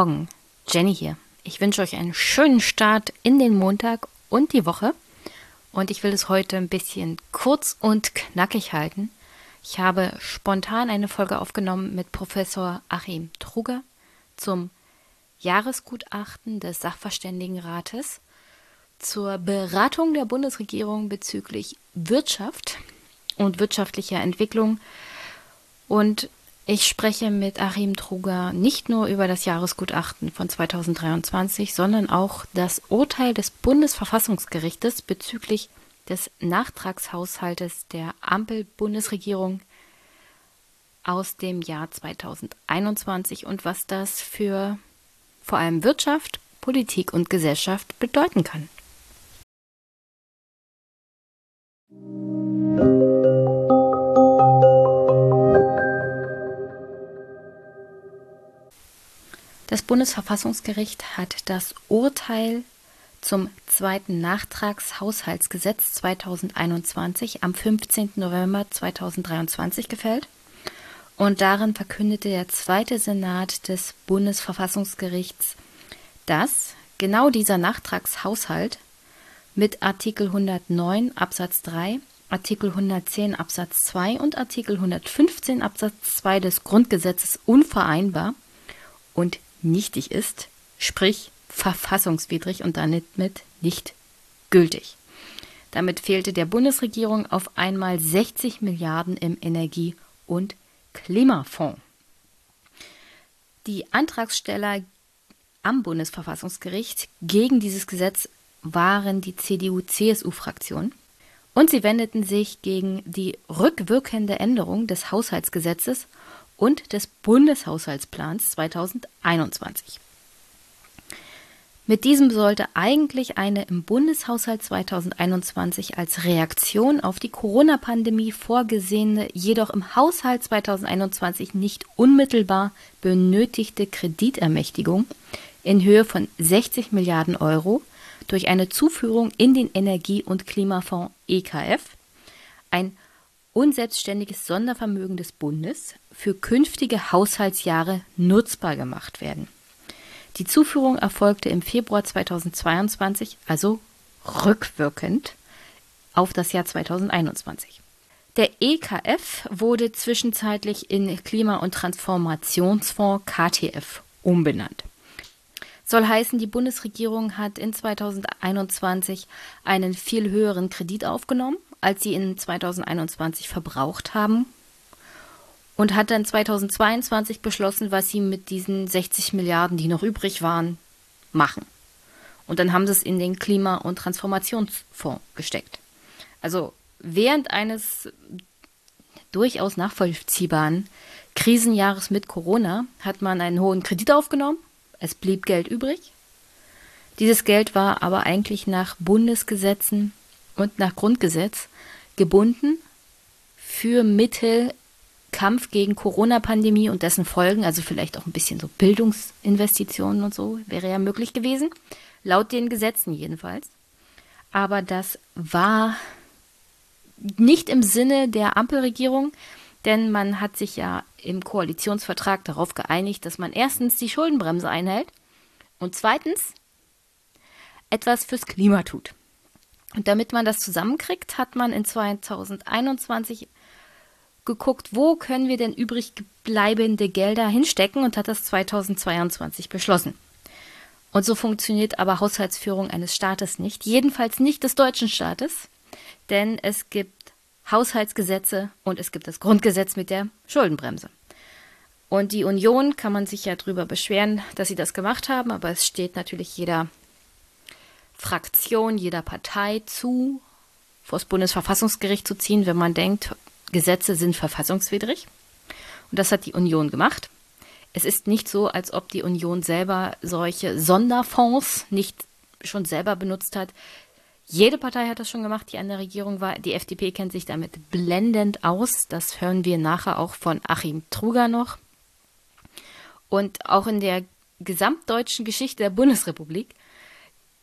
Morgen, Jenny hier. Ich wünsche euch einen schönen Start in den Montag und die Woche. Und ich will es heute ein bisschen kurz und knackig halten. Ich habe spontan eine Folge aufgenommen mit Professor Achim Truger zum Jahresgutachten des Sachverständigenrates zur Beratung der Bundesregierung bezüglich Wirtschaft und wirtschaftlicher Entwicklung. Und ich spreche mit Achim Truger nicht nur über das Jahresgutachten von 2023, sondern auch das Urteil des Bundesverfassungsgerichtes bezüglich des Nachtragshaushaltes der Ampel-Bundesregierung aus dem Jahr 2021 und was das für vor allem Wirtschaft, Politik und Gesellschaft bedeuten kann. Das Bundesverfassungsgericht hat das Urteil zum zweiten Nachtragshaushaltsgesetz 2021 am 15. November 2023 gefällt. Und darin verkündete der zweite Senat des Bundesverfassungsgerichts, dass genau dieser Nachtragshaushalt mit Artikel 109 Absatz 3, Artikel 110 Absatz 2 und Artikel 115 Absatz 2 des Grundgesetzes unvereinbar und nichtig ist, sprich verfassungswidrig und damit nicht gültig. Damit fehlte der Bundesregierung auf einmal 60 Milliarden im Energie- und Klimafonds. Die Antragsteller am Bundesverfassungsgericht gegen dieses Gesetz waren die CDU-CSU-Fraktion und sie wendeten sich gegen die rückwirkende Änderung des Haushaltsgesetzes und des Bundeshaushaltsplans 2021. Mit diesem sollte eigentlich eine im Bundeshaushalt 2021 als Reaktion auf die Corona-Pandemie vorgesehene, jedoch im Haushalt 2021 nicht unmittelbar benötigte Kreditermächtigung in Höhe von 60 Milliarden Euro durch eine Zuführung in den Energie- und Klimafonds EKF, ein unselbstständiges Sondervermögen des Bundes für künftige Haushaltsjahre nutzbar gemacht werden. Die Zuführung erfolgte im Februar 2022, also rückwirkend auf das Jahr 2021. Der EKF wurde zwischenzeitlich in Klima- und Transformationsfonds KTF umbenannt. Soll heißen, die Bundesregierung hat in 2021 einen viel höheren Kredit aufgenommen als sie in 2021 verbraucht haben und hat dann 2022 beschlossen, was sie mit diesen 60 Milliarden, die noch übrig waren, machen. Und dann haben sie es in den Klima- und Transformationsfonds gesteckt. Also während eines durchaus nachvollziehbaren Krisenjahres mit Corona hat man einen hohen Kredit aufgenommen. Es blieb Geld übrig. Dieses Geld war aber eigentlich nach Bundesgesetzen und nach Grundgesetz gebunden für Mittel Kampf gegen Corona-Pandemie und dessen Folgen, also vielleicht auch ein bisschen so Bildungsinvestitionen und so, wäre ja möglich gewesen, laut den Gesetzen jedenfalls. Aber das war nicht im Sinne der Ampelregierung, denn man hat sich ja im Koalitionsvertrag darauf geeinigt, dass man erstens die Schuldenbremse einhält und zweitens etwas fürs Klima tut. Und damit man das zusammenkriegt, hat man in 2021 geguckt, wo können wir denn übrig bleibende Gelder hinstecken und hat das 2022 beschlossen. Und so funktioniert aber Haushaltsführung eines Staates nicht, jedenfalls nicht des deutschen Staates, denn es gibt Haushaltsgesetze und es gibt das Grundgesetz mit der Schuldenbremse. Und die Union kann man sich ja darüber beschweren, dass sie das gemacht haben, aber es steht natürlich jeder Fraktion, jeder Partei zu, vor das Bundesverfassungsgericht zu ziehen, wenn man denkt, Gesetze sind verfassungswidrig. Und das hat die Union gemacht. Es ist nicht so, als ob die Union selber solche Sonderfonds nicht schon selber benutzt hat. Jede Partei hat das schon gemacht, die an der Regierung war. Die FDP kennt sich damit blendend aus. Das hören wir nachher auch von Achim Truger noch. Und auch in der gesamtdeutschen Geschichte der Bundesrepublik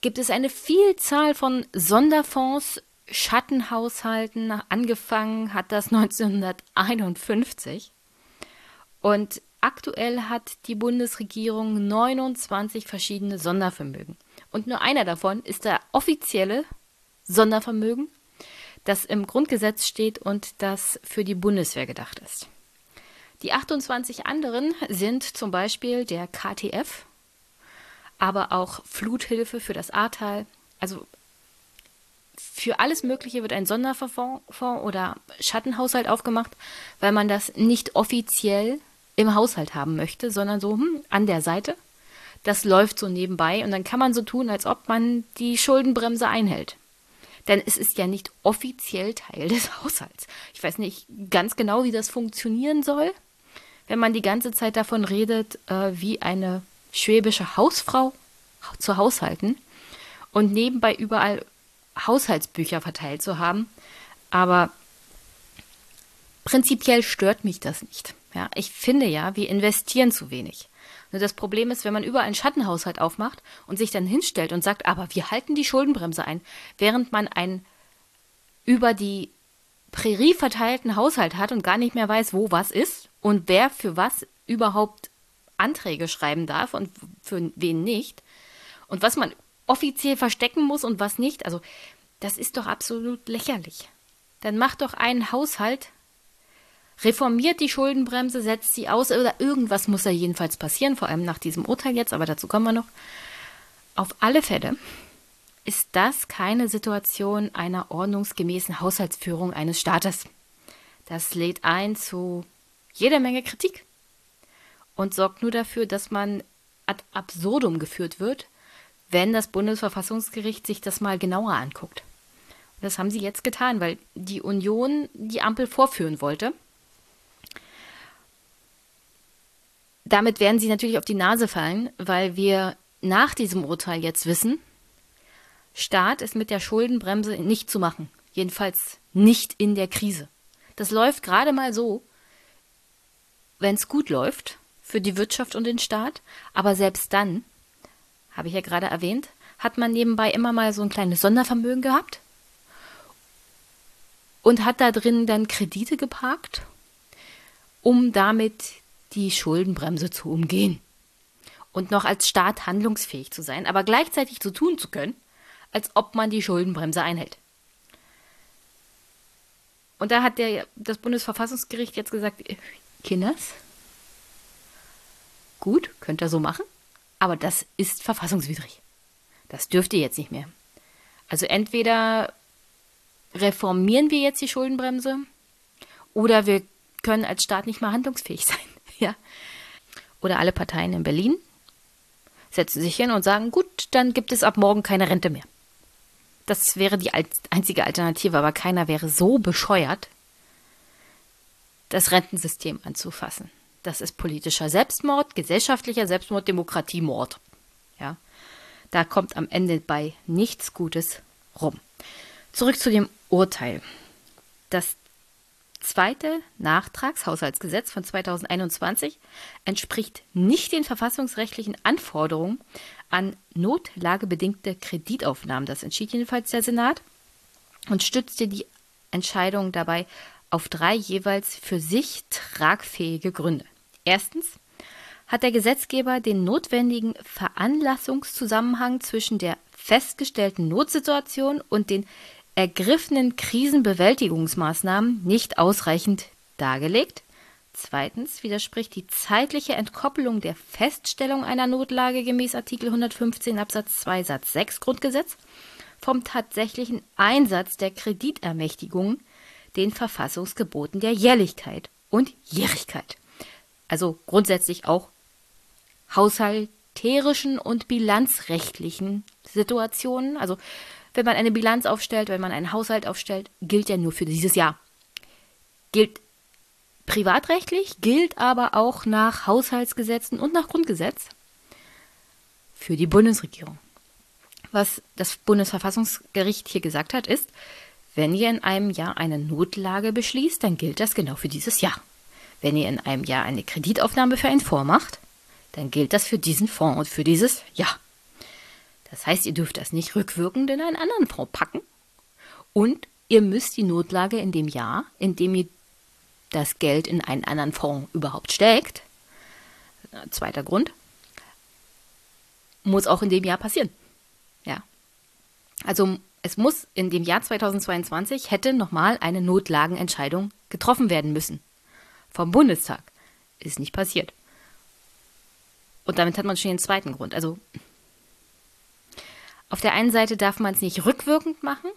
gibt es eine Vielzahl von Sonderfonds, Schattenhaushalten. Angefangen hat das 1951. Und Aktuell hat die Bundesregierung 29 verschiedene Sondervermögen. Und nur einer davon ist der offizielle Sondervermögen, das im Grundgesetz steht und das für die Bundeswehr gedacht ist. Die 28 anderen sind zum Beispiel der KTF, aber auch Fluthilfe für das Ahrtal. Also für alles Mögliche wird ein Sonderfonds oder Schattenhaushalt aufgemacht, weil man das nicht offiziell im Haushalt haben möchte, sondern so hm, an der Seite. Das läuft so nebenbei und dann kann man so tun, als ob man die Schuldenbremse einhält. Denn es ist ja nicht offiziell Teil des Haushalts. Ich weiß nicht ganz genau, wie das funktionieren soll, wenn man die ganze Zeit davon redet, äh, wie eine schwäbische Hausfrau zu haushalten und nebenbei überall Haushaltsbücher verteilt zu haben. Aber prinzipiell stört mich das nicht. Ja, ich finde ja, wir investieren zu wenig. Nur das Problem ist, wenn man überall einen Schattenhaushalt aufmacht und sich dann hinstellt und sagt, aber wir halten die Schuldenbremse ein, während man einen über die Prärie verteilten Haushalt hat und gar nicht mehr weiß, wo was ist und wer für was überhaupt Anträge schreiben darf und für wen nicht und was man offiziell verstecken muss und was nicht. Also das ist doch absolut lächerlich. Dann macht doch einen Haushalt, reformiert die Schuldenbremse, setzt sie aus oder irgendwas muss da jedenfalls passieren, vor allem nach diesem Urteil jetzt, aber dazu kommen wir noch. Auf alle Fälle ist das keine Situation einer ordnungsgemäßen Haushaltsführung eines Staates. Das lädt ein zu jeder Menge Kritik und sorgt nur dafür, dass man ad absurdum geführt wird, wenn das Bundesverfassungsgericht sich das mal genauer anguckt. Und das haben sie jetzt getan, weil die Union die Ampel vorführen wollte. Damit werden sie natürlich auf die Nase fallen, weil wir nach diesem Urteil jetzt wissen, Staat ist mit der Schuldenbremse nicht zu machen. Jedenfalls nicht in der Krise. Das läuft gerade mal so, wenn es gut läuft für die Wirtschaft und den Staat. Aber selbst dann, habe ich ja gerade erwähnt, hat man nebenbei immer mal so ein kleines Sondervermögen gehabt? Und hat da drin dann Kredite geparkt, um damit die Schuldenbremse zu umgehen und noch als Staat handlungsfähig zu sein, aber gleichzeitig so tun zu können, als ob man die Schuldenbremse einhält. Und da hat der, das Bundesverfassungsgericht jetzt gesagt, Kinders, gut, könnt ihr so machen, aber das ist verfassungswidrig. Das dürft ihr jetzt nicht mehr. Also entweder reformieren wir jetzt die Schuldenbremse oder wir können als Staat nicht mehr handlungsfähig sein. Ja? Oder alle Parteien in Berlin setzen sich hin und sagen, gut, dann gibt es ab morgen keine Rente mehr. Das wäre die einzige Alternative, aber keiner wäre so bescheuert, das Rentensystem anzufassen. Das ist politischer Selbstmord, gesellschaftlicher Selbstmord, Demokratiemord. Ja, da kommt am Ende bei nichts Gutes rum. Zurück zu dem Urteil. Das zweite Nachtragshaushaltsgesetz von 2021 entspricht nicht den verfassungsrechtlichen Anforderungen an notlagebedingte Kreditaufnahmen. Das entschied jedenfalls der Senat und stützte die Entscheidung dabei auf drei jeweils für sich tragfähige Gründe. Erstens hat der Gesetzgeber den notwendigen Veranlassungszusammenhang zwischen der festgestellten Notsituation und den ergriffenen Krisenbewältigungsmaßnahmen nicht ausreichend dargelegt. Zweitens widerspricht die zeitliche Entkoppelung der Feststellung einer Notlage gemäß Artikel 115 Absatz 2 Satz 6 Grundgesetz vom tatsächlichen Einsatz der Kreditermächtigungen den Verfassungsgeboten der Jährlichkeit und Jährigkeit. Also grundsätzlich auch haushalterischen und bilanzrechtlichen Situationen. Also wenn man eine Bilanz aufstellt, wenn man einen Haushalt aufstellt, gilt ja nur für dieses Jahr. Gilt privatrechtlich, gilt aber auch nach Haushaltsgesetzen und nach Grundgesetz für die Bundesregierung. Was das Bundesverfassungsgericht hier gesagt hat, ist, wenn ihr in einem Jahr eine Notlage beschließt, dann gilt das genau für dieses Jahr. Wenn ihr in einem Jahr eine Kreditaufnahme für einen Fonds macht, dann gilt das für diesen Fonds und für dieses Jahr. Das heißt, ihr dürft das nicht rückwirkend in einen anderen Fonds packen. Und ihr müsst die Notlage in dem Jahr, in dem ihr das Geld in einen anderen Fonds überhaupt steckt, Zweiter Grund. Muss auch in dem Jahr passieren. Ja. Also es muss in dem Jahr 2022 hätte nochmal eine Notlagenentscheidung getroffen werden müssen. Vom Bundestag. Ist nicht passiert. Und damit hat man schon den zweiten Grund. Also auf der einen Seite darf man es nicht rückwirkend machen,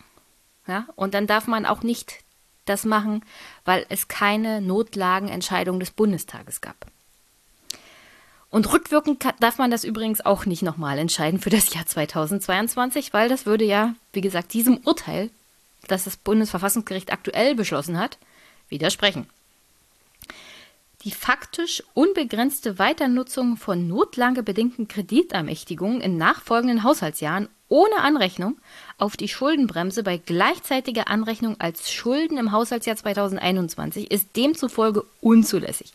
ja, und dann darf man auch nicht das machen, weil es keine Notlagenentscheidung des Bundestages gab. Und rückwirkend darf man das übrigens auch nicht nochmal entscheiden für das Jahr 2022, weil das würde ja, wie gesagt, diesem Urteil, das das Bundesverfassungsgericht aktuell beschlossen hat, widersprechen. Die faktisch unbegrenzte Weiternutzung von notlagebedingten Kreditermächtigungen in nachfolgenden Haushaltsjahren ohne Anrechnung auf die Schuldenbremse bei gleichzeitiger Anrechnung als Schulden im Haushaltsjahr 2021 ist demzufolge unzulässig.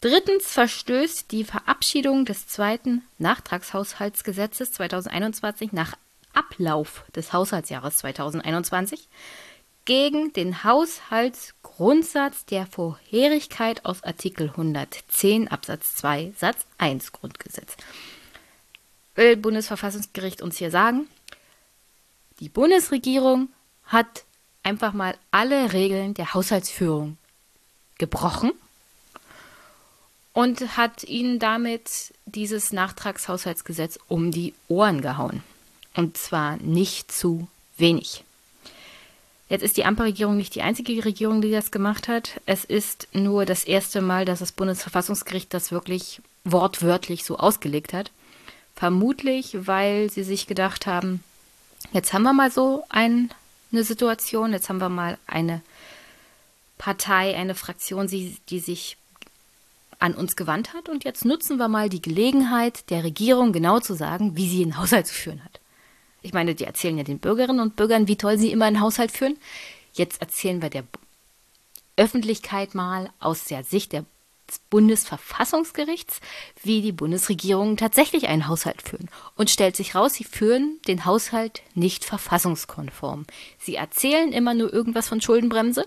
Drittens verstößt die Verabschiedung des zweiten Nachtragshaushaltsgesetzes 2021 nach Ablauf des Haushaltsjahres 2021 gegen den Haushaltsgrundsatz der Vorherigkeit aus Artikel 110 Absatz 2 Satz 1 Grundgesetz. Will Bundesverfassungsgericht uns hier sagen, die Bundesregierung hat einfach mal alle Regeln der Haushaltsführung gebrochen und hat ihnen damit dieses Nachtragshaushaltsgesetz um die Ohren gehauen. Und zwar nicht zu wenig. Jetzt ist die Ampelregierung nicht die einzige Regierung, die das gemacht hat. Es ist nur das erste Mal, dass das Bundesverfassungsgericht das wirklich wortwörtlich so ausgelegt hat. Vermutlich, weil sie sich gedacht haben, jetzt haben wir mal so ein, eine Situation, jetzt haben wir mal eine Partei, eine Fraktion, die, die sich an uns gewandt hat. Und jetzt nutzen wir mal die Gelegenheit der Regierung genau zu sagen, wie sie einen Haushalt zu führen hat. Ich meine, die erzählen ja den Bürgerinnen und Bürgern, wie toll sie immer einen Haushalt führen. Jetzt erzählen wir der Öffentlichkeit mal aus der Sicht des Bundesverfassungsgerichts, wie die Bundesregierungen tatsächlich einen Haushalt führen. Und stellt sich raus, sie führen den Haushalt nicht verfassungskonform. Sie erzählen immer nur irgendwas von Schuldenbremse,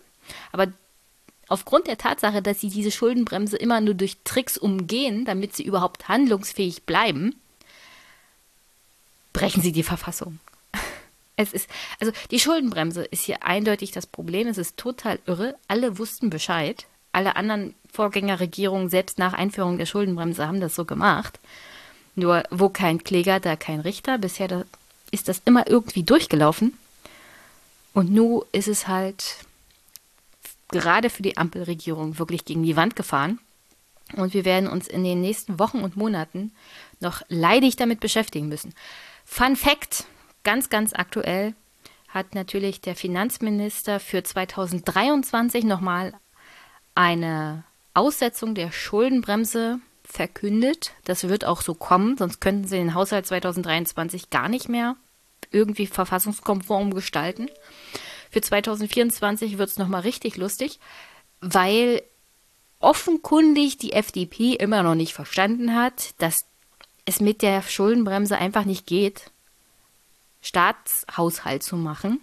aber Aufgrund der Tatsache, dass sie diese Schuldenbremse immer nur durch Tricks umgehen, damit sie überhaupt handlungsfähig bleiben, brechen sie die Verfassung. Es ist, also die Schuldenbremse ist hier eindeutig das Problem. Es ist total irre. Alle wussten Bescheid. Alle anderen Vorgängerregierungen, selbst nach Einführung der Schuldenbremse, haben das so gemacht. Nur, wo kein Kläger, da kein Richter. Bisher da ist das immer irgendwie durchgelaufen. Und nun ist es halt gerade für die Ampelregierung wirklich gegen die Wand gefahren. Und wir werden uns in den nächsten Wochen und Monaten noch leidig damit beschäftigen müssen. Fun Fact, ganz, ganz aktuell hat natürlich der Finanzminister für 2023 nochmal eine Aussetzung der Schuldenbremse verkündet. Das wird auch so kommen, sonst könnten sie den Haushalt 2023 gar nicht mehr irgendwie verfassungskonform gestalten. Für 2024 wird es nochmal richtig lustig, weil offenkundig die FDP immer noch nicht verstanden hat, dass es mit der Schuldenbremse einfach nicht geht, Staatshaushalt zu machen,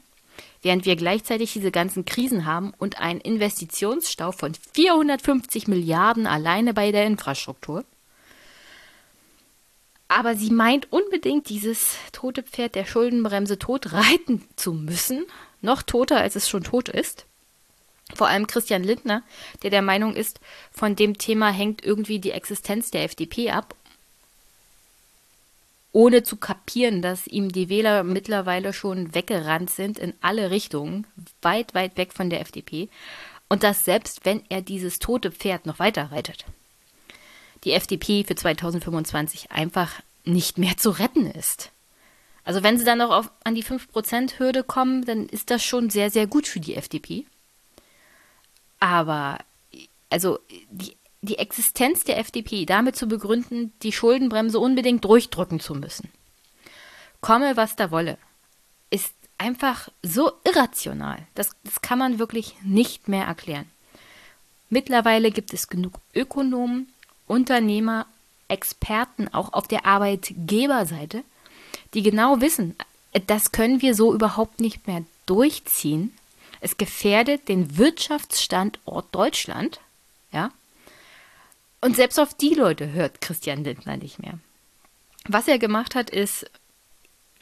während wir gleichzeitig diese ganzen Krisen haben und einen Investitionsstau von 450 Milliarden alleine bei der Infrastruktur. Aber sie meint unbedingt, dieses tote Pferd der Schuldenbremse tot reiten zu müssen, noch toter, als es schon tot ist. Vor allem Christian Lindner, der der Meinung ist, von dem Thema hängt irgendwie die Existenz der FDP ab, ohne zu kapieren, dass ihm die Wähler mittlerweile schon weggerannt sind in alle Richtungen, weit, weit weg von der FDP, und dass selbst wenn er dieses tote Pferd noch weiter reitet, die FDP für 2025 einfach nicht mehr zu retten ist. Also wenn sie dann noch auf, an die 5%-Hürde kommen, dann ist das schon sehr, sehr gut für die FDP. Aber also die, die Existenz der FDP damit zu begründen, die Schuldenbremse unbedingt durchdrücken zu müssen, komme was da wolle, ist einfach so irrational. Das, das kann man wirklich nicht mehr erklären. Mittlerweile gibt es genug Ökonomen, Unternehmer, Experten auch auf der Arbeitgeberseite, die genau wissen, das können wir so überhaupt nicht mehr durchziehen. Es gefährdet den Wirtschaftsstandort Deutschland, ja. Und selbst auf die Leute hört Christian Lindner nicht mehr. Was er gemacht hat, ist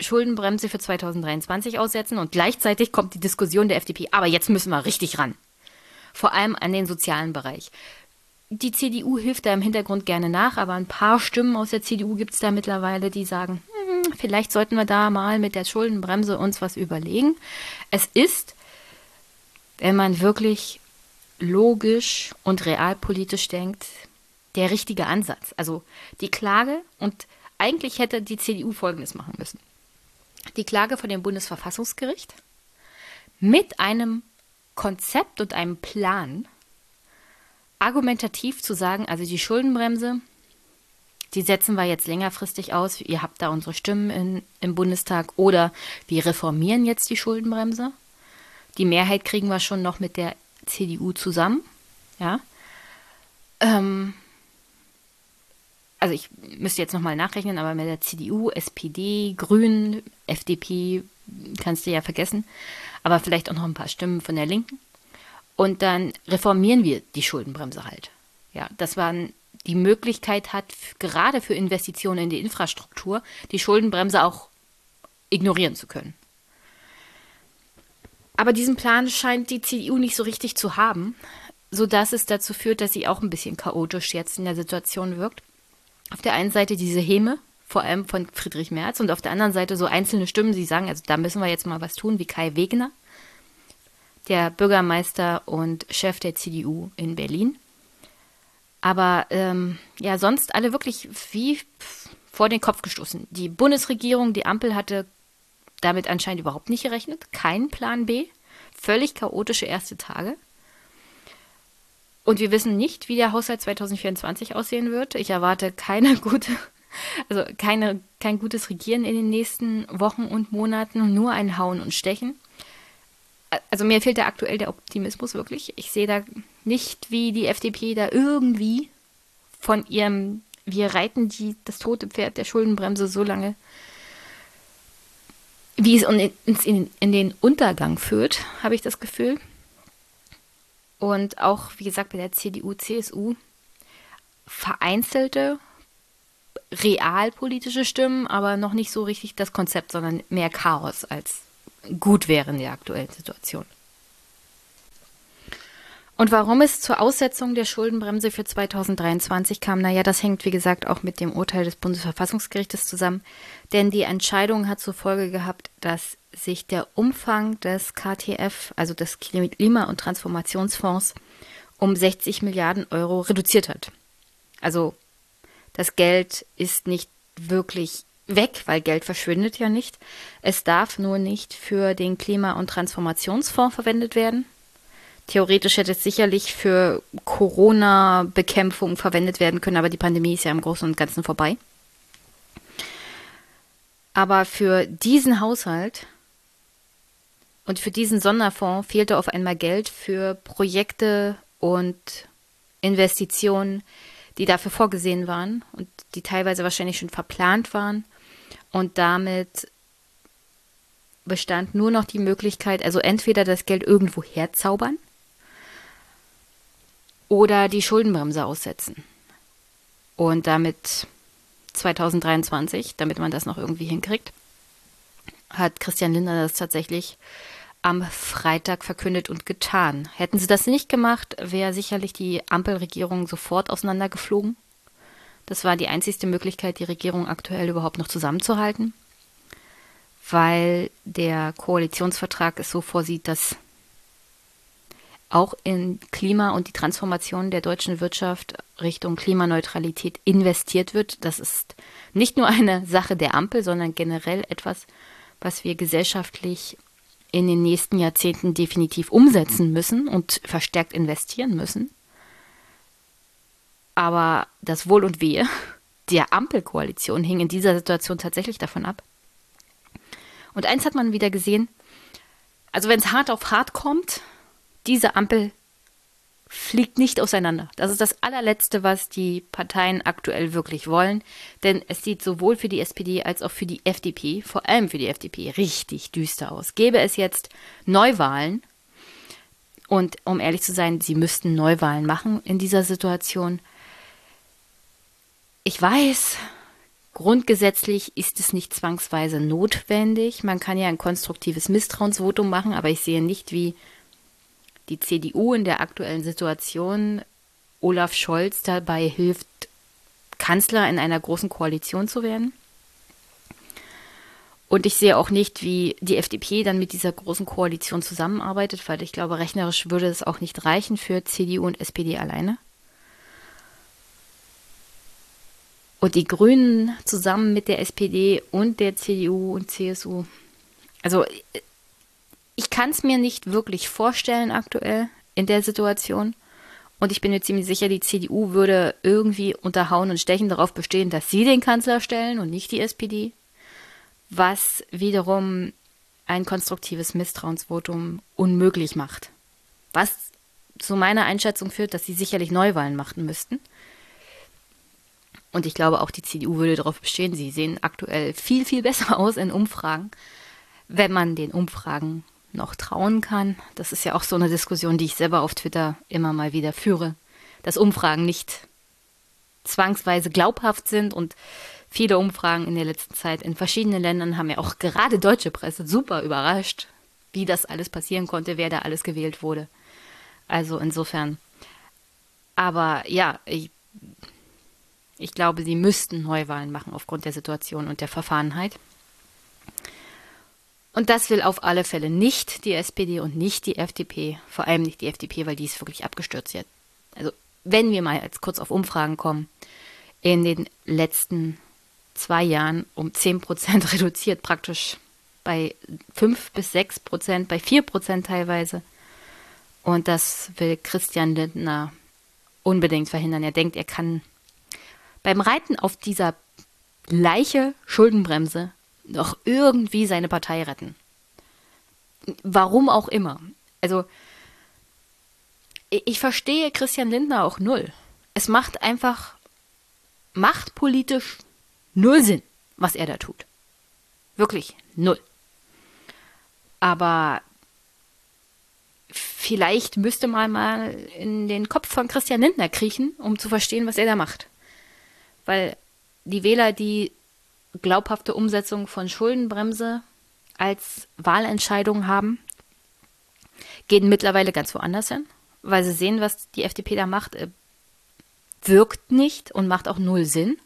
Schuldenbremse für 2023 aussetzen und gleichzeitig kommt die Diskussion der FDP, aber jetzt müssen wir richtig ran. Vor allem an den sozialen Bereich. Die CDU hilft da im Hintergrund gerne nach, aber ein paar Stimmen aus der CDU gibt es da mittlerweile, die sagen, hm, vielleicht sollten wir da mal mit der Schuldenbremse uns was überlegen. Es ist, wenn man wirklich logisch und realpolitisch denkt, der richtige Ansatz. Also die Klage und eigentlich hätte die CDU Folgendes machen müssen die Klage vor dem Bundesverfassungsgericht mit einem Konzept und einem Plan argumentativ zu sagen, also die Schuldenbremse, die setzen wir jetzt längerfristig aus, ihr habt da unsere Stimmen in, im Bundestag oder wir reformieren jetzt die Schuldenbremse. Die Mehrheit kriegen wir schon noch mit der CDU zusammen, ja. Ähm, also ich müsste jetzt nochmal nachrechnen, aber mit der CDU, SPD, Grünen, FDP kannst du ja vergessen, aber vielleicht auch noch ein paar Stimmen von der Linken. Und dann reformieren wir die Schuldenbremse halt. Ja, dass man die Möglichkeit hat, gerade für Investitionen in die Infrastruktur, die Schuldenbremse auch ignorieren zu können. Aber diesen Plan scheint die CDU nicht so richtig zu haben, sodass es dazu führt, dass sie auch ein bisschen chaotisch jetzt in der Situation wirkt auf der einen Seite diese Häme, vor allem von Friedrich Merz, und auf der anderen Seite so einzelne Stimmen, die sagen, also da müssen wir jetzt mal was tun, wie Kai Wegener, der Bürgermeister und Chef der CDU in Berlin. Aber ähm, ja, sonst alle wirklich wie vor den Kopf gestoßen. Die Bundesregierung, die Ampel hatte damit anscheinend überhaupt nicht gerechnet. Kein Plan B. Völlig chaotische erste Tage. Und wir wissen nicht, wie der Haushalt 2024 aussehen wird. Ich erwarte keine gute, also keine, kein gutes Regieren in den nächsten Wochen und Monaten, nur ein Hauen und Stechen. Also mir fehlt da aktuell der Optimismus wirklich. Ich sehe da nicht, wie die FDP da irgendwie von ihrem, wir reiten die, das tote Pferd der Schuldenbremse so lange, wie es in, in den Untergang führt, habe ich das Gefühl. Und auch, wie gesagt, bei der CDU, CSU vereinzelte realpolitische Stimmen, aber noch nicht so richtig das Konzept, sondern mehr Chaos als gut wäre in der aktuellen Situation. Und warum es zur Aussetzung der Schuldenbremse für 2023 kam, naja, das hängt wie gesagt auch mit dem Urteil des Bundesverfassungsgerichtes zusammen. Denn die Entscheidung hat zur Folge gehabt, dass sich der Umfang des KTF, also des Klima- und Transformationsfonds, um 60 Milliarden Euro reduziert hat. Also das Geld ist nicht wirklich weg, weil Geld verschwindet ja nicht. Es darf nur nicht für den Klima- und Transformationsfonds verwendet werden. Theoretisch hätte es sicherlich für Corona-Bekämpfung verwendet werden können, aber die Pandemie ist ja im Großen und Ganzen vorbei. Aber für diesen Haushalt und für diesen Sonderfonds fehlte auf einmal Geld für Projekte und Investitionen, die dafür vorgesehen waren und die teilweise wahrscheinlich schon verplant waren. Und damit bestand nur noch die Möglichkeit, also entweder das Geld irgendwo herzaubern oder die Schuldenbremse aussetzen. Und damit 2023, damit man das noch irgendwie hinkriegt, hat Christian Lindner das tatsächlich am Freitag verkündet und getan. Hätten sie das nicht gemacht, wäre sicherlich die Ampelregierung sofort auseinandergeflogen. Das war die einzigste Möglichkeit, die Regierung aktuell überhaupt noch zusammenzuhalten, weil der Koalitionsvertrag es so vorsieht, dass auch in Klima und die Transformation der deutschen Wirtschaft Richtung Klimaneutralität investiert wird. Das ist nicht nur eine Sache der Ampel, sondern generell etwas, was wir gesellschaftlich in den nächsten Jahrzehnten definitiv umsetzen müssen und verstärkt investieren müssen. Aber das Wohl und Wehe der Ampelkoalition hing in dieser Situation tatsächlich davon ab. Und eins hat man wieder gesehen, also wenn es hart auf hart kommt, diese Ampel fliegt nicht auseinander. Das ist das allerletzte, was die Parteien aktuell wirklich wollen. Denn es sieht sowohl für die SPD als auch für die FDP, vor allem für die FDP, richtig düster aus. Gäbe es jetzt Neuwahlen, und um ehrlich zu sein, sie müssten Neuwahlen machen in dieser Situation, ich weiß, grundgesetzlich ist es nicht zwangsweise notwendig. Man kann ja ein konstruktives Misstrauensvotum machen, aber ich sehe nicht, wie die CDU in der aktuellen Situation Olaf Scholz dabei hilft, Kanzler in einer großen Koalition zu werden. Und ich sehe auch nicht, wie die FDP dann mit dieser großen Koalition zusammenarbeitet, weil ich glaube, rechnerisch würde es auch nicht reichen für CDU und SPD alleine. Und die Grünen zusammen mit der SPD und der CDU und CSU. Also ich kann es mir nicht wirklich vorstellen aktuell in der Situation. Und ich bin mir ziemlich sicher, die CDU würde irgendwie unterhauen und stechen darauf bestehen, dass sie den Kanzler stellen und nicht die SPD was wiederum ein konstruktives Misstrauensvotum unmöglich macht. Was zu meiner Einschätzung führt, dass sie sicherlich Neuwahlen machen müssten. Und ich glaube, auch die CDU würde darauf bestehen. Sie sehen aktuell viel, viel besser aus in Umfragen, wenn man den Umfragen noch trauen kann. Das ist ja auch so eine Diskussion, die ich selber auf Twitter immer mal wieder führe, dass Umfragen nicht zwangsweise glaubhaft sind und viele Umfragen in der letzten Zeit in verschiedenen Ländern haben ja auch gerade deutsche Presse super überrascht, wie das alles passieren konnte, wer da alles gewählt wurde. Also insofern. Aber ja, ich, ich glaube, sie müssten Neuwahlen machen aufgrund der Situation und der Verfahrenheit. Und das will auf alle Fälle nicht die SPD und nicht die FDP, vor allem nicht die FDP, weil die ist wirklich abgestürzt jetzt. Also wenn wir mal jetzt kurz auf Umfragen kommen, in den letzten zwei Jahren um 10 Prozent reduziert, praktisch bei 5 bis 6 Prozent, bei 4 Prozent teilweise. Und das will Christian Lindner unbedingt verhindern. Er denkt, er kann beim Reiten auf dieser Leiche Schuldenbremse noch irgendwie seine Partei retten. Warum auch immer. Also, ich verstehe Christian Lindner auch null. Es macht einfach machtpolitisch null Sinn, was er da tut. Wirklich null. Aber vielleicht müsste man mal in den Kopf von Christian Lindner kriechen, um zu verstehen, was er da macht. Weil die Wähler, die glaubhafte Umsetzung von Schuldenbremse als Wahlentscheidung haben, gehen mittlerweile ganz woanders hin, weil sie sehen, was die FDP da macht, äh, wirkt nicht und macht auch null Sinn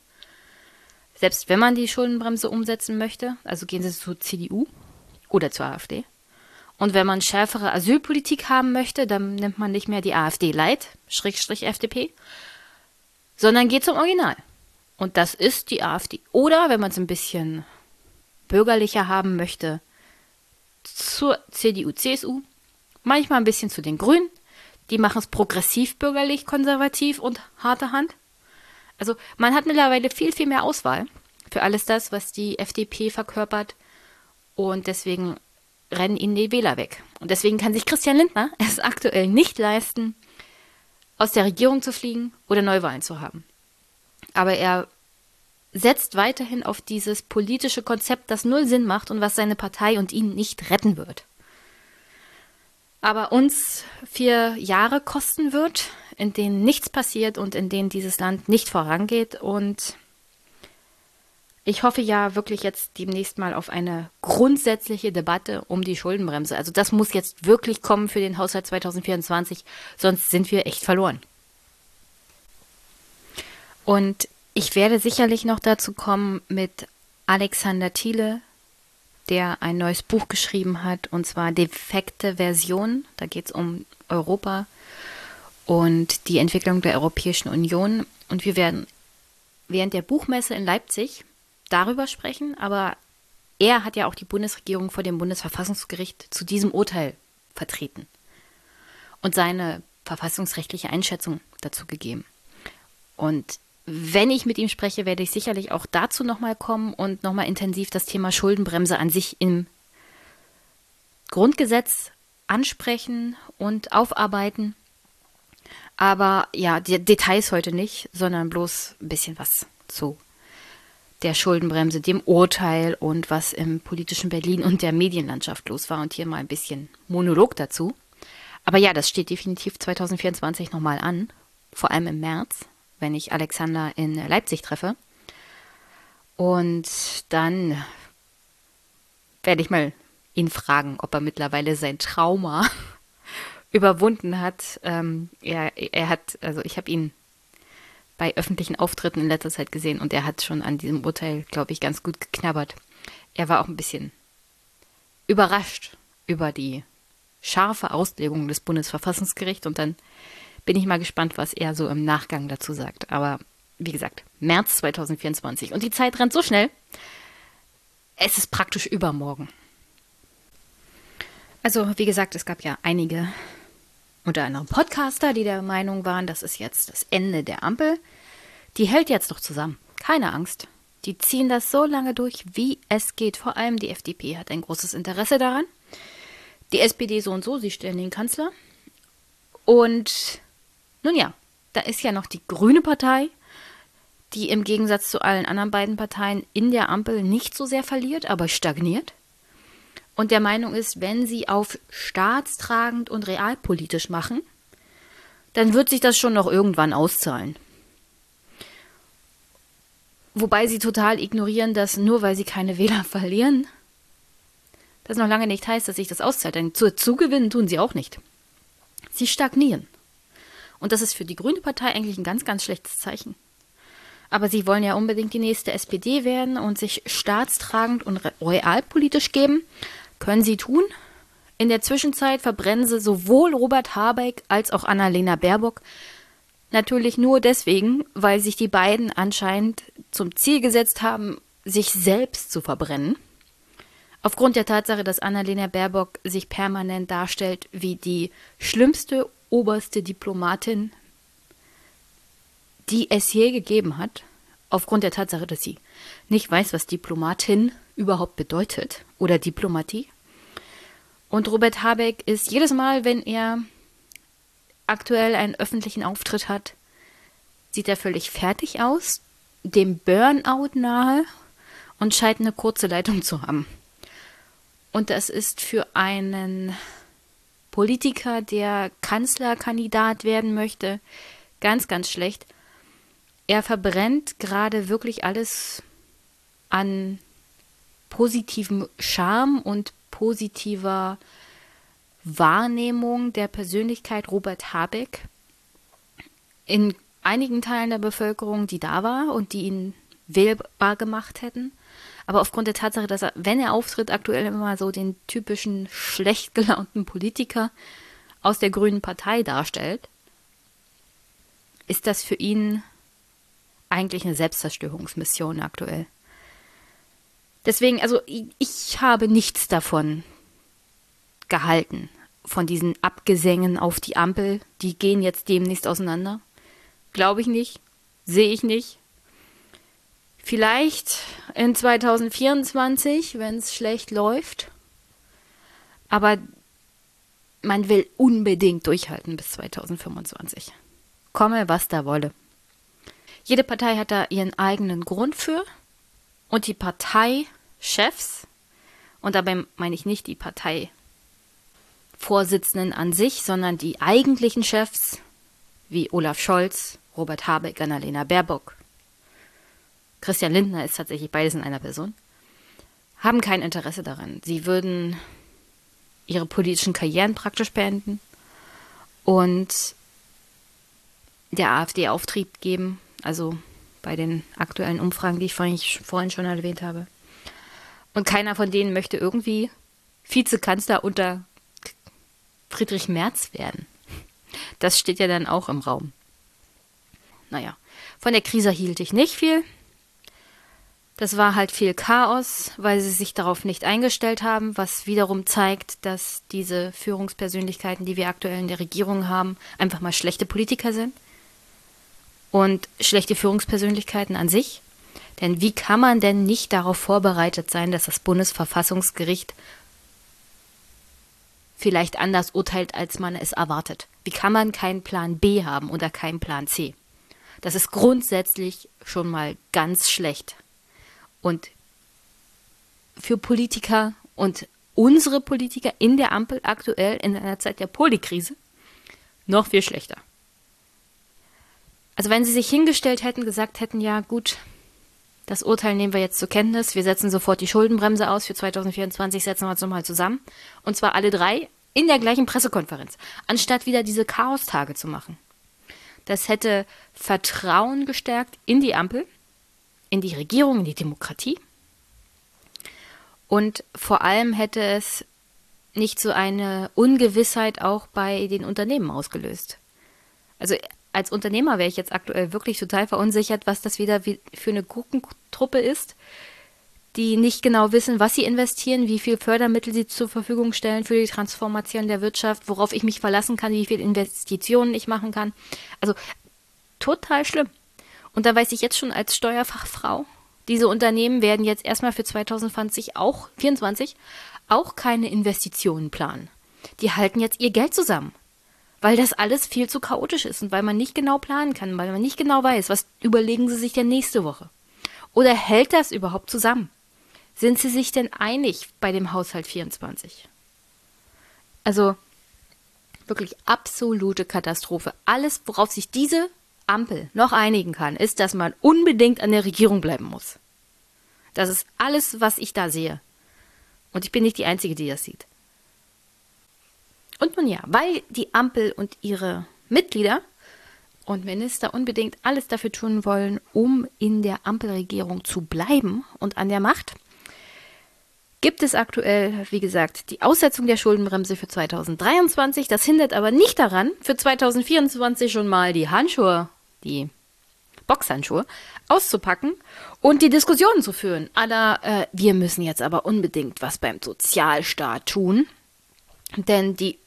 selbst wenn man die Schuldenbremse umsetzen möchte, also gehen Sie zur CDU oder zur AfD. Und wenn man schärfere Asylpolitik haben möchte, dann nimmt man nicht mehr die AfD Light, Schrägstrich FDP, sondern geht zum Original. Und das ist die AfD. Oder wenn man es ein bisschen bürgerlicher haben möchte, zur CDU, CSU, manchmal ein bisschen zu den Grünen. Die machen es progressiv, bürgerlich, konservativ und harte Hand. Also man hat mittlerweile viel, viel mehr Auswahl für alles das, was die FDP verkörpert. Und deswegen rennen ihnen die Wähler weg. Und deswegen kann sich Christian Lindner es aktuell nicht leisten, aus der Regierung zu fliegen oder Neuwahlen zu haben. Aber er setzt weiterhin auf dieses politische Konzept, das null Sinn macht und was seine Partei und ihn nicht retten wird. Aber uns vier Jahre kosten wird, in denen nichts passiert und in denen dieses Land nicht vorangeht. Und ich hoffe ja wirklich jetzt demnächst mal auf eine grundsätzliche Debatte um die Schuldenbremse. Also das muss jetzt wirklich kommen für den Haushalt 2024, sonst sind wir echt verloren. Und ich werde sicherlich noch dazu kommen mit Alexander Thiele, der ein neues Buch geschrieben hat, und zwar Defekte Version. Da geht es um Europa und die Entwicklung der Europäischen Union. Und wir werden während der Buchmesse in Leipzig darüber sprechen, aber er hat ja auch die Bundesregierung vor dem Bundesverfassungsgericht zu diesem Urteil vertreten und seine verfassungsrechtliche Einschätzung dazu gegeben. Und wenn ich mit ihm spreche, werde ich sicherlich auch dazu nochmal kommen und nochmal intensiv das Thema Schuldenbremse an sich im Grundgesetz ansprechen und aufarbeiten. Aber ja, die Details heute nicht, sondern bloß ein bisschen was zu der Schuldenbremse, dem Urteil und was im politischen Berlin und der Medienlandschaft los war und hier mal ein bisschen Monolog dazu. Aber ja, das steht definitiv 2024 nochmal an, vor allem im März. Wenn ich Alexander in Leipzig treffe. Und dann werde ich mal ihn fragen, ob er mittlerweile sein Trauma überwunden hat. Ähm, er, er hat, also ich habe ihn bei öffentlichen Auftritten in letzter Zeit gesehen und er hat schon an diesem Urteil, glaube ich, ganz gut geknabbert. Er war auch ein bisschen überrascht über die scharfe Auslegung des Bundesverfassungsgerichts und dann bin ich mal gespannt, was er so im Nachgang dazu sagt. Aber wie gesagt, März 2024 und die Zeit rennt so schnell. Es ist praktisch übermorgen. Also, wie gesagt, es gab ja einige unter anderem Podcaster, die der Meinung waren, das ist jetzt das Ende der Ampel. Die hält jetzt doch zusammen. Keine Angst. Die ziehen das so lange durch, wie es geht. Vor allem die FDP hat ein großes Interesse daran. Die SPD so und so, sie stellen den Kanzler. Und nun ja, da ist ja noch die Grüne Partei, die im Gegensatz zu allen anderen beiden Parteien in der Ampel nicht so sehr verliert, aber stagniert. Und der Meinung ist, wenn sie auf staatstragend und realpolitisch machen, dann wird sich das schon noch irgendwann auszahlen. Wobei sie total ignorieren, dass nur weil sie keine Wähler verlieren, das noch lange nicht heißt, dass sich das auszahlt. Denn zu zugewinnen tun sie auch nicht. Sie stagnieren. Und das ist für die Grüne Partei eigentlich ein ganz, ganz schlechtes Zeichen. Aber sie wollen ja unbedingt die nächste SPD werden und sich staatstragend und realpolitisch geben. Können sie tun. In der Zwischenzeit verbrennen sie sowohl Robert Habeck als auch Annalena Baerbock. Natürlich nur deswegen, weil sich die beiden anscheinend zum Ziel gesetzt haben, sich selbst zu verbrennen. Aufgrund der Tatsache, dass Annalena Baerbock sich permanent darstellt wie die schlimmste oberste Diplomatin, die es je gegeben hat, aufgrund der Tatsache, dass sie nicht weiß, was Diplomatin überhaupt bedeutet oder Diplomatie. Und Robert Habeck ist jedes Mal, wenn er aktuell einen öffentlichen Auftritt hat, sieht er völlig fertig aus, dem Burnout nahe und scheint eine kurze Leitung zu haben. Und das ist für einen Politiker, der Kanzlerkandidat werden möchte, ganz, ganz schlecht. Er verbrennt gerade wirklich alles an positivem Charme und positiver Wahrnehmung der Persönlichkeit Robert Habeck in einigen Teilen der Bevölkerung, die da war und die ihn wählbar gemacht hätten. Aber aufgrund der Tatsache, dass er, wenn er auftritt, aktuell immer so den typischen schlecht gelaunten Politiker aus der Grünen Partei darstellt, ist das für ihn eigentlich eine Selbstzerstörungsmission aktuell. Deswegen, also ich habe nichts davon gehalten, von diesen Abgesängen auf die Ampel. Die gehen jetzt demnächst auseinander. Glaube ich nicht, sehe ich nicht. Vielleicht in 2024, wenn es schlecht läuft. Aber man will unbedingt durchhalten bis 2025. Komme, was da wolle. Jede Partei hat da ihren eigenen Grund für. Und die Parteichefs, und dabei meine ich nicht die Parteivorsitzenden an sich, sondern die eigentlichen Chefs, wie Olaf Scholz, Robert Habeck, Annalena Baerbock, Christian Lindner ist tatsächlich beides in einer Person, haben kein Interesse daran. Sie würden ihre politischen Karrieren praktisch beenden und der AfD Auftrieb geben, also bei den aktuellen Umfragen, die ich vorhin, schon erwähnt habe. Und keiner von denen möchte irgendwie Vizekanzler unter Friedrich Merz werden. Das steht ja dann auch im Raum. Naja, von der Krise hielt ich nicht viel. Das war halt viel Chaos, weil sie sich darauf nicht eingestellt haben, was wiederum zeigt, dass diese Führungspersönlichkeiten, die wir aktuell in der Regierung haben, einfach mal schlechte Politiker sind und schlechte Führungspersönlichkeiten an sich. Denn wie kann man denn nicht darauf vorbereitet sein, dass das Bundesverfassungsgericht vielleicht anders urteilt, als man es erwartet? Wie kann man keinen Plan B haben oder keinen Plan C? Das ist grundsätzlich schon mal ganz schlecht. Und für Politiker und unsere Politiker in der Ampel aktuell in einer Zeit der Polikrise noch viel schlechter. Also wenn sie sich hingestellt hätten, gesagt hätten, ja gut, das Urteil nehmen wir jetzt zur Kenntnis, wir setzen sofort die Schuldenbremse aus, für 2024 setzen wir uns nochmal zusammen. Und zwar alle drei in der gleichen Pressekonferenz, anstatt wieder diese Chaostage zu machen. Das hätte Vertrauen gestärkt in die Ampel, in die Regierung, in die Demokratie. Und vor allem hätte es nicht so eine Ungewissheit auch bei den Unternehmen ausgelöst. Also als Unternehmer wäre ich jetzt aktuell wirklich total verunsichert, was das wieder für eine Gurkentruppe ist, die nicht genau wissen, was sie investieren, wie viel Fördermittel sie zur Verfügung stellen für die Transformation der Wirtschaft, worauf ich mich verlassen kann, wie viel Investitionen ich machen kann. Also total schlimm. Und da weiß ich jetzt schon als Steuerfachfrau, diese Unternehmen werden jetzt erstmal für 2020 auch 24 auch keine Investitionen planen. Die halten jetzt ihr Geld zusammen, weil das alles viel zu chaotisch ist und weil man nicht genau planen kann, weil man nicht genau weiß, was überlegen sie sich denn nächste Woche. Oder hält das überhaupt zusammen? Sind Sie sich denn einig bei dem Haushalt 24? Also wirklich absolute Katastrophe. Alles, worauf sich diese Ampel noch einigen kann, ist, dass man unbedingt an der Regierung bleiben muss. Das ist alles, was ich da sehe. Und ich bin nicht die Einzige, die das sieht. Und nun ja, weil die Ampel und ihre Mitglieder und Minister unbedingt alles dafür tun wollen, um in der Ampelregierung zu bleiben und an der Macht, gibt es aktuell, wie gesagt, die Aussetzung der Schuldenbremse für 2023. Das hindert aber nicht daran, für 2024 schon mal die Handschuhe, die Boxhandschuhe, auszupacken und die Diskussionen zu führen. Alla, äh, wir müssen jetzt aber unbedingt was beim Sozialstaat tun, denn die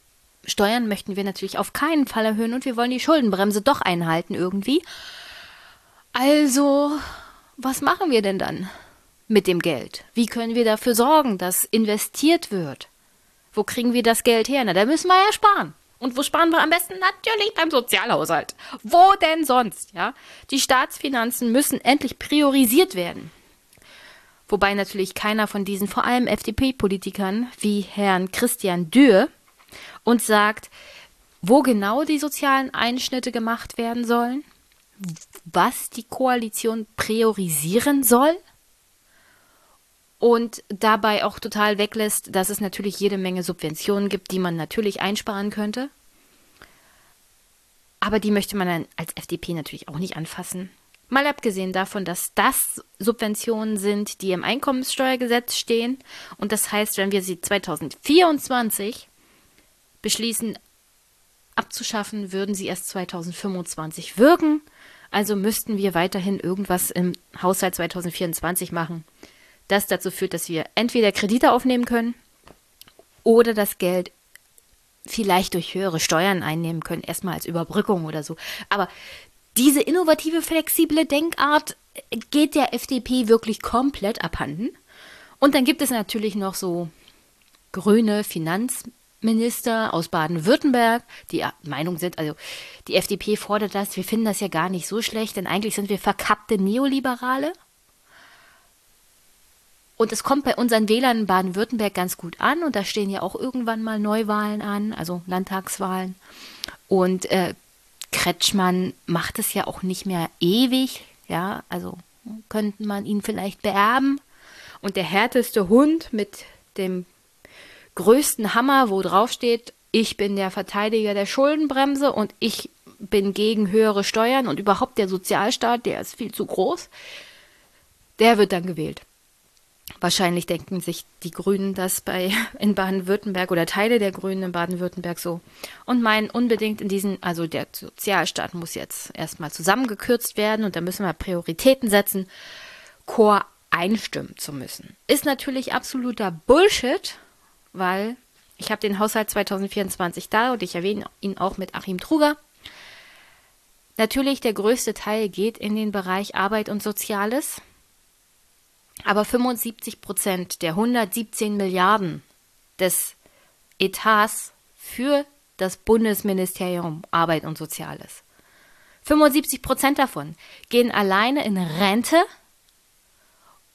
Steuern möchten wir natürlich auf keinen Fall erhöhen und wir wollen die Schuldenbremse doch einhalten irgendwie. Also, was machen wir denn dann? mit dem Geld? Wie können wir dafür sorgen, dass investiert wird? Wo kriegen wir das Geld her? Na, da müssen wir ja sparen. Und wo sparen wir am besten? Natürlich beim Sozialhaushalt. Wo denn sonst, ja? Die Staatsfinanzen müssen endlich priorisiert werden. Wobei natürlich keiner von diesen, vor allem FDP-Politikern wie Herrn Christian Dürr, uns sagt, wo genau die sozialen Einschnitte gemacht werden sollen, was die Koalition priorisieren soll und dabei auch total weglässt, dass es natürlich jede Menge Subventionen gibt, die man natürlich einsparen könnte. Aber die möchte man dann als FDP natürlich auch nicht anfassen. Mal abgesehen davon, dass das Subventionen sind, die im Einkommenssteuergesetz stehen. Und das heißt, wenn wir sie 2024 beschließen abzuschaffen, würden sie erst 2025 wirken. Also müssten wir weiterhin irgendwas im Haushalt 2024 machen das dazu führt, dass wir entweder Kredite aufnehmen können oder das Geld vielleicht durch höhere Steuern einnehmen können, erstmal als Überbrückung oder so. Aber diese innovative, flexible Denkart geht der FDP wirklich komplett abhanden. Und dann gibt es natürlich noch so grüne Finanzminister aus Baden-Württemberg, die Meinung sind, also die FDP fordert das, wir finden das ja gar nicht so schlecht, denn eigentlich sind wir verkappte Neoliberale und es kommt bei unseren Wählern in Baden-Württemberg ganz gut an. Und da stehen ja auch irgendwann mal Neuwahlen an, also Landtagswahlen. Und äh, Kretschmann macht es ja auch nicht mehr ewig. Ja, also könnte man ihn vielleicht beerben. Und der härteste Hund mit dem größten Hammer, wo drauf steht, ich bin der Verteidiger der Schuldenbremse und ich bin gegen höhere Steuern und überhaupt der Sozialstaat, der ist viel zu groß, der wird dann gewählt. Wahrscheinlich denken sich die Grünen das bei in Baden-Württemberg oder Teile der Grünen in Baden-Württemberg so und meinen unbedingt in diesen, also der Sozialstaat muss jetzt erstmal zusammengekürzt werden und da müssen wir Prioritäten setzen, Chor einstimmen zu müssen. Ist natürlich absoluter Bullshit, weil ich habe den Haushalt 2024 da und ich erwähne ihn auch mit Achim Truger. Natürlich, der größte Teil geht in den Bereich Arbeit und Soziales. Aber 75 Prozent der 117 Milliarden des Etats für das Bundesministerium Arbeit und Soziales. 75 Prozent davon gehen alleine in Rente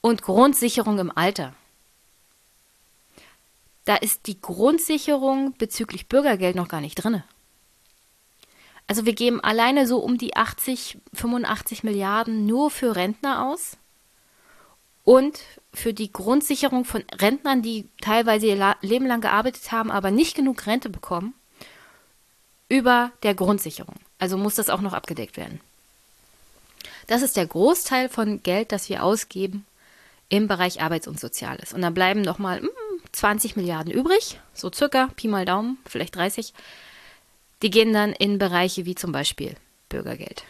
und Grundsicherung im Alter. Da ist die Grundsicherung bezüglich Bürgergeld noch gar nicht drin. Also wir geben alleine so um die 80, 85 Milliarden nur für Rentner aus und für die Grundsicherung von Rentnern, die teilweise ihr Leben lang gearbeitet haben, aber nicht genug Rente bekommen, über der Grundsicherung. Also muss das auch noch abgedeckt werden. Das ist der Großteil von Geld, das wir ausgeben im Bereich Arbeits- und Soziales. Und dann bleiben nochmal 20 Milliarden übrig, so circa, Pi mal Daumen, vielleicht 30. Die gehen dann in Bereiche wie zum Beispiel Bürgergeld.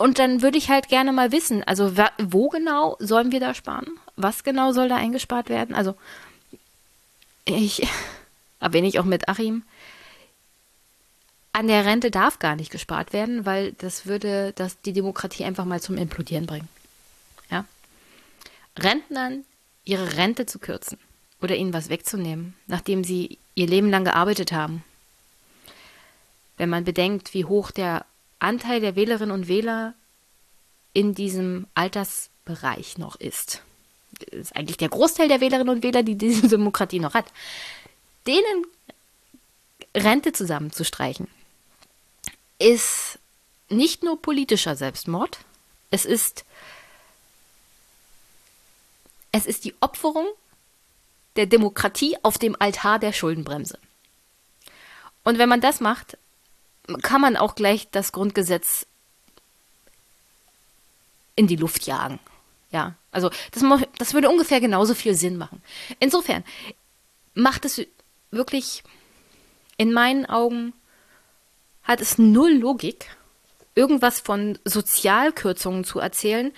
Und dann würde ich halt gerne mal wissen, also wo genau sollen wir da sparen? Was genau soll da eingespart werden? Also ich erwähne ich auch mit Achim, an der Rente darf gar nicht gespart werden, weil das würde das die Demokratie einfach mal zum Implodieren bringen. Ja? Rentnern ihre Rente zu kürzen oder ihnen was wegzunehmen, nachdem sie ihr Leben lang gearbeitet haben. Wenn man bedenkt, wie hoch der Anteil der Wählerinnen und Wähler in diesem Altersbereich noch ist. Das ist eigentlich der Großteil der Wählerinnen und Wähler, die diese Demokratie noch hat. Denen Rente zusammenzustreichen, ist nicht nur politischer Selbstmord, es ist, es ist die Opferung der Demokratie auf dem Altar der Schuldenbremse. Und wenn man das macht, kann man auch gleich das Grundgesetz in die Luft jagen. Ja, also das, das würde ungefähr genauso viel Sinn machen. Insofern macht es wirklich in meinen Augen hat es null Logik, irgendwas von Sozialkürzungen zu erzählen,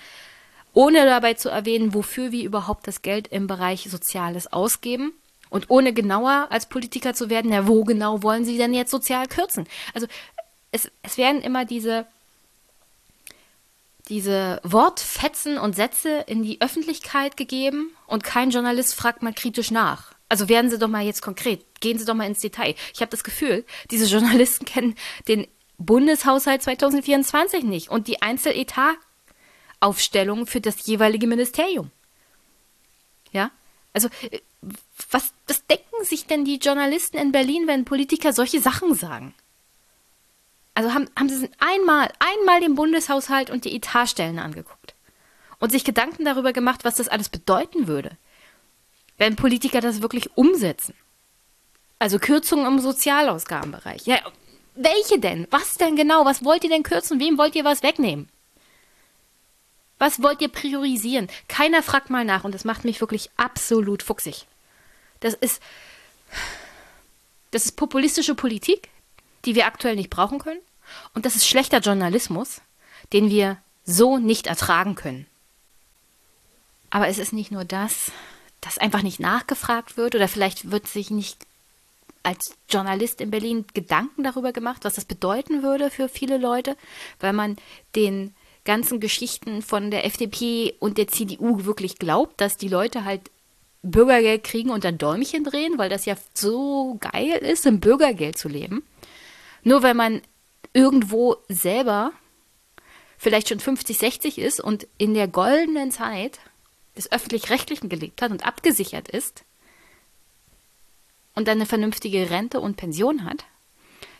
ohne dabei zu erwähnen, wofür wir überhaupt das Geld im Bereich Soziales ausgeben und ohne genauer als Politiker zu werden, ja, wo genau wollen Sie denn jetzt sozial kürzen? Also es, es werden immer diese, diese Wortfetzen und Sätze in die Öffentlichkeit gegeben und kein Journalist fragt mal kritisch nach. Also werden Sie doch mal jetzt konkret, gehen Sie doch mal ins Detail. Ich habe das Gefühl, diese Journalisten kennen den Bundeshaushalt 2024 nicht und die Einzeletataufstellung für das jeweilige Ministerium. Ja? Also, äh, was, was denken sich denn die Journalisten in Berlin, wenn Politiker solche Sachen sagen? Also haben, haben sie einmal, einmal den Bundeshaushalt und die Etatstellen angeguckt und sich Gedanken darüber gemacht, was das alles bedeuten würde wenn Politiker das wirklich umsetzen. Also Kürzungen im Sozialausgabenbereich. Ja, welche denn? Was denn genau? Was wollt ihr denn kürzen? Wem wollt ihr was wegnehmen? Was wollt ihr priorisieren? Keiner fragt mal nach und das macht mich wirklich absolut fuchsig. Das ist, das ist populistische Politik, die wir aktuell nicht brauchen können. Und das ist schlechter Journalismus, den wir so nicht ertragen können. Aber es ist nicht nur das dass einfach nicht nachgefragt wird oder vielleicht wird sich nicht als Journalist in Berlin Gedanken darüber gemacht, was das bedeuten würde für viele Leute, weil man den ganzen Geschichten von der FDP und der CDU wirklich glaubt, dass die Leute halt Bürgergeld kriegen und dann Däumchen drehen, weil das ja so geil ist, im Bürgergeld zu leben. Nur weil man irgendwo selber vielleicht schon 50, 60 ist und in der goldenen Zeit des öffentlich-rechtlichen gelebt hat und abgesichert ist und dann eine vernünftige Rente und Pension hat,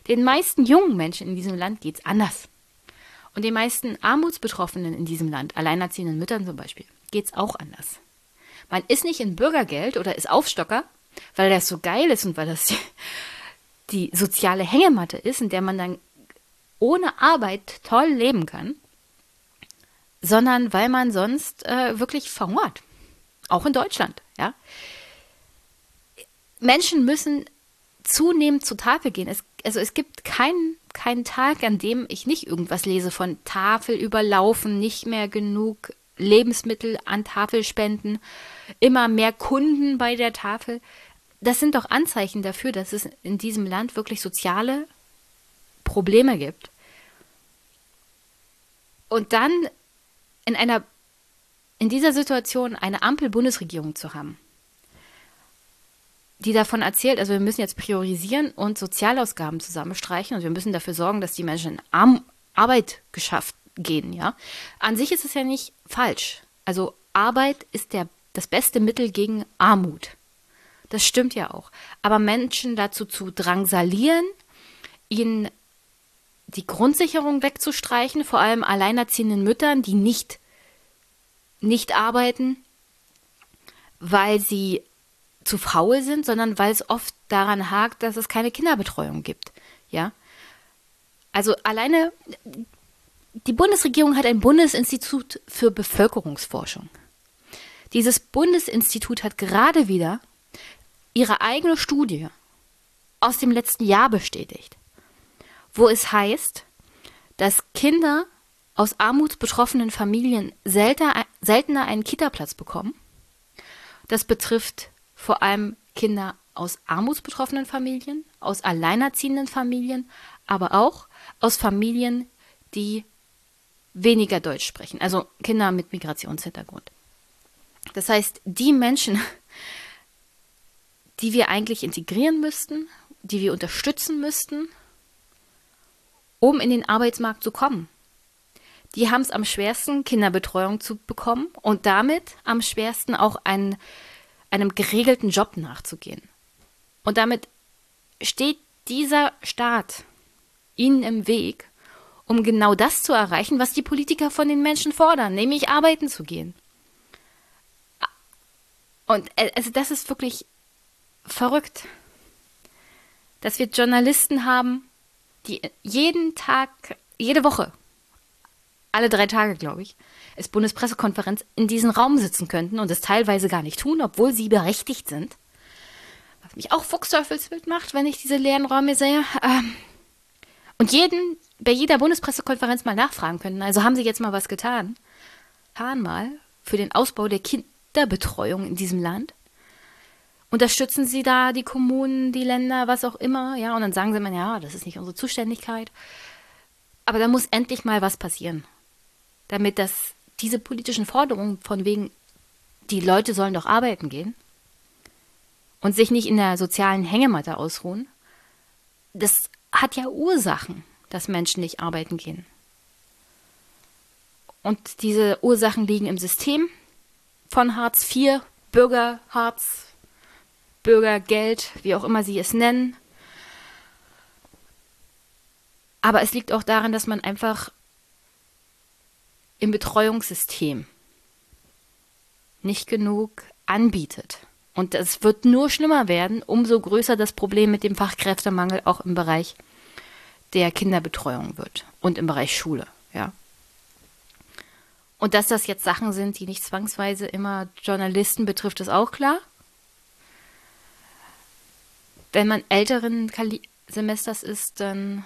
den meisten jungen Menschen in diesem Land geht es anders. Und den meisten Armutsbetroffenen in diesem Land, alleinerziehenden Müttern zum Beispiel, geht es auch anders. Man ist nicht in Bürgergeld oder ist Aufstocker, weil das so geil ist und weil das die, soziale Hängematte ist, in der man dann ohne Arbeit toll leben kann, sondern weil man sonst äh, wirklich verhungert. Auch in Deutschland, ja. Menschen müssen zunehmend zur Tafel gehen. Es, also es gibt keinen keinen Tag, an dem ich nicht irgendwas lese von Tafel überlaufen, nicht mehr genug Lebensmittel an Tafel spenden, immer mehr Kunden bei der Tafel. Das sind doch Anzeichen dafür, dass es in diesem Land wirklich soziale Probleme gibt. Und dann in einer in dieser Situation eine Ampel-Bundesregierung zu haben, die davon erzählt, also wir müssen jetzt priorisieren und Sozialausgaben zusammenstreichen und wir müssen dafür sorgen, dass die Menschen in Arm Arbeit geschafft gehen, ja. An sich ist es ja nicht falsch. Also Arbeit ist der, das beste Mittel gegen Armut. Das stimmt ja auch. Aber Menschen dazu zu drangsalieren ihnen die Grundsicherung wegzustreichen, vor allem alleinerziehenden Müttern, die nicht, nicht arbeiten, weil sie zu faul sind, sondern weil es oft daran hakt, dass es keine Kinderbetreuung gibt. Ja. Also alleine die Bundesregierung hat ein Bundesinstitut für Bevölkerungsforschung. Dieses Bundesinstitut hat gerade wieder ihre eigene Studie aus dem letzten Jahr bestätigt, wo es heißt, dass Kinder aus armutsbetroffenen Familien seltener, seltener einen Kitaplatz bekommen. Das betrifft vor allem Kinder aus armutsbetroffenen Familien, aus alleinerziehenden Familien, aber auch aus Familien, die weniger Deutsch sprechen, also Kinder mit Migrationshintergrund. Das heißt, die Menschen, die wir eigentlich integrieren müssten, die wir unterstützen müssten, um in den Arbeitsmarkt zu kommen, die haben es am schwersten, Kinderbetreuung zu bekommen und damit am schwersten auch einen, einem geregelten Job nachzugehen. Und damit steht dieser Staat ihnen im Weg, um genau das zu erreichen, was die Politiker von den Menschen fordern, nämlich arbeiten zu gehen. Und äh, also das ist wirklich verrückt, dass wir Journalisten haben, die jeden Tag, jede Woche, alle drei Tage, glaube ich, ist Bundespressekonferenz in diesem Raum sitzen könnten und es teilweise gar nicht tun, obwohl sie berechtigt sind. Was mich auch Fuchsteufelswild macht, wenn ich diese leeren Räume sehe. Ähm, und jeden, bei jeder Bundespressekonferenz mal nachfragen können. Also haben Sie jetzt mal was getan? Getan mal für den Ausbau der Kinderbetreuung in diesem Land? Unterstützen Sie da die Kommunen, die Länder, was auch immer? Ja, und dann sagen Sie mir, ja, das ist nicht unsere Zuständigkeit. Aber da muss endlich mal was passieren, damit das diese politischen Forderungen von wegen, die Leute sollen doch arbeiten gehen und sich nicht in der sozialen Hängematte ausruhen, das hat ja Ursachen, dass Menschen nicht arbeiten gehen. Und diese Ursachen liegen im System von Hartz IV, Bürgerhartz, Bürgergeld, wie auch immer sie es nennen. Aber es liegt auch daran, dass man einfach im Betreuungssystem nicht genug anbietet. Und es wird nur schlimmer werden, umso größer das Problem mit dem Fachkräftemangel auch im Bereich der Kinderbetreuung wird und im Bereich Schule, ja. Und dass das jetzt Sachen sind, die nicht zwangsweise immer Journalisten betrifft, ist auch klar. Wenn man älteren Kali Semesters ist, dann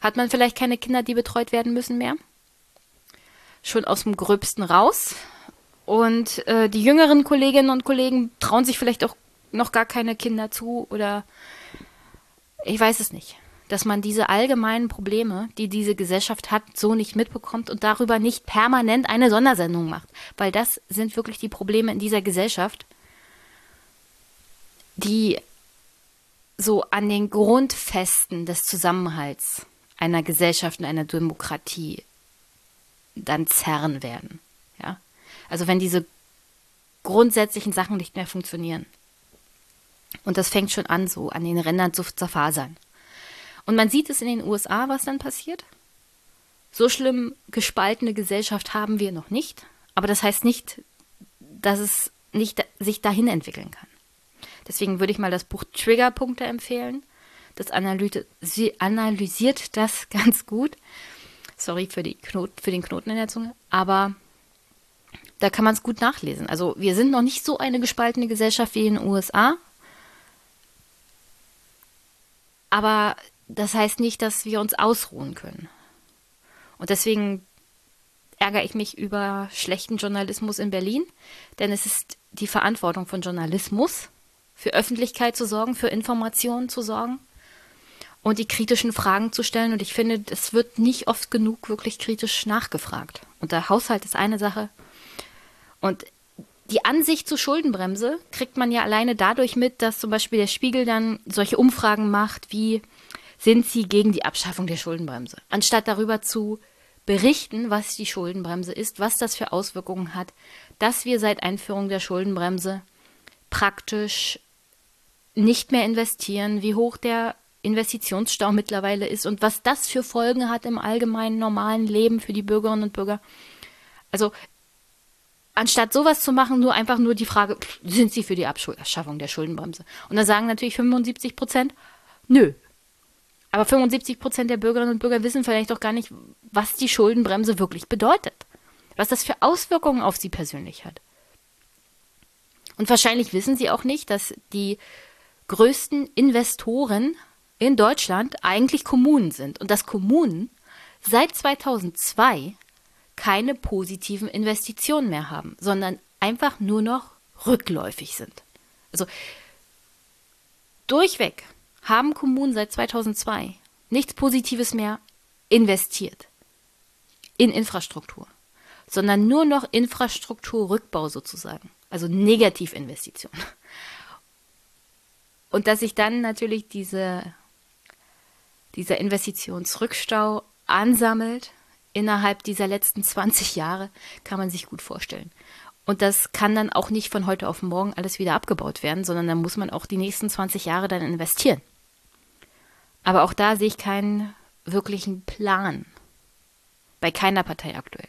hat man vielleicht keine Kinder, die betreut werden müssen mehr. Schon aus dem Gröbsten raus. Und äh, die jüngeren Kolleginnen und Kollegen trauen sich vielleicht auch noch gar keine Kinder zu oder ich weiß es nicht. Dass man diese allgemeinen Probleme, die diese Gesellschaft hat, so nicht mitbekommt und darüber nicht permanent eine Sondersendung macht. Weil das sind wirklich die Probleme in dieser Gesellschaft, die so an den Grundfesten des Zusammenhalts einer Gesellschaft und einer Demokratie dann zerren werden. Ja? Also wenn diese grundsätzlichen Sachen nicht mehr funktionieren. Und das fängt schon an, so an den Rändern zu zerfasern. Und man sieht es in den USA, was dann passiert. So schlimm gespaltene Gesellschaft haben wir noch nicht. Aber das heißt nicht, dass es nicht sich dahin entwickeln kann. Deswegen würde ich mal das Buch Triggerpunkte empfehlen. Das analysiert das ganz gut. Sorry für, Knot für den Knoten in der Zunge. Aber da kann man es gut nachlesen. Also wir sind noch nicht so eine gespaltene Gesellschaft wie in den USA. Aber das heißt nicht, dass wir uns ausruhen können. Und deswegen ärgere ich mich über schlechten Journalismus in Berlin, denn es ist die Verantwortung von Journalismus, für Öffentlichkeit zu sorgen, für Informationen zu sorgen und die kritischen Fragen zu stellen. Und ich finde, es wird nicht oft genug wirklich kritisch nachgefragt. Und der Haushalt ist eine Sache, und die Ansicht zur Schuldenbremse kriegt man ja alleine dadurch mit, dass zum Beispiel der Spiegel dann solche Umfragen macht, wie sind sie gegen die Abschaffung der Schuldenbremse, anstatt darüber zu berichten, was die Schuldenbremse ist, was das für Auswirkungen hat, dass wir seit Einführung der Schuldenbremse praktisch nicht mehr investieren, wie hoch der Investitionsstau mittlerweile ist und was das für Folgen hat im allgemeinen normalen Leben für die Bürgerinnen und Bürger. Also anstatt sowas zu machen, nur einfach nur die Frage, sind Sie für die Abschaffung der Schuldenbremse? Und da sagen natürlich 75 Prozent, nö. Aber 75 Prozent der Bürgerinnen und Bürger wissen vielleicht doch gar nicht, was die Schuldenbremse wirklich bedeutet. Was das für Auswirkungen auf sie persönlich hat. Und wahrscheinlich wissen sie auch nicht, dass die größten Investoren in Deutschland eigentlich Kommunen sind und dass Kommunen seit 2002 keine positiven Investitionen mehr haben, sondern einfach nur noch rückläufig sind. Also durchweg haben Kommunen seit 2002 nichts Positives mehr investiert in Infrastruktur, sondern nur noch Infrastrukturrückbau sozusagen, also Negativinvestitionen. Und dass sich dann natürlich diese, dieser Investitionsrückstau ansammelt innerhalb dieser letzten 20 Jahre, kann man sich gut vorstellen. Und das kann dann auch nicht von heute auf morgen alles wieder abgebaut werden, sondern dann muss man auch die nächsten 20 Jahre dann investieren. Aber auch da sehe ich keinen wirklichen Plan. Bei keiner Partei aktuell.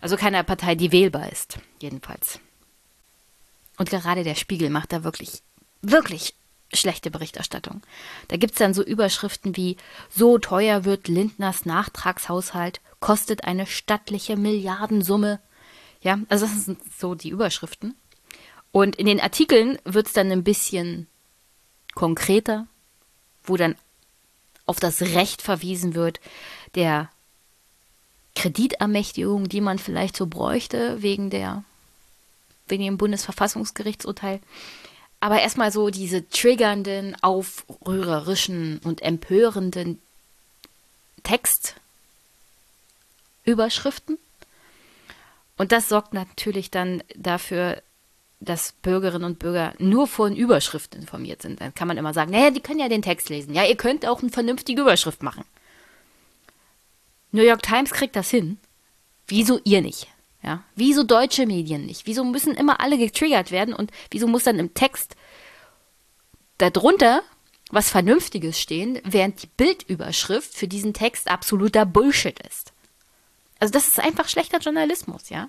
Also keiner Partei, die wählbar ist, jedenfalls. Und gerade der Spiegel macht da wirklich wirklich schlechte Berichterstattung. Da gibt es dann so Überschriften wie So teuer wird Lindners Nachtragshaushalt, kostet eine stattliche Milliardensumme. Ja, also das sind so die Überschriften. Und in den Artikeln wird es dann ein bisschen konkreter, wo dann auf das Recht verwiesen wird, der Kreditermächtigung, die man vielleicht so bräuchte, wegen der, wegen dem Bundesverfassungsgerichtsurteil. Aber erstmal so diese triggernden, aufrührerischen und empörenden Textüberschriften. Und das sorgt natürlich dann dafür, dass Bürgerinnen und Bürger nur von Überschriften informiert sind. Dann kann man immer sagen, naja, die können ja den Text lesen. Ja, ihr könnt auch eine vernünftige Überschrift machen. New York Times kriegt das hin. Wieso ihr nicht? Ja, wieso deutsche Medien nicht? Wieso müssen immer alle getriggert werden und wieso muss dann im Text darunter was Vernünftiges stehen, während die Bildüberschrift für diesen Text absoluter Bullshit ist? Also das ist einfach schlechter Journalismus, ja?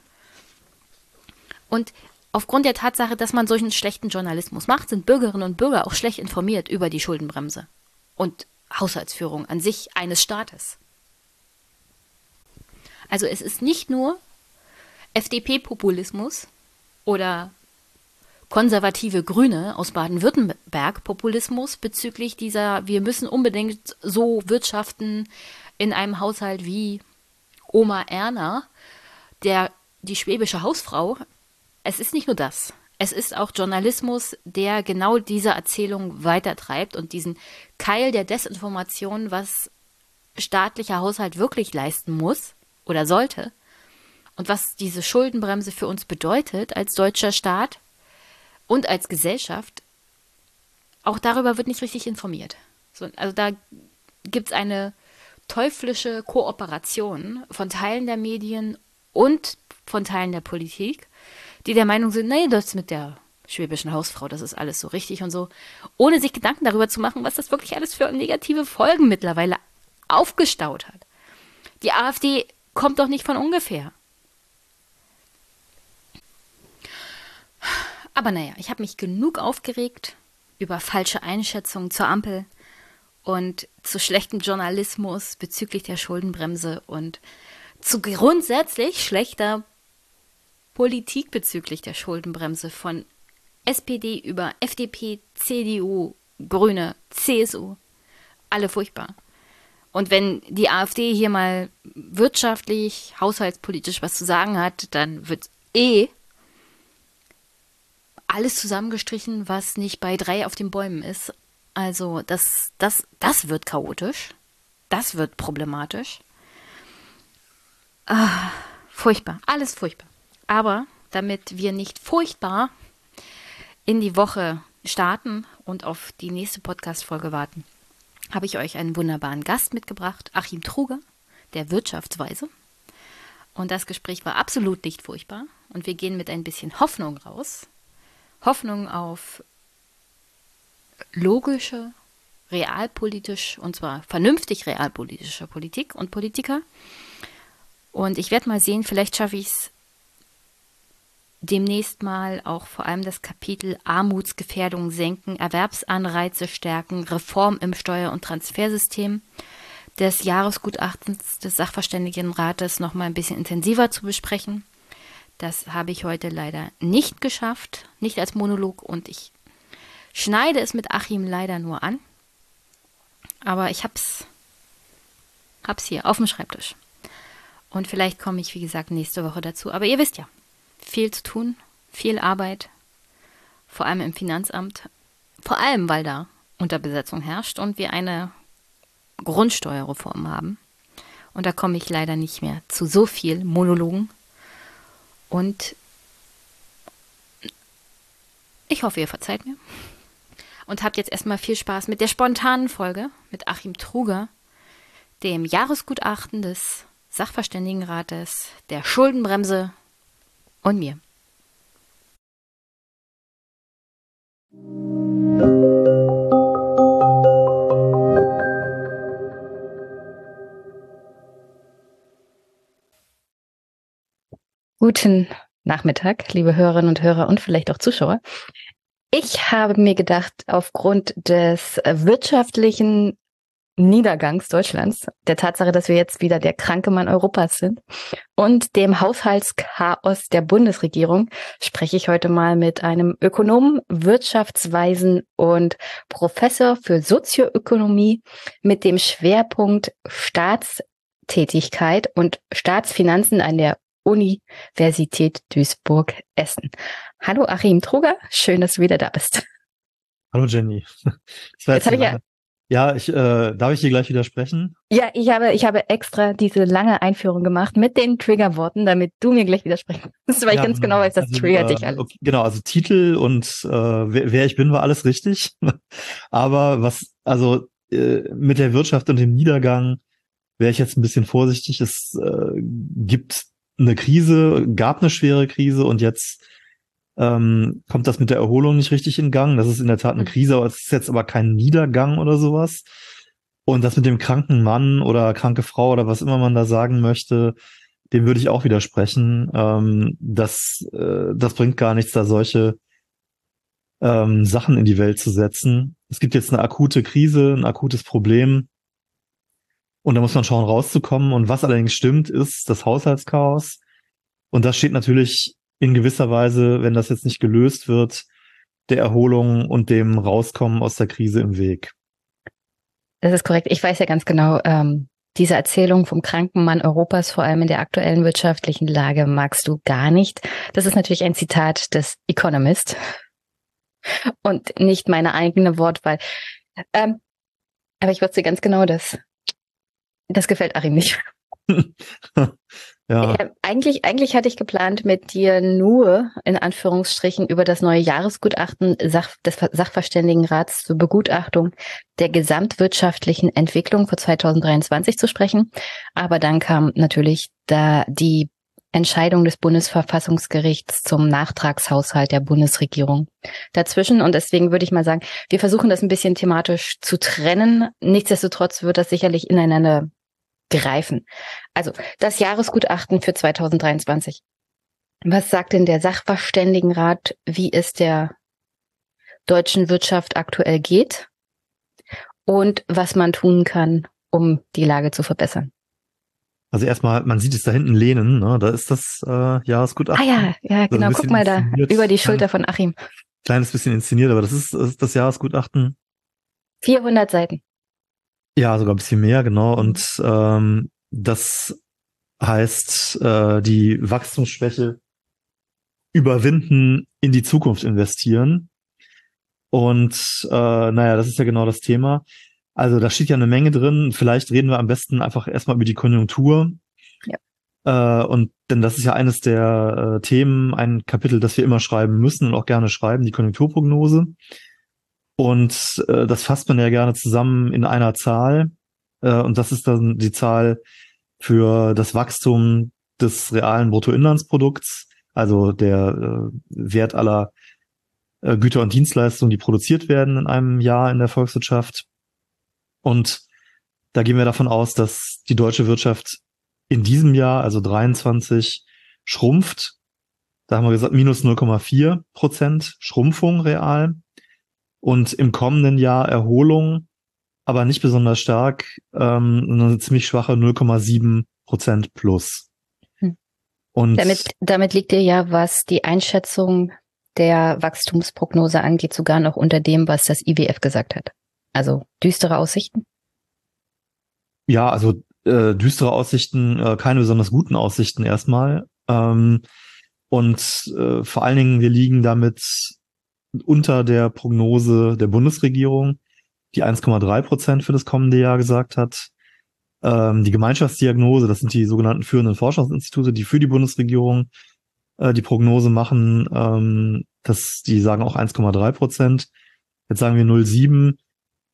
Und aufgrund der Tatsache, dass man solchen schlechten Journalismus macht, sind Bürgerinnen und Bürger auch schlecht informiert über die Schuldenbremse und Haushaltsführung an sich eines Staates. Also es ist nicht nur FDP-Populismus oder konservative Grüne aus Baden-Württemberg Populismus bezüglich dieser, wir müssen unbedingt so wirtschaften in einem Haushalt wie Oma Erna, der die schwäbische Hausfrau. Es ist nicht nur das. Es ist auch Journalismus, der genau diese Erzählung weitertreibt und diesen Keil der Desinformation, was staatlicher Haushalt wirklich leisten muss oder sollte, und was diese Schuldenbremse für uns bedeutet als deutscher Staat und als Gesellschaft, auch darüber wird nicht richtig informiert. So, also da gibt es eine teuflische Kooperation von Teilen der Medien und von Teilen der Politik, die der Meinung sind, nee, das mit der schwäbischen Hausfrau, das ist alles so richtig und so, ohne sich Gedanken darüber zu machen, was das wirklich alles für negative Folgen mittlerweile aufgestaut hat. Die AfD kommt doch nicht von ungefähr. Aber naja, ich habe mich genug aufgeregt über falsche Einschätzungen zur Ampel und zu schlechtem Journalismus bezüglich der Schuldenbremse und zu grundsätzlich schlechter Politik bezüglich der Schuldenbremse von SPD über FDP, CDU, Grüne, CSU. Alle furchtbar. Und wenn die AfD hier mal wirtschaftlich, haushaltspolitisch was zu sagen hat, dann wird eh alles zusammengestrichen, was nicht bei drei auf den Bäumen ist. Also das, das, das wird chaotisch. Das wird problematisch. Ah, furchtbar. Alles furchtbar. Aber damit wir nicht furchtbar in die Woche starten und auf die nächste Podcast-Folge warten, habe ich euch einen wunderbaren Gast mitgebracht, Achim Truger, der Wirtschaftsweise. Und das Gespräch war absolut nicht furchtbar. Und wir gehen mit ein bisschen Hoffnung raus, Hoffnung auf logische realpolitisch und zwar vernünftig realpolitischer Politik und Politiker. Und ich werde mal sehen, vielleicht schaffe ich es demnächst mal auch vor allem das Kapitel Armutsgefährdung senken, Erwerbsanreize stärken, Reform im Steuer- und Transfersystem des Jahresgutachtens des Sachverständigenrates noch mal ein bisschen intensiver zu besprechen. Das habe ich heute leider nicht geschafft, nicht als Monolog und ich schneide es mit Achim leider nur an. Aber ich hab's, hab's hier auf dem Schreibtisch. Und vielleicht komme ich, wie gesagt, nächste Woche dazu. Aber ihr wisst ja, viel zu tun, viel Arbeit, vor allem im Finanzamt, vor allem weil da Unterbesetzung herrscht und wir eine Grundsteuerreform haben. Und da komme ich leider nicht mehr zu so viel Monologen. Und ich hoffe, ihr verzeiht mir. Und habt jetzt erstmal viel Spaß mit der spontanen Folge mit Achim Truger, dem Jahresgutachten des Sachverständigenrates, der Schuldenbremse und mir. Guten Nachmittag, liebe Hörerinnen und Hörer und vielleicht auch Zuschauer. Ich habe mir gedacht, aufgrund des wirtschaftlichen Niedergangs Deutschlands, der Tatsache, dass wir jetzt wieder der kranke Mann Europas sind und dem Haushaltschaos der Bundesregierung spreche ich heute mal mit einem Ökonomen, Wirtschaftsweisen und Professor für Sozioökonomie mit dem Schwerpunkt Staatstätigkeit und Staatsfinanzen an der Universität Duisburg-Essen. Hallo Achim Truger, schön, dass du wieder da bist. Hallo Jenny. Jetzt, jetzt ich ja ja, ich äh, darf ich dir gleich widersprechen? Ja, ich habe ich habe extra diese lange Einführung gemacht mit den Triggerworten, damit du mir gleich widersprechen kannst, weil ja, ich ganz genau weiß, das also, triggert äh, dich alles. Okay, genau, also Titel und äh, wer, wer ich bin, war alles richtig. Aber was also äh, mit der Wirtschaft und dem Niedergang wäre ich jetzt ein bisschen vorsichtig. Es äh, gibt eine Krise, gab eine schwere Krise und jetzt ähm, kommt das mit der Erholung nicht richtig in Gang. Das ist in der Tat eine mhm. Krise, aber es ist jetzt aber kein Niedergang oder sowas. Und das mit dem kranken Mann oder kranke Frau oder was immer man da sagen möchte, dem würde ich auch widersprechen. Ähm, das, äh, das bringt gar nichts, da solche ähm, Sachen in die Welt zu setzen. Es gibt jetzt eine akute Krise, ein akutes Problem. Und da muss man schauen, rauszukommen. Und was allerdings stimmt, ist das Haushaltschaos. Und das steht natürlich in gewisser Weise, wenn das jetzt nicht gelöst wird, der Erholung und dem Rauskommen aus der Krise im Weg. Das ist korrekt. Ich weiß ja ganz genau, ähm, diese Erzählung vom kranken Mann Europas, vor allem in der aktuellen wirtschaftlichen Lage, magst du gar nicht. Das ist natürlich ein Zitat des Economist und nicht meine eigene Wortwahl. Ähm, aber ich wusste ganz genau, dass das gefällt Achim nicht. Ja. Äh, eigentlich, eigentlich hatte ich geplant, mit dir nur in Anführungsstrichen über das neue Jahresgutachten Sach des Sachverständigenrats zur Begutachtung der gesamtwirtschaftlichen Entwicklung für 2023 zu sprechen. Aber dann kam natürlich da die Entscheidung des Bundesverfassungsgerichts zum Nachtragshaushalt der Bundesregierung dazwischen. Und deswegen würde ich mal sagen, wir versuchen das ein bisschen thematisch zu trennen. Nichtsdestotrotz wird das sicherlich ineinander greifen. Also das Jahresgutachten für 2023. Was sagt denn der Sachverständigenrat, wie es der deutschen Wirtschaft aktuell geht und was man tun kann, um die Lage zu verbessern? Also erstmal, man sieht es da hinten lehnen, ne? da ist das äh, Jahresgutachten. Ah ja, ja, genau, guck mal da über die Schulter von Achim. Kleines bisschen inszeniert, aber das ist, das, ist das Jahresgutachten. 400 Seiten. Ja, sogar ein bisschen mehr, genau. Und ähm, das heißt, äh, die Wachstumsschwäche überwinden, in die Zukunft investieren. Und äh, naja, das ist ja genau das Thema. Also da steht ja eine Menge drin. Vielleicht reden wir am besten einfach erstmal über die Konjunktur. Ja. Äh, und denn das ist ja eines der äh, Themen, ein Kapitel, das wir immer schreiben müssen und auch gerne schreiben, die Konjunkturprognose. Und äh, das fasst man ja gerne zusammen in einer Zahl. Äh, und das ist dann die Zahl für das Wachstum des realen Bruttoinlandsprodukts, also der äh, Wert aller äh, Güter und Dienstleistungen, die produziert werden in einem Jahr in der Volkswirtschaft. Und da gehen wir davon aus, dass die deutsche Wirtschaft in diesem Jahr, also 23, schrumpft. Da haben wir gesagt, minus 0,4 Prozent Schrumpfung real. Und im kommenden Jahr Erholung, aber nicht besonders stark, ähm, eine ziemlich schwache 0,7 Prozent plus. Hm. Und damit, damit liegt ihr ja, was die Einschätzung der Wachstumsprognose angeht, sogar noch unter dem, was das IWF gesagt hat. Also düstere Aussichten? Ja, also äh, düstere Aussichten, äh, keine besonders guten Aussichten erstmal. Ähm, und äh, vor allen Dingen, wir liegen damit unter der Prognose der Bundesregierung, die 1,3 Prozent für das kommende Jahr gesagt hat. Ähm, die Gemeinschaftsdiagnose, das sind die sogenannten führenden Forschungsinstitute, die für die Bundesregierung äh, die Prognose machen, ähm, dass die sagen auch 1,3 Prozent. Jetzt sagen wir 0,7.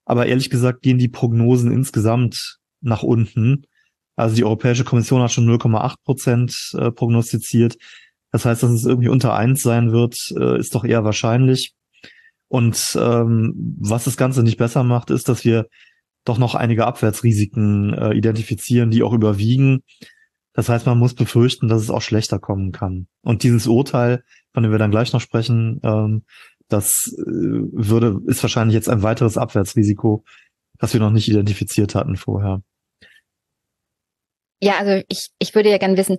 Aber ehrlich gesagt gehen die Prognosen insgesamt nach unten. Also die Europäische Kommission hat schon 0,8 Prozent äh, prognostiziert. Das heißt, dass es irgendwie unter eins sein wird, äh, ist doch eher wahrscheinlich. Und ähm, was das Ganze nicht besser macht, ist, dass wir doch noch einige Abwärtsrisiken äh, identifizieren, die auch überwiegen. Das heißt, man muss befürchten, dass es auch schlechter kommen kann. Und dieses Urteil, von dem wir dann gleich noch sprechen, ähm, das äh, würde, ist wahrscheinlich jetzt ein weiteres Abwärtsrisiko, das wir noch nicht identifiziert hatten vorher. Ja, also ich, ich würde ja gern wissen,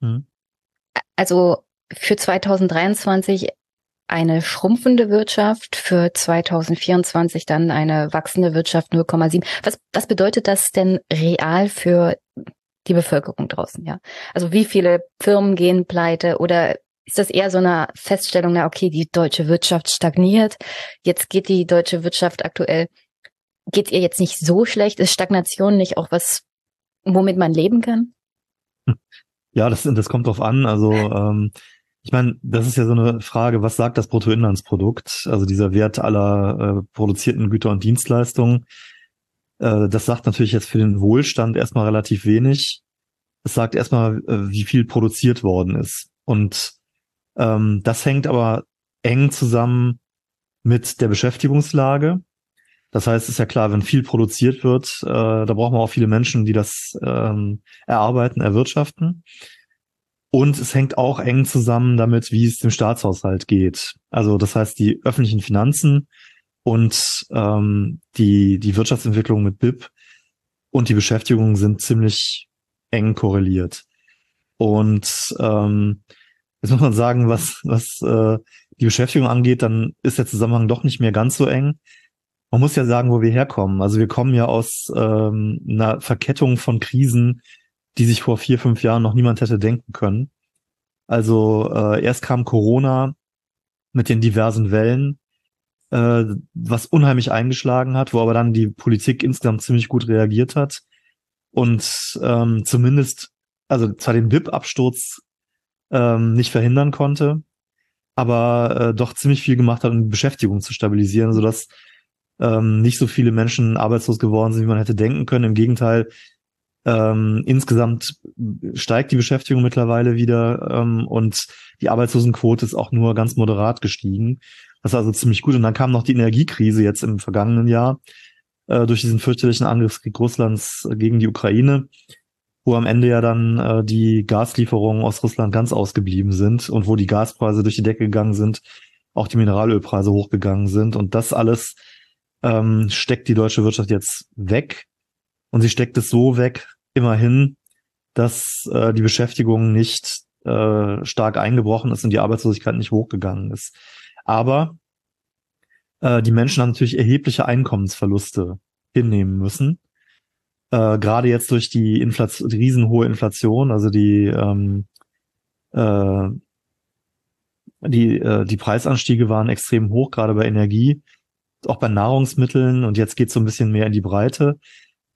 hm. Also für 2023 eine schrumpfende Wirtschaft, für 2024 dann eine wachsende Wirtschaft 0,7. Was, was bedeutet das denn real für die Bevölkerung draußen, ja? Also wie viele Firmen gehen pleite oder ist das eher so eine Feststellung, na okay, die deutsche Wirtschaft stagniert, jetzt geht die deutsche Wirtschaft aktuell, geht ihr jetzt nicht so schlecht? Ist Stagnation nicht auch was, womit man leben kann? Ja, das, das kommt drauf an. Also ähm, ich meine, das ist ja so eine Frage, was sagt das Bruttoinlandsprodukt, also dieser Wert aller äh, produzierten Güter und Dienstleistungen. Äh, das sagt natürlich jetzt für den Wohlstand erstmal relativ wenig. Es sagt erstmal, äh, wie viel produziert worden ist. Und ähm, das hängt aber eng zusammen mit der Beschäftigungslage. Das heißt, ist ja klar, wenn viel produziert wird, äh, da braucht man auch viele Menschen, die das ähm, erarbeiten, erwirtschaften. Und es hängt auch eng zusammen damit, wie es dem Staatshaushalt geht. Also das heißt, die öffentlichen Finanzen und ähm, die, die Wirtschaftsentwicklung mit BIP und die Beschäftigung sind ziemlich eng korreliert. Und ähm, jetzt muss man sagen, was, was äh, die Beschäftigung angeht, dann ist der Zusammenhang doch nicht mehr ganz so eng. Man muss ja sagen, wo wir herkommen. Also wir kommen ja aus ähm, einer Verkettung von Krisen, die sich vor vier, fünf Jahren noch niemand hätte denken können. Also äh, erst kam Corona mit den diversen Wellen, äh, was unheimlich eingeschlagen hat, wo aber dann die Politik insgesamt ziemlich gut reagiert hat und ähm, zumindest, also zwar den BIP-Absturz ähm, nicht verhindern konnte, aber äh, doch ziemlich viel gemacht hat, um die Beschäftigung zu stabilisieren, sodass ähm, nicht so viele Menschen arbeitslos geworden sind, wie man hätte denken können. Im Gegenteil, ähm, insgesamt steigt die Beschäftigung mittlerweile wieder ähm, und die Arbeitslosenquote ist auch nur ganz moderat gestiegen. Das ist also ziemlich gut. Und dann kam noch die Energiekrise jetzt im vergangenen Jahr äh, durch diesen fürchterlichen Angriffskrieg Russlands gegen die Ukraine, wo am Ende ja dann äh, die Gaslieferungen aus Russland ganz ausgeblieben sind und wo die Gaspreise durch die Decke gegangen sind, auch die Mineralölpreise hochgegangen sind. Und das alles ähm, steckt die deutsche Wirtschaft jetzt weg. Und sie steckt es so weg, immerhin, dass äh, die Beschäftigung nicht äh, stark eingebrochen ist und die Arbeitslosigkeit nicht hochgegangen ist. Aber äh, die Menschen haben natürlich erhebliche Einkommensverluste hinnehmen müssen. Äh, Gerade jetzt durch die, Inflation, die riesenhohe Inflation, also die ähm, äh, die, äh, die Preisanstiege waren extrem hoch, gerade bei Energie, auch bei Nahrungsmitteln und jetzt geht es so ein bisschen mehr in die Breite.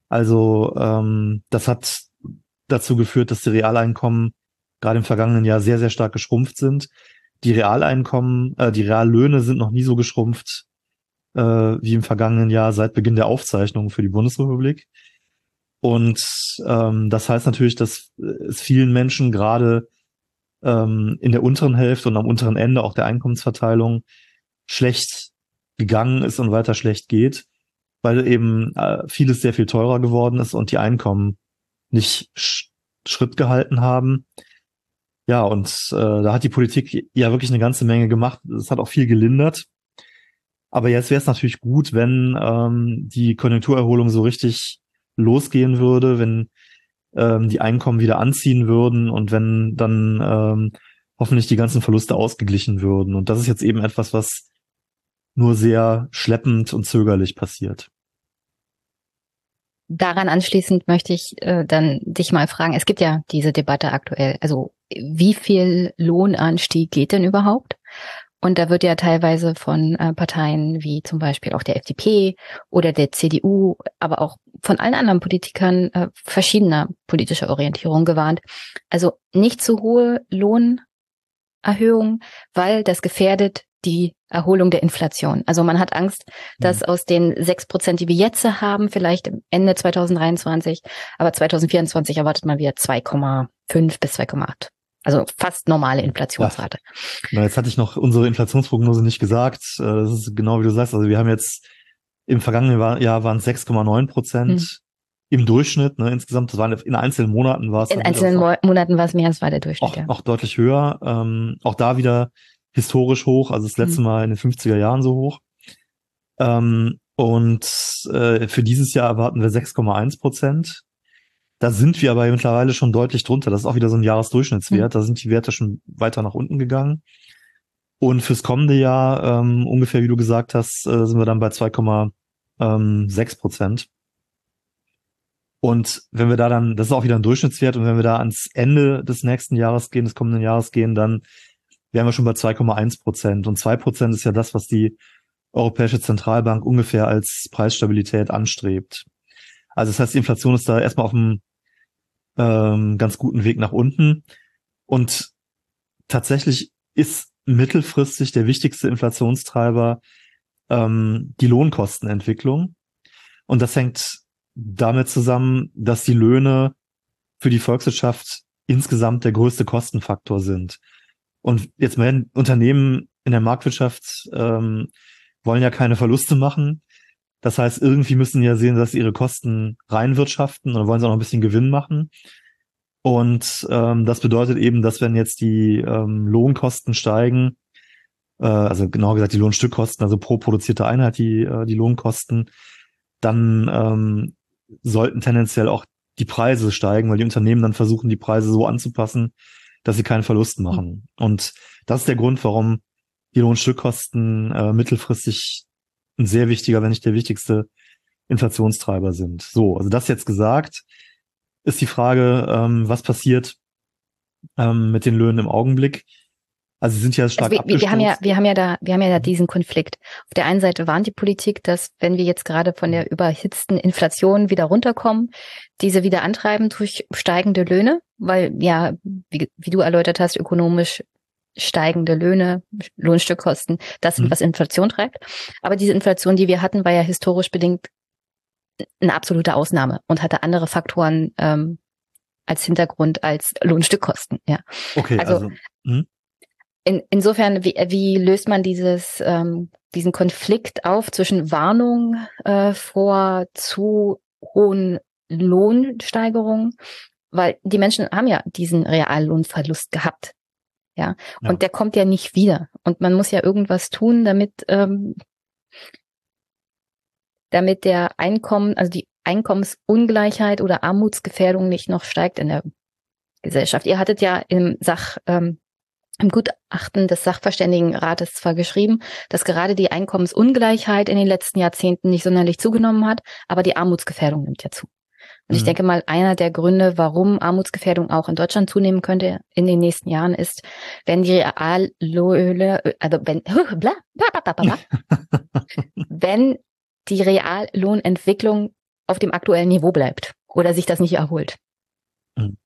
Also ähm, das hat dazu geführt, dass die Realeinkommen gerade im vergangenen Jahr sehr, sehr stark geschrumpft sind die Realeinkommen, äh, die Reallöhne sind noch nie so geschrumpft äh, wie im vergangenen Jahr seit Beginn der Aufzeichnungen für die Bundesrepublik. Und ähm, das heißt natürlich, dass es vielen Menschen gerade ähm, in der unteren Hälfte und am unteren Ende auch der Einkommensverteilung schlecht gegangen ist und weiter schlecht geht. weil eben äh, vieles sehr viel teurer geworden ist und die Einkommen nicht Sch Schritt gehalten haben. Ja, und äh, da hat die Politik ja wirklich eine ganze Menge gemacht. Es hat auch viel gelindert. Aber jetzt wäre es natürlich gut, wenn ähm, die Konjunkturerholung so richtig losgehen würde, wenn ähm, die Einkommen wieder anziehen würden und wenn dann ähm, hoffentlich die ganzen Verluste ausgeglichen würden. Und das ist jetzt eben etwas, was nur sehr schleppend und zögerlich passiert. Daran anschließend möchte ich äh, dann dich mal fragen, es gibt ja diese Debatte aktuell, also wie viel Lohnanstieg geht denn überhaupt? Und da wird ja teilweise von äh, Parteien wie zum Beispiel auch der FDP oder der CDU, aber auch von allen anderen Politikern äh, verschiedener politischer Orientierung gewarnt. Also nicht zu hohe Lohnerhöhungen, weil das gefährdet die Erholung der Inflation. Also man hat Angst, dass mhm. aus den sechs Prozent, die wir jetzt haben, vielleicht Ende 2023, aber 2024 erwartet man wieder 2,5 bis 2,8. Also fast normale Inflationsrate. Ja. Jetzt hatte ich noch unsere Inflationsprognose nicht gesagt. Äh, das ist genau wie du sagst. Also wir haben jetzt im vergangenen Jahr waren es 6,9 Prozent. Hm. Im Durchschnitt, ne, insgesamt, das waren in einzelnen Monaten war es. In einzelnen auch, Monaten war es mehr als war der Durchschnitt. Auch, ja. auch deutlich höher. Ähm, auch da wieder historisch hoch, also das letzte hm. Mal in den 50er Jahren so hoch. Ähm, und äh, für dieses Jahr erwarten wir 6,1 Prozent. Da sind wir aber mittlerweile schon deutlich drunter. Das ist auch wieder so ein Jahresdurchschnittswert. Mhm. Da sind die Werte schon weiter nach unten gegangen. Und fürs kommende Jahr, ähm, ungefähr wie du gesagt hast, äh, sind wir dann bei 2,6 ähm, Prozent. Und wenn wir da dann, das ist auch wieder ein Durchschnittswert, und wenn wir da ans Ende des nächsten Jahres gehen, des kommenden Jahres gehen, dann wären wir schon bei 2,1 Prozent. Und zwei Prozent ist ja das, was die Europäische Zentralbank ungefähr als Preisstabilität anstrebt. Also das heißt, die Inflation ist da erstmal auf einem ähm, ganz guten Weg nach unten. Und tatsächlich ist mittelfristig der wichtigste Inflationstreiber ähm, die Lohnkostenentwicklung. Und das hängt damit zusammen, dass die Löhne für die Volkswirtschaft insgesamt der größte Kostenfaktor sind. Und jetzt werden Unternehmen in der Marktwirtschaft ähm, wollen ja keine Verluste machen. Das heißt, irgendwie müssen ja sehen, dass ihre Kosten reinwirtschaften oder wollen sie auch noch ein bisschen Gewinn machen. Und ähm, das bedeutet eben, dass wenn jetzt die ähm, Lohnkosten steigen, äh, also genauer gesagt die Lohnstückkosten, also pro produzierte Einheit die, äh, die Lohnkosten, dann ähm, sollten tendenziell auch die Preise steigen, weil die Unternehmen dann versuchen, die Preise so anzupassen, dass sie keinen Verlust machen. Und das ist der Grund, warum die Lohnstückkosten äh, mittelfristig ein sehr wichtiger, wenn nicht der wichtigste Inflationstreiber sind. So, also das jetzt gesagt, ist die Frage, ähm, was passiert ähm, mit den Löhnen im Augenblick. Also sie sind ja stark also wir, wir haben ja, wir haben ja da, wir haben ja da diesen Konflikt. Auf der einen Seite warnt die Politik, dass wenn wir jetzt gerade von der überhitzten Inflation wieder runterkommen, diese wieder antreiben durch steigende Löhne, weil ja, wie, wie du erläutert hast, ökonomisch steigende Löhne, Lohnstückkosten, das mhm. was Inflation treibt. Aber diese Inflation, die wir hatten, war ja historisch bedingt eine absolute Ausnahme und hatte andere Faktoren ähm, als Hintergrund als Lohnstückkosten. Ja. Okay, also, also hm? in, insofern, wie, wie löst man dieses ähm, diesen Konflikt auf zwischen Warnung äh, vor zu hohen Lohnsteigerungen, weil die Menschen haben ja diesen Reallohnverlust gehabt ja? ja. Und der kommt ja nicht wieder. Und man muss ja irgendwas tun, damit, ähm, damit der Einkommen, also die Einkommensungleichheit oder Armutsgefährdung nicht noch steigt in der Gesellschaft. Ihr hattet ja im Sach, ähm, im Gutachten des Sachverständigenrates zwar geschrieben, dass gerade die Einkommensungleichheit in den letzten Jahrzehnten nicht sonderlich zugenommen hat, aber die Armutsgefährdung nimmt ja zu. Und ich mhm. denke mal, einer der Gründe, warum Armutsgefährdung auch in Deutschland zunehmen könnte in den nächsten Jahren, ist, wenn die Reallöhne, also wenn, bla, bla, bla, bla, wenn die Reallohnentwicklung auf dem aktuellen Niveau bleibt oder sich das nicht erholt. Mhm.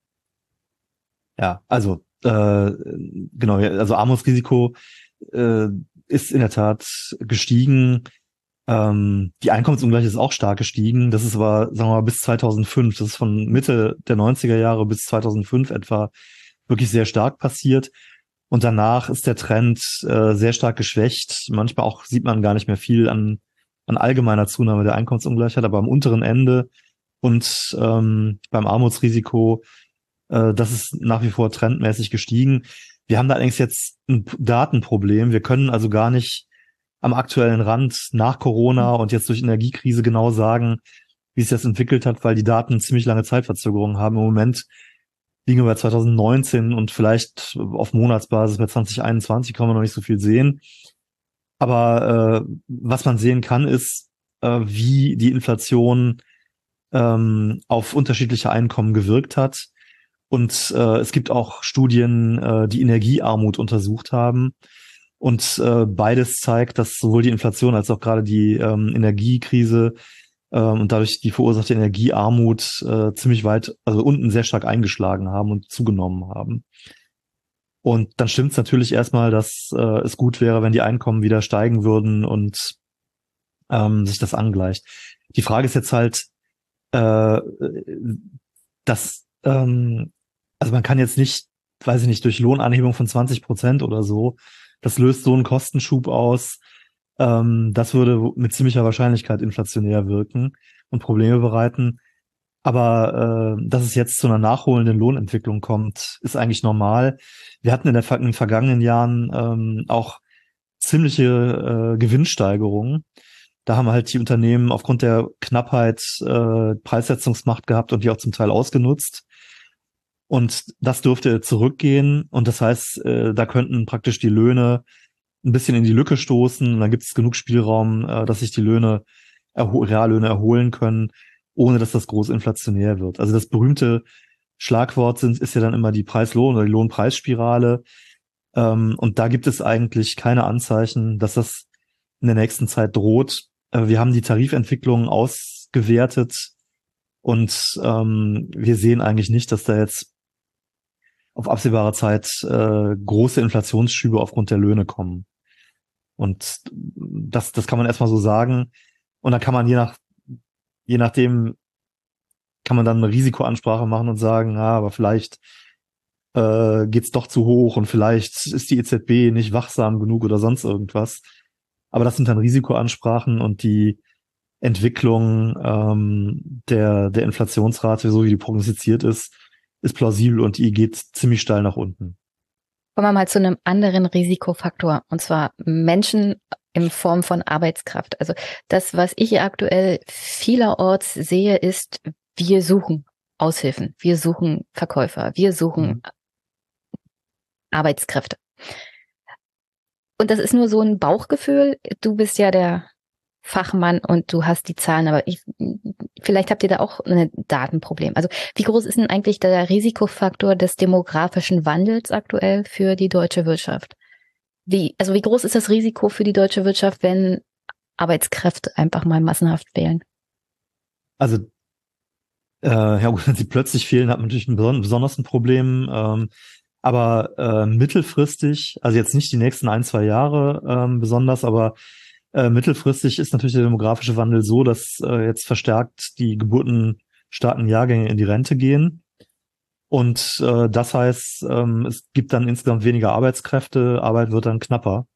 Ja, also äh, genau, also Armutsrisiko äh, ist in der Tat gestiegen. Ähm, die Einkommensungleichheit ist auch stark gestiegen. Das ist aber, sagen wir mal, bis 2005. Das ist von Mitte der 90er Jahre bis 2005 etwa wirklich sehr stark passiert. Und danach ist der Trend äh, sehr stark geschwächt. Manchmal auch sieht man gar nicht mehr viel an an allgemeiner Zunahme der Einkommensungleichheit, aber am unteren Ende und ähm, beim Armutsrisiko, äh, das ist nach wie vor trendmäßig gestiegen. Wir haben da allerdings jetzt ein Datenproblem. Wir können also gar nicht am aktuellen Rand nach Corona und jetzt durch Energiekrise genau sagen, wie sich das entwickelt hat, weil die Daten ziemlich lange Zeitverzögerungen haben. Im Moment liegen wir bei 2019 und vielleicht auf Monatsbasis bei 2021 kann man noch nicht so viel sehen. Aber äh, was man sehen kann, ist, äh, wie die Inflation ähm, auf unterschiedliche Einkommen gewirkt hat. Und äh, es gibt auch Studien, äh, die Energiearmut untersucht haben. Und äh, beides zeigt, dass sowohl die Inflation als auch gerade die ähm, Energiekrise ähm, und dadurch die verursachte Energiearmut äh, ziemlich weit, also unten sehr stark eingeschlagen haben und zugenommen haben. Und dann stimmt es natürlich erstmal, dass äh, es gut wäre, wenn die Einkommen wieder steigen würden und ähm, sich das angleicht. Die Frage ist jetzt halt, äh, dass, ähm, also man kann jetzt nicht, weiß ich nicht, durch Lohnanhebung von 20 Prozent oder so, das löst so einen Kostenschub aus, ähm, das würde mit ziemlicher Wahrscheinlichkeit inflationär wirken und Probleme bereiten. Aber äh, dass es jetzt zu einer nachholenden Lohnentwicklung kommt, ist eigentlich normal. Wir hatten in, der, in den vergangenen Jahren ähm, auch ziemliche äh, Gewinnsteigerungen. Da haben halt die Unternehmen aufgrund der Knappheit äh, Preissetzungsmacht gehabt und die auch zum Teil ausgenutzt. Und das dürfte zurückgehen. Und das heißt, äh, da könnten praktisch die Löhne ein bisschen in die Lücke stoßen. Und dann gibt es genug Spielraum, äh, dass sich die Löhne, erho Reallöhne erholen können, ohne dass das groß inflationär wird. Also das berühmte Schlagwort sind, ist ja dann immer die Preislohn- oder die Lohnpreisspirale. Ähm, und da gibt es eigentlich keine Anzeichen, dass das in der nächsten Zeit droht. Äh, wir haben die Tarifentwicklung ausgewertet und ähm, wir sehen eigentlich nicht, dass da jetzt auf absehbare Zeit äh, große Inflationsschübe aufgrund der Löhne kommen. Und das, das kann man erstmal so sagen. Und dann kann man je nach, je nachdem, kann man dann eine Risikoansprache machen und sagen, ja, aber vielleicht äh, geht's doch zu hoch und vielleicht ist die EZB nicht wachsam genug oder sonst irgendwas. Aber das sind dann Risikoansprachen und die Entwicklung ähm, der, der Inflationsrate, so wie die prognostiziert ist, ist plausibel und die geht ziemlich steil nach unten. Kommen wir mal zu einem anderen Risikofaktor, und zwar Menschen in Form von Arbeitskraft. Also das, was ich aktuell vielerorts sehe, ist, wir suchen Aushilfen, wir suchen Verkäufer, wir suchen mhm. Arbeitskräfte. Und das ist nur so ein Bauchgefühl. Du bist ja der Fachmann und du hast die Zahlen, aber ich, vielleicht habt ihr da auch ein Datenproblem. Also wie groß ist denn eigentlich der Risikofaktor des demografischen Wandels aktuell für die deutsche Wirtschaft? Wie, also wie groß ist das Risiko für die deutsche Wirtschaft, wenn Arbeitskräfte einfach mal massenhaft fehlen? Also äh, ja gut, wenn sie plötzlich fehlen, hat man natürlich ein besonders ein Problem. Ähm, aber äh, mittelfristig, also jetzt nicht die nächsten ein, zwei Jahre ähm, besonders, aber äh, mittelfristig ist natürlich der demografische Wandel so, dass äh, jetzt verstärkt die geburtenstarken Jahrgänge in die Rente gehen. Und äh, das heißt, ähm, es gibt dann insgesamt weniger Arbeitskräfte, Arbeit wird dann knapper.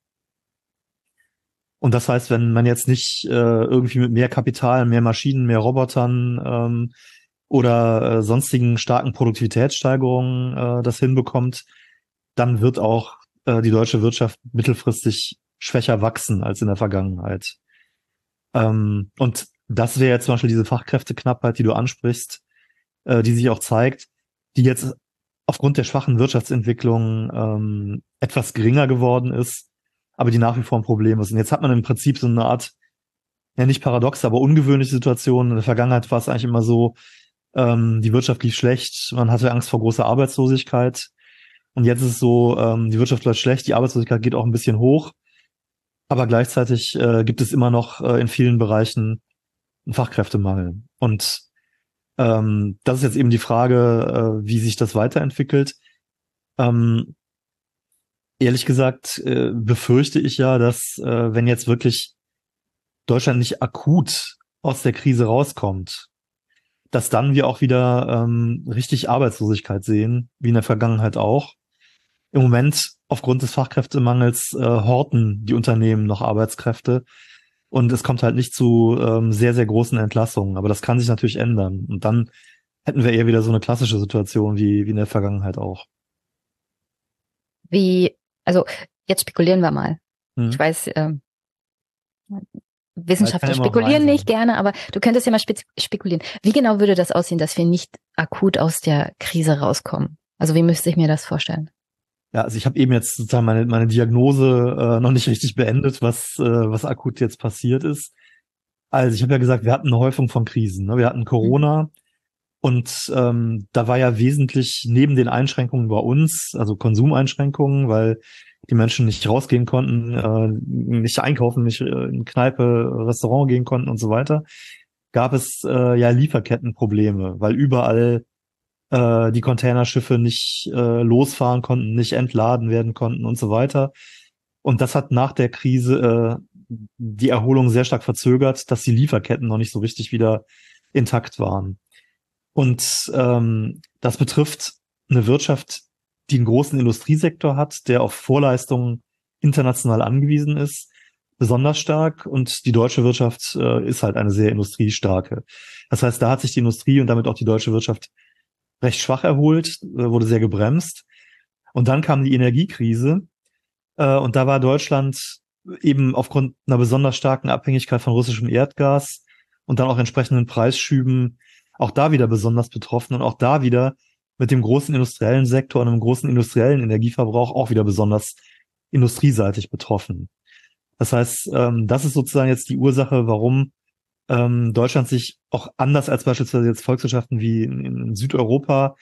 Und das heißt, wenn man jetzt nicht äh, irgendwie mit mehr Kapital, mehr Maschinen, mehr Robotern ähm, oder äh, sonstigen starken Produktivitätssteigerungen äh, das hinbekommt, dann wird auch äh, die deutsche Wirtschaft mittelfristig schwächer wachsen als in der Vergangenheit. Ähm, und das wäre jetzt zum Beispiel diese Fachkräfteknappheit, die du ansprichst, äh, die sich auch zeigt, die jetzt aufgrund der schwachen Wirtschaftsentwicklung ähm, etwas geringer geworden ist, aber die nach wie vor ein Problem ist. Und jetzt hat man im Prinzip so eine Art, ja nicht paradox, aber ungewöhnliche Situation. In der Vergangenheit war es eigentlich immer so, ähm, die Wirtschaft lief schlecht, man hatte Angst vor großer Arbeitslosigkeit. Und jetzt ist es so, ähm, die Wirtschaft läuft schlecht, die Arbeitslosigkeit geht auch ein bisschen hoch. Aber gleichzeitig äh, gibt es immer noch äh, in vielen Bereichen einen Fachkräftemangel. Und ähm, das ist jetzt eben die Frage, äh, wie sich das weiterentwickelt. Ähm, ehrlich gesagt äh, befürchte ich ja, dass äh, wenn jetzt wirklich Deutschland nicht akut aus der Krise rauskommt, dass dann wir auch wieder ähm, richtig Arbeitslosigkeit sehen, wie in der Vergangenheit auch. Im Moment aufgrund des Fachkräftemangels äh, horten die Unternehmen noch Arbeitskräfte. Und es kommt halt nicht zu ähm, sehr, sehr großen Entlassungen. Aber das kann sich natürlich ändern. Und dann hätten wir eher wieder so eine klassische Situation wie, wie in der Vergangenheit auch. Wie, also jetzt spekulieren wir mal. Hm. Ich weiß, äh, Wissenschaftler spekulieren nicht gerne, aber du könntest ja mal spekulieren. Wie genau würde das aussehen, dass wir nicht akut aus der Krise rauskommen? Also wie müsste ich mir das vorstellen? Ja, also ich habe eben jetzt sozusagen meine, meine Diagnose äh, noch nicht richtig beendet, was, äh, was akut jetzt passiert ist. Also ich habe ja gesagt, wir hatten eine Häufung von Krisen. Ne? Wir hatten Corona mhm. und ähm, da war ja wesentlich neben den Einschränkungen bei uns, also Konsumeinschränkungen, weil die Menschen nicht rausgehen konnten, äh, nicht einkaufen, nicht äh, in Kneipe, Restaurant gehen konnten und so weiter, gab es äh, ja Lieferkettenprobleme, weil überall äh, die Containerschiffe nicht äh, losfahren konnten, nicht entladen werden konnten und so weiter. Und das hat nach der Krise äh, die Erholung sehr stark verzögert, dass die Lieferketten noch nicht so richtig wieder intakt waren. Und ähm, das betrifft eine Wirtschaft, die einen großen Industriesektor hat, der auf Vorleistungen international angewiesen ist, besonders stark. Und die deutsche Wirtschaft äh, ist halt eine sehr industriestarke. Das heißt, da hat sich die Industrie und damit auch die deutsche Wirtschaft recht schwach erholt, äh, wurde sehr gebremst. Und dann kam die Energiekrise. Äh, und da war Deutschland eben aufgrund einer besonders starken Abhängigkeit von russischem Erdgas und dann auch entsprechenden Preisschüben auch da wieder besonders betroffen und auch da wieder mit dem großen industriellen Sektor und einem großen industriellen Energieverbrauch auch wieder besonders industrieseitig betroffen. Das heißt, ähm, das ist sozusagen jetzt die Ursache, warum ähm, Deutschland sich auch anders als beispielsweise jetzt Volkswirtschaften wie in, in Südeuropa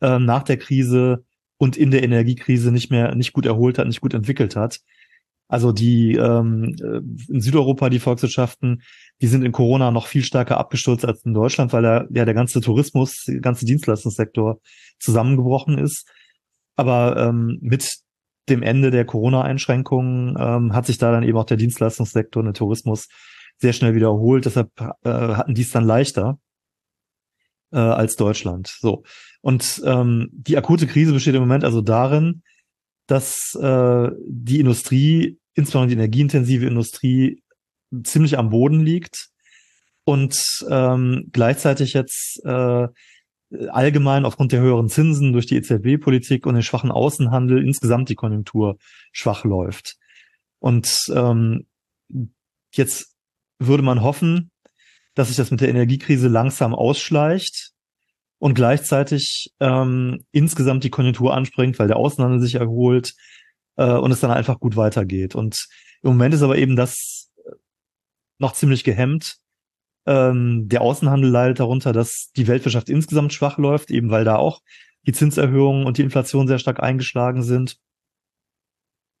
äh, nach der Krise und in der Energiekrise nicht mehr nicht gut erholt hat, nicht gut entwickelt hat. Also die ähm, äh, in Südeuropa die Volkswirtschaften, die sind in Corona noch viel stärker abgestürzt als in Deutschland, weil da ja der ganze Tourismus, der ganze Dienstleistungssektor zusammengebrochen ist. Aber ähm, mit dem Ende der Corona-Einschränkungen ähm, hat sich da dann eben auch der Dienstleistungssektor und der Tourismus sehr schnell wiederholt. Deshalb äh, hatten die es dann leichter äh, als Deutschland. So. Und ähm, die akute Krise besteht im Moment also darin, dass äh, die Industrie, insbesondere die energieintensive Industrie, ziemlich am Boden liegt und ähm, gleichzeitig jetzt äh, allgemein aufgrund der höheren Zinsen durch die EZB-Politik und den schwachen Außenhandel insgesamt die Konjunktur schwach läuft. Und ähm, jetzt würde man hoffen, dass sich das mit der Energiekrise langsam ausschleicht und gleichzeitig ähm, insgesamt die Konjunktur anspringt, weil der Außenhandel sich erholt äh, und es dann einfach gut weitergeht. Und im Moment ist aber eben das noch ziemlich gehemmt. Ähm, der Außenhandel leidet darunter, dass die Weltwirtschaft insgesamt schwach läuft, eben weil da auch die Zinserhöhungen und die Inflation sehr stark eingeschlagen sind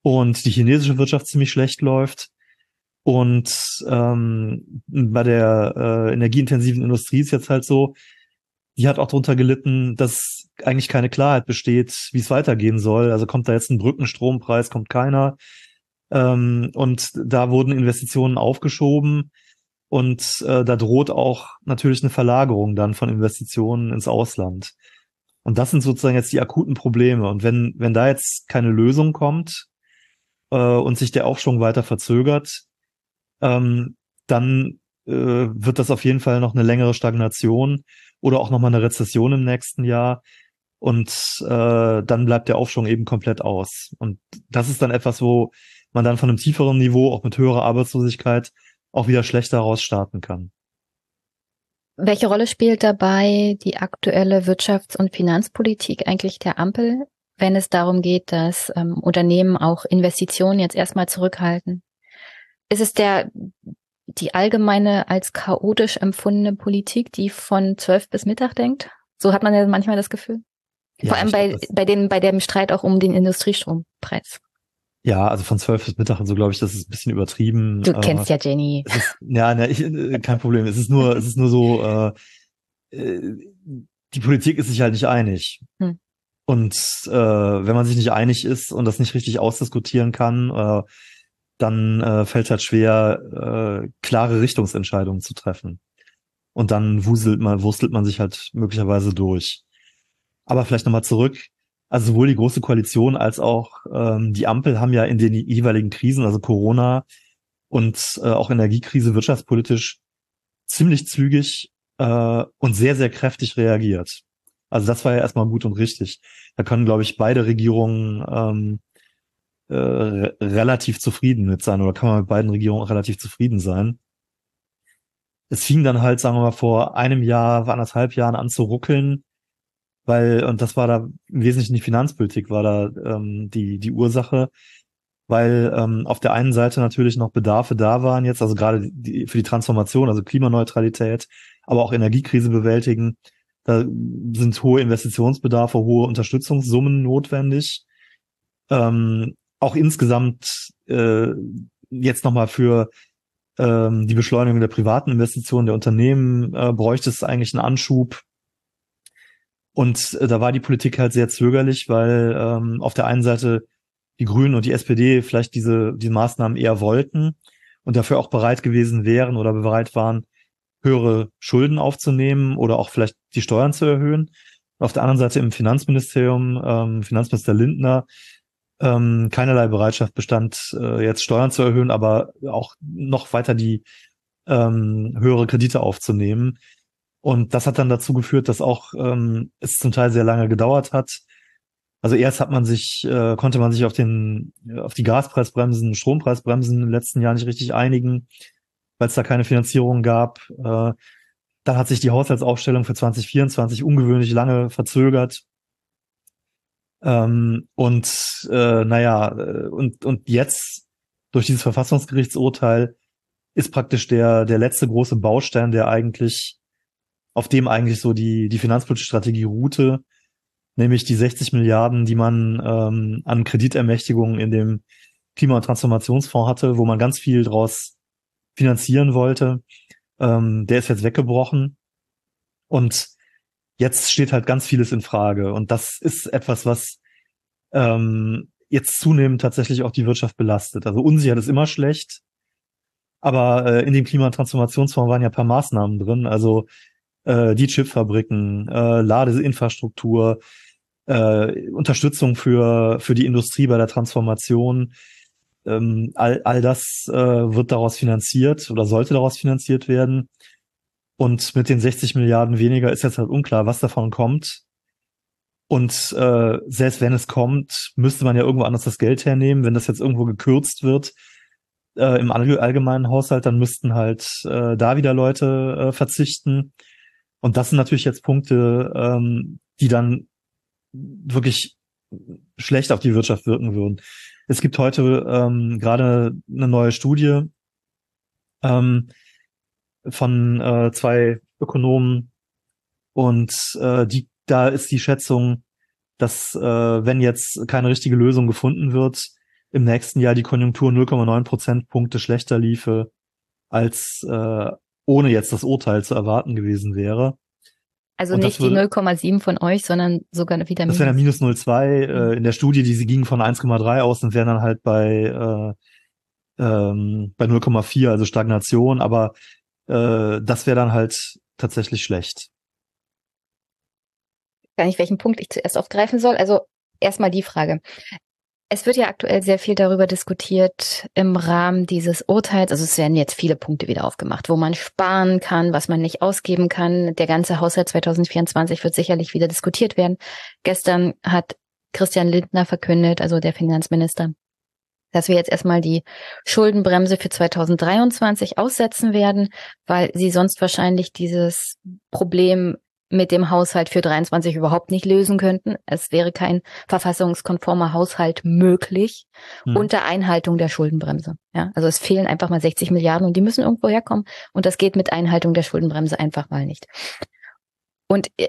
und die chinesische Wirtschaft ziemlich schlecht läuft. Und ähm, bei der äh, energieintensiven Industrie ist jetzt halt so, die hat auch darunter gelitten, dass eigentlich keine Klarheit besteht, wie es weitergehen soll. Also kommt da jetzt ein Brückenstrompreis, kommt keiner. Ähm, und da wurden Investitionen aufgeschoben. Und äh, da droht auch natürlich eine Verlagerung dann von Investitionen ins Ausland. Und das sind sozusagen jetzt die akuten Probleme. Und wenn, wenn da jetzt keine Lösung kommt äh, und sich der Aufschwung weiter verzögert, ähm, dann äh, wird das auf jeden Fall noch eine längere Stagnation oder auch nochmal eine Rezession im nächsten Jahr. Und äh, dann bleibt der Aufschwung eben komplett aus. Und das ist dann etwas, wo man dann von einem tieferen Niveau, auch mit höherer Arbeitslosigkeit, auch wieder schlechter rausstarten kann. Welche Rolle spielt dabei die aktuelle Wirtschafts- und Finanzpolitik eigentlich der Ampel, wenn es darum geht, dass ähm, Unternehmen auch Investitionen jetzt erstmal zurückhalten? Ist es der, die allgemeine als chaotisch empfundene Politik, die von zwölf bis Mittag denkt? So hat man ja manchmal das Gefühl. Ja, Vor allem bei, bei dem, bei dem Streit auch um den Industriestrompreis. Ja, also von zwölf bis Mittag und so glaube ich, das ist ein bisschen übertrieben. Du kennst ja Jenny. Ist, ja, ne, ich, äh, kein Problem. Es ist nur, es ist nur so, äh, äh, die Politik ist sich halt nicht einig. Hm. Und äh, wenn man sich nicht einig ist und das nicht richtig ausdiskutieren kann, äh, dann äh, fällt halt schwer, äh, klare Richtungsentscheidungen zu treffen. Und dann wuselt man, wurstelt man sich halt möglicherweise durch. Aber vielleicht nochmal zurück. Also sowohl die Große Koalition als auch ähm, die Ampel haben ja in den jeweiligen Krisen, also Corona und äh, auch Energiekrise wirtschaftspolitisch ziemlich zügig äh, und sehr, sehr kräftig reagiert. Also das war ja erstmal gut und richtig. Da können, glaube ich, beide Regierungen ähm, äh, relativ zufrieden mit sein oder kann man mit beiden Regierungen relativ zufrieden sein. Es fing dann halt, sagen wir mal, vor einem Jahr, anderthalb Jahren an zu ruckeln, weil, und das war da im Wesentlichen die Finanzpolitik, war da ähm, die, die Ursache, weil ähm, auf der einen Seite natürlich noch Bedarfe da waren jetzt, also gerade die, für die Transformation, also Klimaneutralität, aber auch Energiekrise bewältigen. Da sind hohe Investitionsbedarfe, hohe Unterstützungssummen notwendig. Ähm, auch insgesamt äh, jetzt nochmal für ähm, die Beschleunigung der privaten Investitionen der Unternehmen äh, bräuchte es eigentlich einen Anschub. Und äh, da war die Politik halt sehr zögerlich, weil ähm, auf der einen Seite die Grünen und die SPD vielleicht diese, die Maßnahmen eher wollten und dafür auch bereit gewesen wären oder bereit waren, höhere Schulden aufzunehmen oder auch vielleicht die Steuern zu erhöhen. Auf der anderen Seite im Finanzministerium, ähm, Finanzminister Lindner, ähm, keinerlei Bereitschaft bestand, äh, jetzt Steuern zu erhöhen, aber auch noch weiter die ähm, höhere Kredite aufzunehmen. Und das hat dann dazu geführt, dass auch ähm, es zum Teil sehr lange gedauert hat, also erst hat man sich, äh, konnte man sich auf den, auf die Gaspreisbremsen, Strompreisbremsen im letzten Jahr nicht richtig einigen, weil es da keine Finanzierung gab. Äh, dann hat sich die Haushaltsaufstellung für 2024 ungewöhnlich lange verzögert. Ähm, und äh, naja, äh, und, und jetzt durch dieses Verfassungsgerichtsurteil ist praktisch der, der letzte große Baustein, der eigentlich, auf dem eigentlich so die, die finanzpolitische Strategie ruhte, nämlich die 60 Milliarden, die man ähm, an Kreditermächtigungen in dem Klima- und Transformationsfonds hatte, wo man ganz viel draus finanzieren wollte. Ähm, der ist jetzt weggebrochen und jetzt steht halt ganz vieles in Frage und das ist etwas, was ähm, jetzt zunehmend tatsächlich auch die Wirtschaft belastet. Also Unsicherheit ist immer schlecht, aber äh, in dem Klima- und Transformationsfonds waren ja ein paar Maßnahmen drin, also äh, die Chipfabriken, äh, Ladeinfrastruktur, äh, Unterstützung für, für die Industrie bei der Transformation. Ähm, all, all das äh, wird daraus finanziert oder sollte daraus finanziert werden. Und mit den 60 Milliarden weniger ist jetzt halt unklar, was davon kommt. Und äh, selbst wenn es kommt, müsste man ja irgendwo anders das Geld hernehmen. Wenn das jetzt irgendwo gekürzt wird äh, im allgemeinen Haushalt, dann müssten halt äh, da wieder Leute äh, verzichten. Und das sind natürlich jetzt Punkte, ähm, die dann wirklich schlecht auf die Wirtschaft wirken würden. Es gibt heute ähm, gerade eine neue Studie ähm, von äh, zwei Ökonomen und äh, die, da ist die Schätzung, dass äh, wenn jetzt keine richtige Lösung gefunden wird, im nächsten Jahr die Konjunktur 0,9 Prozentpunkte schlechter liefe, als äh, ohne jetzt das Urteil zu erwarten gewesen wäre. Also nicht die 0,7 von euch, sondern sogar wieder minus. Das wäre dann minus 0,2. Äh, mhm. in der Studie, die sie ging von 1,3 aus und wären dann halt bei, äh, ähm, bei 0,4, also Stagnation. Aber äh, das wäre dann halt tatsächlich schlecht. Gar nicht, welchen Punkt ich zuerst aufgreifen soll. Also erstmal die Frage. Es wird ja aktuell sehr viel darüber diskutiert im Rahmen dieses Urteils. Also es werden jetzt viele Punkte wieder aufgemacht, wo man sparen kann, was man nicht ausgeben kann. Der ganze Haushalt 2024 wird sicherlich wieder diskutiert werden. Gestern hat Christian Lindner verkündet, also der Finanzminister, dass wir jetzt erstmal die Schuldenbremse für 2023 aussetzen werden, weil sie sonst wahrscheinlich dieses Problem mit dem Haushalt für 23 überhaupt nicht lösen könnten. Es wäre kein verfassungskonformer Haushalt möglich hm. unter Einhaltung der Schuldenbremse. Ja, also es fehlen einfach mal 60 Milliarden und die müssen irgendwo herkommen und das geht mit Einhaltung der Schuldenbremse einfach mal nicht. Und äh,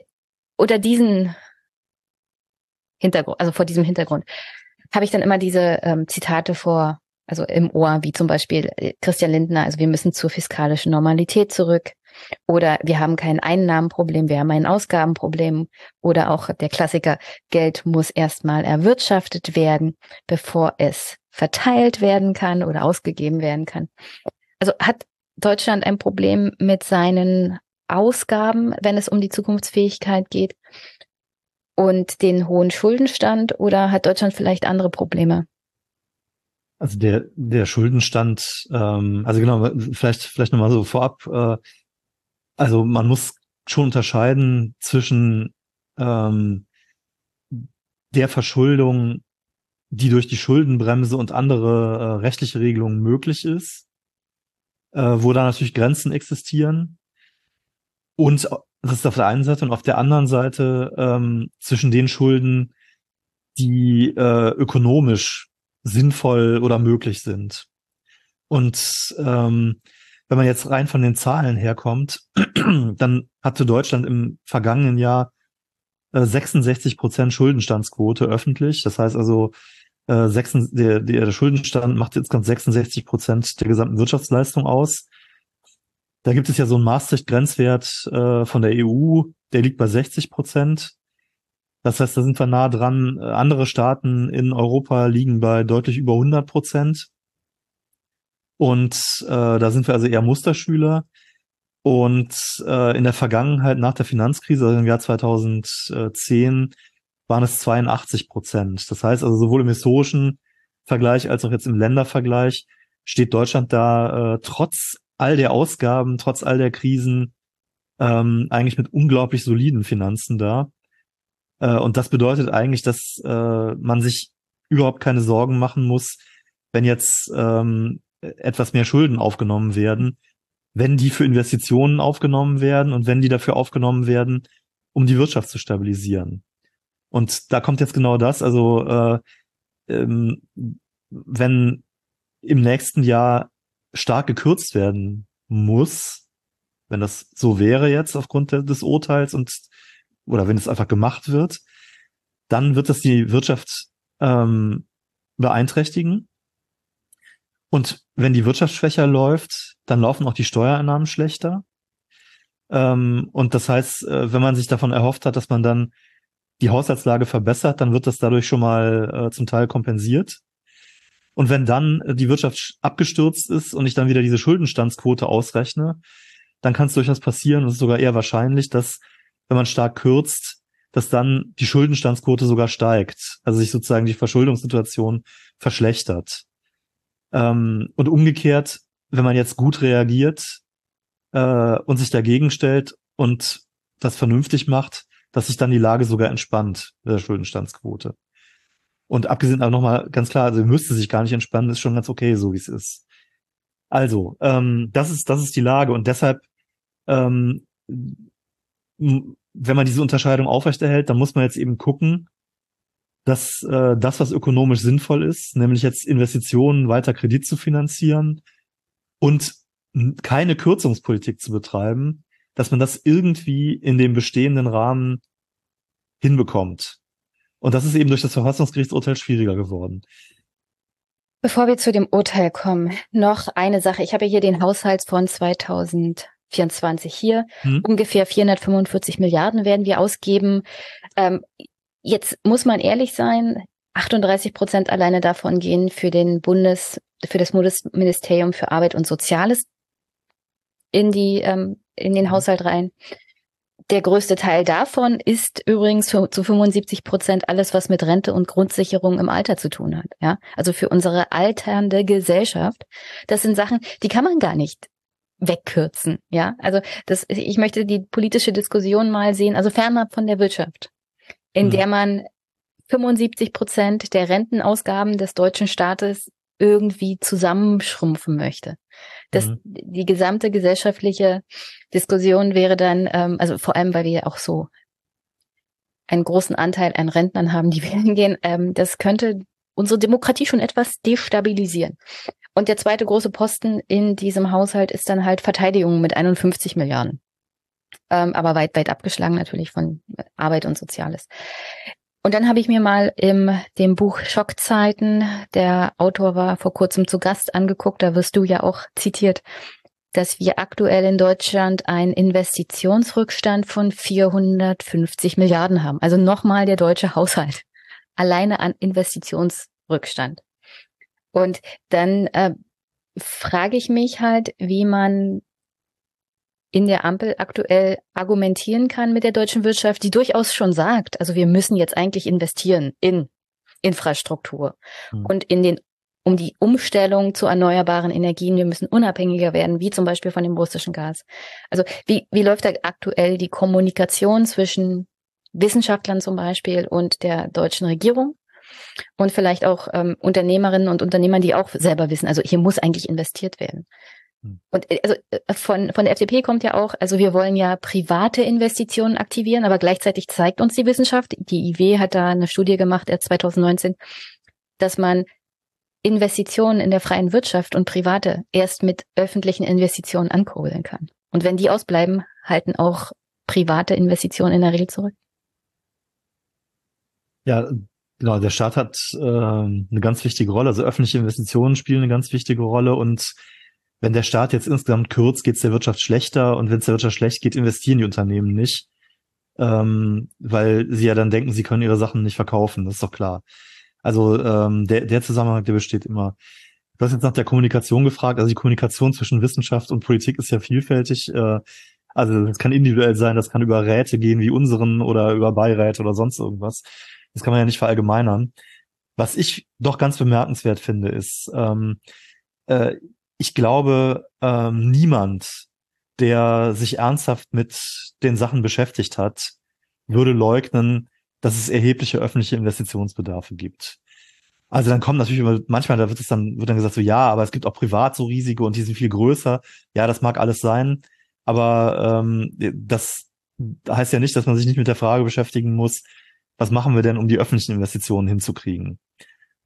unter diesen Hintergrund, also vor diesem Hintergrund, habe ich dann immer diese ähm, Zitate vor, also im Ohr, wie zum Beispiel äh, Christian Lindner, also wir müssen zur fiskalischen Normalität zurück. Oder wir haben kein Einnahmenproblem, wir haben ein Ausgabenproblem. Oder auch der Klassiker, Geld muss erstmal erwirtschaftet werden, bevor es verteilt werden kann oder ausgegeben werden kann. Also hat Deutschland ein Problem mit seinen Ausgaben, wenn es um die Zukunftsfähigkeit geht und den hohen Schuldenstand oder hat Deutschland vielleicht andere Probleme? Also der, der Schuldenstand, ähm, also genau, vielleicht, vielleicht nochmal so vorab, äh, also man muss schon unterscheiden zwischen ähm, der Verschuldung, die durch die Schuldenbremse und andere äh, rechtliche Regelungen möglich ist, äh, wo da natürlich Grenzen existieren. Und das ist auf der einen Seite und auf der anderen Seite ähm, zwischen den Schulden, die äh, ökonomisch sinnvoll oder möglich sind. Und ähm, wenn man jetzt rein von den Zahlen herkommt, dann hatte Deutschland im vergangenen Jahr äh, 66 Prozent Schuldenstandsquote öffentlich. Das heißt also, äh, 6, der, der Schuldenstand macht jetzt ganz 66 Prozent der gesamten Wirtschaftsleistung aus. Da gibt es ja so einen Maastricht-Grenzwert äh, von der EU, der liegt bei 60 Prozent. Das heißt, da sind wir nah dran. Äh, andere Staaten in Europa liegen bei deutlich über 100 Prozent. Und äh, da sind wir also eher Musterschüler. Und äh, in der Vergangenheit, nach der Finanzkrise, also im Jahr 2010, waren es 82 Prozent. Das heißt also sowohl im historischen Vergleich als auch jetzt im Ländervergleich steht Deutschland da äh, trotz all der Ausgaben, trotz all der Krisen ähm, eigentlich mit unglaublich soliden Finanzen da. Äh, und das bedeutet eigentlich, dass äh, man sich überhaupt keine Sorgen machen muss, wenn jetzt ähm, etwas mehr Schulden aufgenommen werden, wenn die für Investitionen aufgenommen werden und wenn die dafür aufgenommen werden, um die Wirtschaft zu stabilisieren. Und da kommt jetzt genau das, also äh, ähm, wenn im nächsten Jahr stark gekürzt werden muss, wenn das so wäre jetzt aufgrund des Urteils und oder wenn es einfach gemacht wird, dann wird das die Wirtschaft ähm, beeinträchtigen. Und wenn die Wirtschaft schwächer läuft, dann laufen auch die Steuereinnahmen schlechter. Ähm, und das heißt, äh, wenn man sich davon erhofft hat, dass man dann die Haushaltslage verbessert, dann wird das dadurch schon mal äh, zum Teil kompensiert. Und wenn dann äh, die Wirtschaft abgestürzt ist und ich dann wieder diese Schuldenstandsquote ausrechne, dann kann es durchaus passieren, und es ist sogar eher wahrscheinlich, dass wenn man stark kürzt, dass dann die Schuldenstandsquote sogar steigt, also sich sozusagen die Verschuldungssituation verschlechtert. Ähm, und umgekehrt, wenn man jetzt gut reagiert äh, und sich dagegen stellt und das vernünftig macht, dass sich dann die Lage sogar entspannt mit der Schuldenstandsquote. Und abgesehen aber nochmal ganz klar, also müsste sich gar nicht entspannen, ist schon ganz okay, so wie es ist. Also, ähm, das ist, das ist die Lage und deshalb ähm, wenn man diese Unterscheidung aufrechterhält, dann muss man jetzt eben gucken, dass äh, das, was ökonomisch sinnvoll ist, nämlich jetzt Investitionen weiter Kredit zu finanzieren und keine Kürzungspolitik zu betreiben, dass man das irgendwie in dem bestehenden Rahmen hinbekommt. Und das ist eben durch das Verfassungsgerichtsurteil schwieriger geworden. Bevor wir zu dem Urteil kommen, noch eine Sache. Ich habe hier den Haushaltsfonds 2000 24 hier. Hm. Ungefähr 445 Milliarden werden wir ausgeben. Ähm, jetzt muss man ehrlich sein, 38 Prozent alleine davon gehen für den Bundes, für das Bundesministerium für Arbeit und Soziales in die, ähm, in den hm. Haushalt rein. Der größte Teil davon ist übrigens zu, zu 75 Prozent alles, was mit Rente und Grundsicherung im Alter zu tun hat. Ja, also für unsere alternde Gesellschaft. Das sind Sachen, die kann man gar nicht wegkürzen. Ja, also das, ich möchte die politische Diskussion mal sehen, also fernab von der Wirtschaft, in mhm. der man 75 Prozent der Rentenausgaben des deutschen Staates irgendwie zusammenschrumpfen möchte. Das, mhm. Die gesamte gesellschaftliche Diskussion wäre dann, ähm, also vor allem, weil wir auch so einen großen Anteil an Rentnern haben, die wählen gehen, ähm, das könnte unsere Demokratie schon etwas destabilisieren. Und der zweite große Posten in diesem Haushalt ist dann halt Verteidigung mit 51 Milliarden. Ähm, aber weit, weit abgeschlagen natürlich von Arbeit und Soziales. Und dann habe ich mir mal im dem Buch Schockzeiten, der Autor war vor kurzem zu Gast angeguckt, da wirst du ja auch zitiert, dass wir aktuell in Deutschland einen Investitionsrückstand von 450 Milliarden haben. Also nochmal der deutsche Haushalt. Alleine an Investitionsrückstand. Und dann äh, frage ich mich halt, wie man in der Ampel aktuell argumentieren kann mit der deutschen Wirtschaft, die durchaus schon sagt, also wir müssen jetzt eigentlich investieren in Infrastruktur mhm. und in den um die Umstellung zu erneuerbaren Energien. Wir müssen unabhängiger werden, wie zum Beispiel von dem russischen Gas. Also wie, wie läuft da aktuell die Kommunikation zwischen Wissenschaftlern zum Beispiel und der deutschen Regierung? Und vielleicht auch ähm, Unternehmerinnen und Unternehmern, die auch selber wissen, also hier muss eigentlich investiert werden. Hm. Und äh, also äh, von, von der FDP kommt ja auch, also wir wollen ja private Investitionen aktivieren, aber gleichzeitig zeigt uns die Wissenschaft, die IW hat da eine Studie gemacht, 2019, dass man Investitionen in der freien Wirtschaft und private erst mit öffentlichen Investitionen ankurbeln kann. Und wenn die ausbleiben, halten auch private Investitionen in der Regel zurück. Ja, genau. Der Staat hat äh, eine ganz wichtige Rolle. Also öffentliche Investitionen spielen eine ganz wichtige Rolle und wenn der Staat jetzt insgesamt kürzt, geht es der Wirtschaft schlechter und wenn es der Wirtschaft schlecht geht, investieren die Unternehmen nicht, ähm, weil sie ja dann denken, sie können ihre Sachen nicht verkaufen. Das ist doch klar. Also ähm, der, der Zusammenhang, der besteht immer. Du hast jetzt nach der Kommunikation gefragt. Also die Kommunikation zwischen Wissenschaft und Politik ist ja vielfältig. Äh, also das kann individuell sein, das kann über Räte gehen wie unseren oder über Beiräte oder sonst irgendwas. Das kann man ja nicht verallgemeinern. Was ich doch ganz bemerkenswert finde, ist, ähm, äh, ich glaube, ähm, niemand, der sich ernsthaft mit den Sachen beschäftigt hat, würde leugnen, dass es erhebliche öffentliche Investitionsbedarfe gibt. Also dann kommen natürlich immer, manchmal, da wird es dann, wird dann gesagt so, ja, aber es gibt auch privat so riesige und die sind viel größer. Ja, das mag alles sein. Aber ähm, das heißt ja nicht, dass man sich nicht mit der Frage beschäftigen muss, was machen wir denn, um die öffentlichen Investitionen hinzukriegen?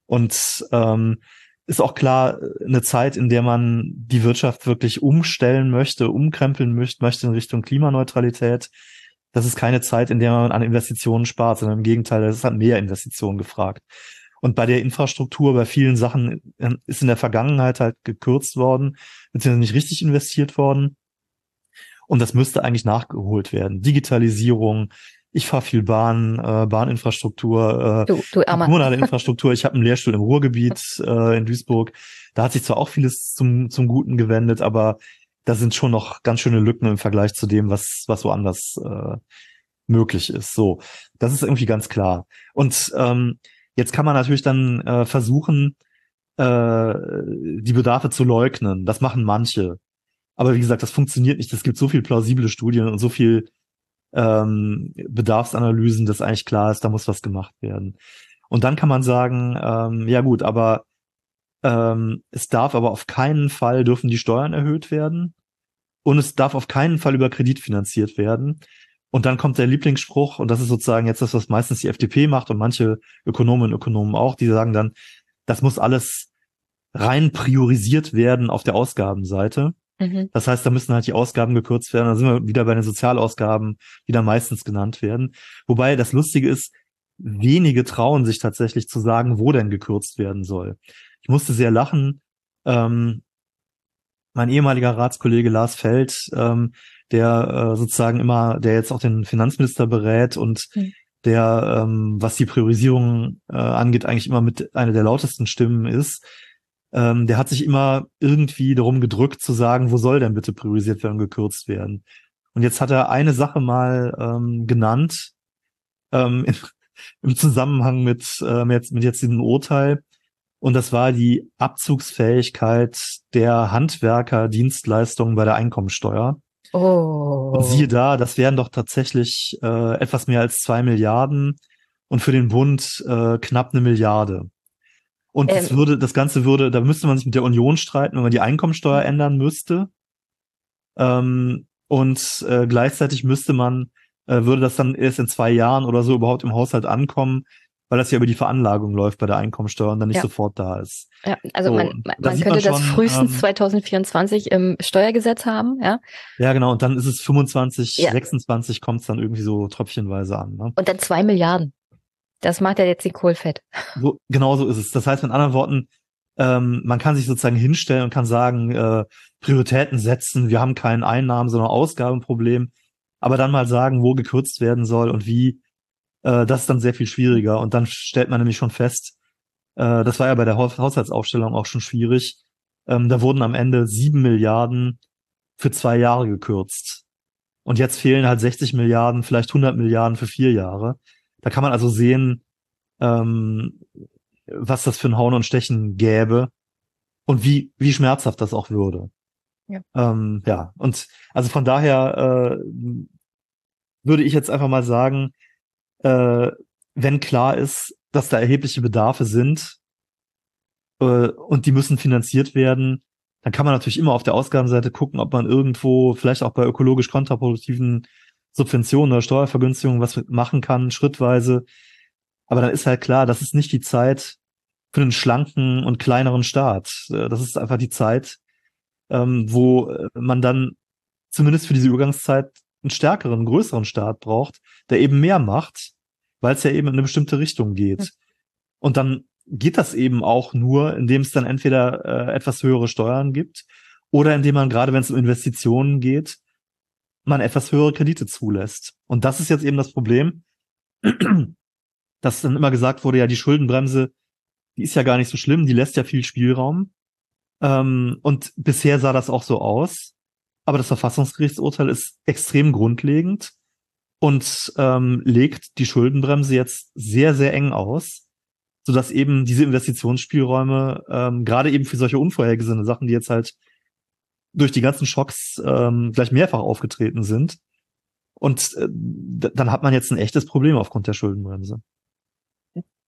Und ähm, ist auch klar eine Zeit, in der man die Wirtschaft wirklich umstellen möchte, umkrempeln möchte, in Richtung Klimaneutralität. Das ist keine Zeit, in der man an Investitionen spart, sondern im Gegenteil, es halt mehr Investitionen gefragt. Und bei der Infrastruktur, bei vielen Sachen ähm, ist in der Vergangenheit halt gekürzt worden, beziehungsweise nicht richtig investiert worden. Und das müsste eigentlich nachgeholt werden. Digitalisierung, ich fahre viel Bahn, äh, Bahninfrastruktur, äh, du, du kommunale Infrastruktur. Ich habe einen Lehrstuhl im Ruhrgebiet äh, in Duisburg. Da hat sich zwar auch vieles zum, zum Guten gewendet, aber da sind schon noch ganz schöne Lücken im Vergleich zu dem, was, was woanders äh, möglich ist. So, das ist irgendwie ganz klar. Und ähm, jetzt kann man natürlich dann äh, versuchen, äh, die Bedarfe zu leugnen. Das machen manche. Aber wie gesagt, das funktioniert nicht. Es gibt so viel plausible Studien und so viel ähm, Bedarfsanalysen, dass eigentlich klar ist, da muss was gemacht werden. Und dann kann man sagen, ähm, ja gut, aber ähm, es darf aber auf keinen Fall dürfen die Steuern erhöht werden und es darf auf keinen Fall über Kredit finanziert werden. Und dann kommt der Lieblingsspruch, und das ist sozusagen jetzt das, was meistens die FDP macht und manche Ökonomen und Ökonomen auch, die sagen dann, das muss alles rein priorisiert werden auf der Ausgabenseite. Mhm. Das heißt, da müssen halt die Ausgaben gekürzt werden. Da sind wir wieder bei den Sozialausgaben, die da meistens genannt werden. Wobei das Lustige ist, wenige trauen sich tatsächlich zu sagen, wo denn gekürzt werden soll. Ich musste sehr lachen. Ähm, mein ehemaliger Ratskollege Lars Feld, ähm, der äh, sozusagen immer, der jetzt auch den Finanzminister berät und mhm. der, ähm, was die Priorisierung äh, angeht, eigentlich immer mit einer der lautesten Stimmen ist, ähm, der hat sich immer irgendwie darum gedrückt zu sagen, wo soll denn bitte priorisiert werden und gekürzt werden. Und jetzt hat er eine Sache mal ähm, genannt ähm, im, im Zusammenhang mit, äh, mit, mit jetzt diesem Urteil. Und das war die Abzugsfähigkeit der Handwerker-Dienstleistungen bei der Einkommensteuer. Oh. Und siehe da, das wären doch tatsächlich äh, etwas mehr als zwei Milliarden und für den Bund äh, knapp eine Milliarde. Und das ähm, würde, das Ganze würde, da müsste man sich mit der Union streiten, wenn man die Einkommensteuer ändern müsste. Ähm, und äh, gleichzeitig müsste man, äh, würde das dann erst in zwei Jahren oder so überhaupt im Haushalt ankommen, weil das ja über die Veranlagung läuft bei der Einkommensteuer und dann nicht ja. sofort da ist. Ja, also so, man, man, man könnte man schon, das frühestens ähm, 2024 im Steuergesetz haben, ja. Ja, genau, und dann ist es 25, ja. 26 kommt es dann irgendwie so tröpfchenweise an. Ne? Und dann zwei Milliarden. Das macht ja jetzt die Kohlfett. So, genau so ist es. Das heißt mit anderen Worten, ähm, man kann sich sozusagen hinstellen und kann sagen, äh, Prioritäten setzen, wir haben kein Einnahmen, sondern Ausgabenproblem, aber dann mal sagen, wo gekürzt werden soll und wie, äh, das ist dann sehr viel schwieriger. Und dann stellt man nämlich schon fest, äh, das war ja bei der Haushaltsaufstellung auch schon schwierig, ähm, da wurden am Ende sieben Milliarden für zwei Jahre gekürzt. Und jetzt fehlen halt 60 Milliarden, vielleicht 100 Milliarden für vier Jahre. Da kann man also sehen, ähm, was das für ein Hauen und Stechen gäbe und wie, wie schmerzhaft das auch würde. Ja. Ähm, ja, und also von daher äh, würde ich jetzt einfach mal sagen, äh, wenn klar ist, dass da erhebliche Bedarfe sind äh, und die müssen finanziert werden, dann kann man natürlich immer auf der Ausgabenseite gucken, ob man irgendwo vielleicht auch bei ökologisch kontraproduktiven Subventionen oder Steuervergünstigungen was machen kann, schrittweise. Aber dann ist halt klar, das ist nicht die Zeit für einen schlanken und kleineren Staat. Äh, das ist einfach die Zeit, ähm, wo äh, man dann zumindest für diese Übergangszeit einen stärkeren, größeren Staat braucht, der eben mehr macht, weil es ja eben in eine bestimmte Richtung geht. Und dann geht das eben auch nur, indem es dann entweder äh, etwas höhere Steuern gibt oder indem man gerade, wenn es um Investitionen geht, man etwas höhere Kredite zulässt. Und das ist jetzt eben das Problem, dass dann immer gesagt wurde, ja, die Schuldenbremse, die ist ja gar nicht so schlimm, die lässt ja viel Spielraum. Ähm, und bisher sah das auch so aus. Aber das Verfassungsgerichtsurteil ist extrem grundlegend und ähm, legt die Schuldenbremse jetzt sehr, sehr eng aus, sodass eben diese Investitionsspielräume ähm, gerade eben für solche unvorhergesehene Sachen, die jetzt halt durch die ganzen Schocks ähm, gleich mehrfach aufgetreten sind. Und äh, dann hat man jetzt ein echtes Problem aufgrund der Schuldenbremse.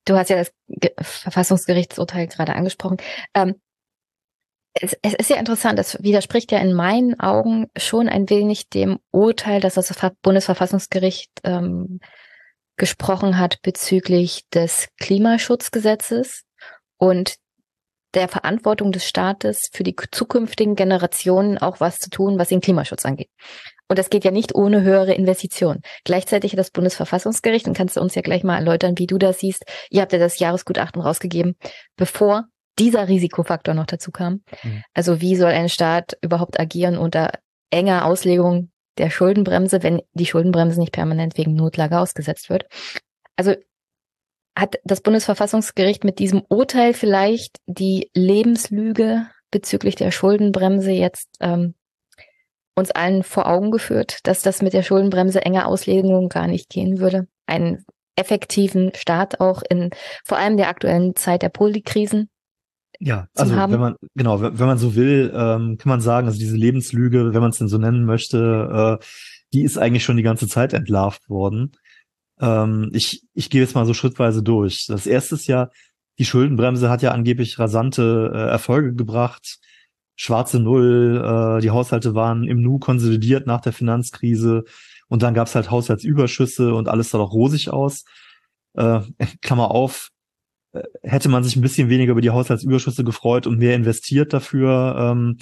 Du hast ja das Ge Verfassungsgerichtsurteil gerade angesprochen. Ähm, es, es ist ja interessant, es widerspricht ja in meinen Augen schon ein wenig dem Urteil, dass das Bundesverfassungsgericht ähm, gesprochen hat bezüglich des Klimaschutzgesetzes und der Verantwortung des Staates für die zukünftigen Generationen auch was zu tun, was den Klimaschutz angeht. Und das geht ja nicht ohne höhere Investitionen. Gleichzeitig hat das Bundesverfassungsgericht, und kannst du uns ja gleich mal erläutern, wie du das siehst, ihr habt ja das Jahresgutachten rausgegeben, bevor dieser Risikofaktor noch dazu kam. Mhm. Also wie soll ein Staat überhaupt agieren unter enger Auslegung der Schuldenbremse, wenn die Schuldenbremse nicht permanent wegen Notlage ausgesetzt wird? Also hat das Bundesverfassungsgericht mit diesem Urteil vielleicht die Lebenslüge bezüglich der Schuldenbremse jetzt ähm, uns allen vor Augen geführt, dass das mit der Schuldenbremse enger Auslegung gar nicht gehen würde. Einen effektiven Staat auch in vor allem der aktuellen Zeit der Polikrisen ja, also haben. wenn man, genau, wenn man so will, ähm, kann man sagen, also diese Lebenslüge, wenn man es denn so nennen möchte, äh, die ist eigentlich schon die ganze Zeit entlarvt worden. Ähm, ich, ich gehe jetzt mal so schrittweise durch. Das erste ist ja, die Schuldenbremse hat ja angeblich rasante äh, Erfolge gebracht. Schwarze Null, äh, die Haushalte waren im Nu konsolidiert nach der Finanzkrise und dann gab es halt Haushaltsüberschüsse und alles sah doch rosig aus. Äh, Klammer auf, hätte man sich ein bisschen weniger über die Haushaltsüberschüsse gefreut und mehr investiert dafür, ähm,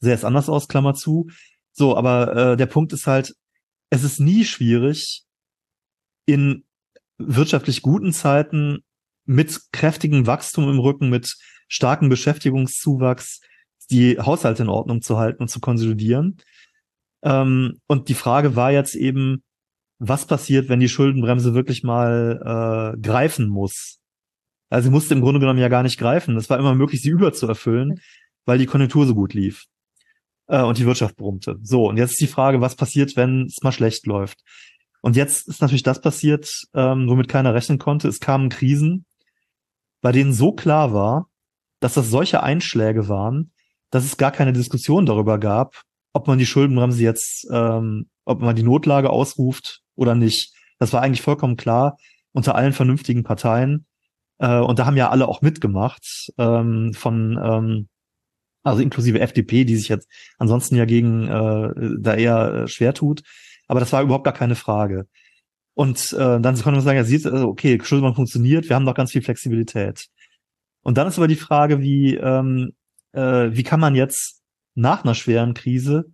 sähe es anders aus, Klammer zu. So, aber äh, der Punkt ist halt, es ist nie schwierig, in wirtschaftlich guten Zeiten mit kräftigem Wachstum im Rücken, mit starkem Beschäftigungszuwachs die Haushalte in Ordnung zu halten und zu konsolidieren. Ähm, und die Frage war jetzt eben, was passiert, wenn die Schuldenbremse wirklich mal äh, greifen muss? Also sie musste im Grunde genommen ja gar nicht greifen. Es war immer möglich, sie überzuerfüllen, weil die Konjunktur so gut lief äh, und die Wirtschaft brummte. So, und jetzt ist die Frage, was passiert, wenn es mal schlecht läuft? Und jetzt ist natürlich das passiert, ähm, womit keiner rechnen konnte. Es kamen Krisen, bei denen so klar war, dass das solche Einschläge waren, dass es gar keine Diskussion darüber gab, ob man die Schuldenbremse jetzt, ähm, ob man die Notlage ausruft oder nicht. Das war eigentlich vollkommen klar unter allen vernünftigen Parteien. Äh, und da haben ja alle auch mitgemacht, ähm, von ähm, also inklusive FDP, die sich jetzt ansonsten ja gegen äh, da eher äh, schwer tut. Aber das war überhaupt gar keine Frage. Und äh, dann konnte man sagen, ja, sieht, also okay, Schuldenbank funktioniert, wir haben doch ganz viel Flexibilität. Und dann ist aber die Frage, wie, ähm, äh, wie kann man jetzt nach einer schweren Krise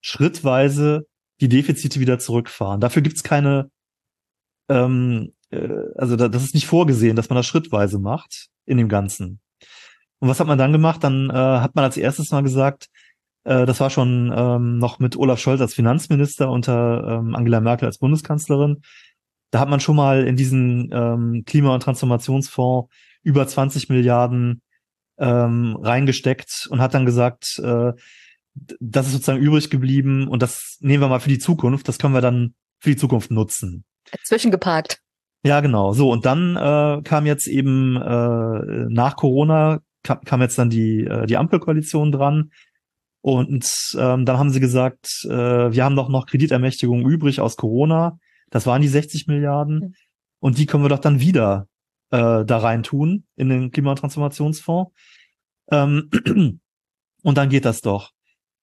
schrittweise die Defizite wieder zurückfahren? Dafür gibt's keine ähm, äh, also da, das ist nicht vorgesehen, dass man das schrittweise macht in dem Ganzen. Und was hat man dann gemacht? Dann äh, hat man als erstes mal gesagt, äh, das war schon ähm, noch mit Olaf Scholz als Finanzminister unter ähm, Angela Merkel als Bundeskanzlerin. Da hat man schon mal in diesen ähm, Klima- und Transformationsfonds über 20 Milliarden ähm, reingesteckt und hat dann gesagt, äh, das ist sozusagen übrig geblieben und das nehmen wir mal für die Zukunft, das können wir dann für die Zukunft nutzen. Zwischengeparkt. Ja, genau. So, und dann äh, kam jetzt eben äh, nach Corona kam, kam jetzt dann die, äh, die Ampelkoalition dran. Und ähm, dann haben sie gesagt, äh, wir haben doch noch Kreditermächtigungen übrig aus Corona. Das waren die 60 Milliarden. Mhm. Und die können wir doch dann wieder äh, da rein tun in den Klimatransformationsfonds. Ähm, und dann geht das doch.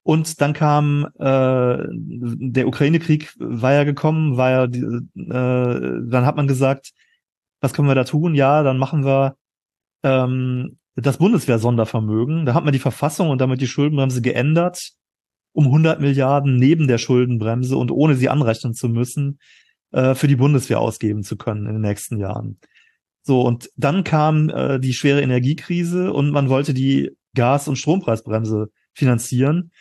Und dann kam äh, der Ukraine-Krieg war ja gekommen, war ja äh, dann hat man gesagt, was können wir da tun? Ja, dann machen wir ähm, das Bundeswehr-Sondervermögen. Da hat man die Verfassung und damit die Schuldenbremse geändert um 100 Milliarden neben der Schuldenbremse und ohne sie anrechnen zu müssen, äh, für die Bundeswehr ausgeben zu können in den nächsten Jahren. So, und dann kam äh, die schwere Energiekrise und man wollte die Gas- und Strompreisbremse finanzieren.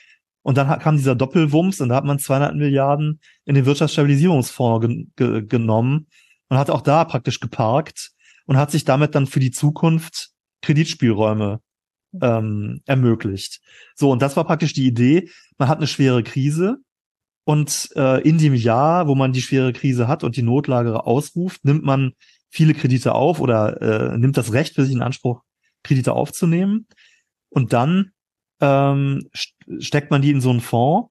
Und dann kam dieser Doppelwumms und da hat man 200 Milliarden in den Wirtschaftsstabilisierungsfonds ge genommen und hat auch da praktisch geparkt und hat sich damit dann für die Zukunft Kreditspielräume ähm, ermöglicht. So, und das war praktisch die Idee. Man hat eine schwere Krise und äh, in dem Jahr, wo man die schwere Krise hat und die Notlage ausruft, nimmt man viele Kredite auf oder äh, nimmt das Recht für sich in Anspruch, Kredite aufzunehmen. Und dann ähm, steckt man die in so einen Fonds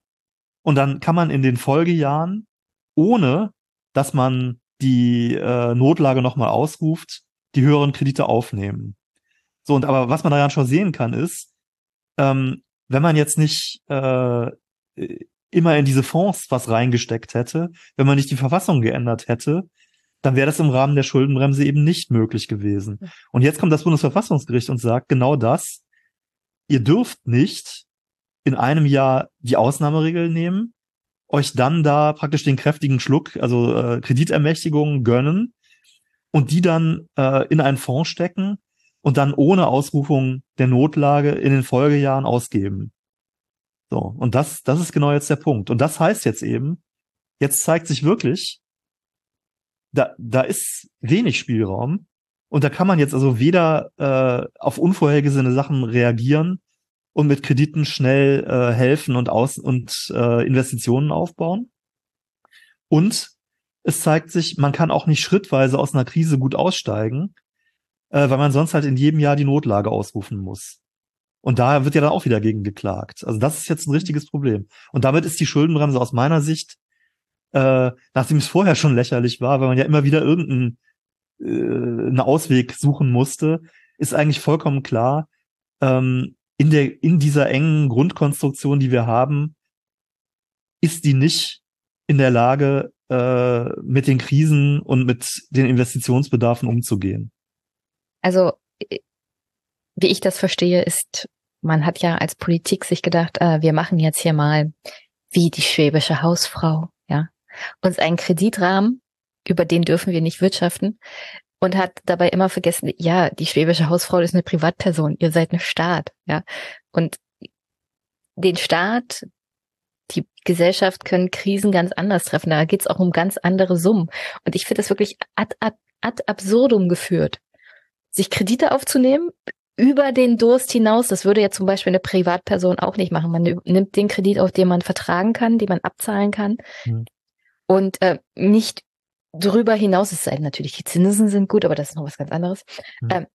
und dann kann man in den Folgejahren, ohne dass man die äh, Notlage nochmal ausruft, die höheren Kredite aufnehmen. So, und aber was man daran schon sehen kann, ist, ähm, wenn man jetzt nicht äh, immer in diese Fonds was reingesteckt hätte, wenn man nicht die Verfassung geändert hätte, dann wäre das im Rahmen der Schuldenbremse eben nicht möglich gewesen. Und jetzt kommt das Bundesverfassungsgericht und sagt genau das. Ihr dürft nicht in einem Jahr die Ausnahmeregel nehmen, euch dann da praktisch den kräftigen Schluck, also äh, Kreditermächtigungen gönnen und die dann äh, in einen Fonds stecken und dann ohne Ausrufung der Notlage in den Folgejahren ausgeben. So, und das, das ist genau jetzt der Punkt. Und das heißt jetzt eben, jetzt zeigt sich wirklich, da, da ist wenig Spielraum und da kann man jetzt also weder äh, auf unvorhergesehene Sachen reagieren und mit Krediten schnell äh, helfen und aus und äh, Investitionen aufbauen. Und es zeigt sich, man kann auch nicht schrittweise aus einer Krise gut aussteigen, äh, weil man sonst halt in jedem Jahr die Notlage ausrufen muss. Und da wird ja dann auch wieder gegen geklagt. Also das ist jetzt ein richtiges Problem. Und damit ist die Schuldenbremse aus meiner Sicht äh, nachdem es vorher schon lächerlich war, weil man ja immer wieder irgendeinen äh, einen Ausweg suchen musste, ist eigentlich vollkommen klar, ähm, in der in dieser engen Grundkonstruktion, die wir haben, ist die nicht in der Lage, äh, mit den Krisen und mit den Investitionsbedarfen umzugehen. Also wie ich das verstehe, ist, man hat ja als Politik sich gedacht, äh, wir machen jetzt hier mal wie die schwäbische Hausfrau, ja uns einen Kreditrahmen, über den dürfen wir nicht wirtschaften und hat dabei immer vergessen, ja, die schwäbische Hausfrau ist eine Privatperson, ihr seid ein Staat, ja. Und den Staat, die Gesellschaft können Krisen ganz anders treffen. Da geht es auch um ganz andere Summen. Und ich finde das wirklich ad, ad, ad absurdum geführt. Sich Kredite aufzunehmen über den Durst hinaus, das würde ja zum Beispiel eine Privatperson auch nicht machen. Man nimmt den Kredit auf, den man vertragen kann, den man abzahlen kann. Mhm und äh, nicht drüber hinaus, es sei denn natürlich, die Zinsen sind gut, aber das ist noch was ganz anderes, mhm. ähm,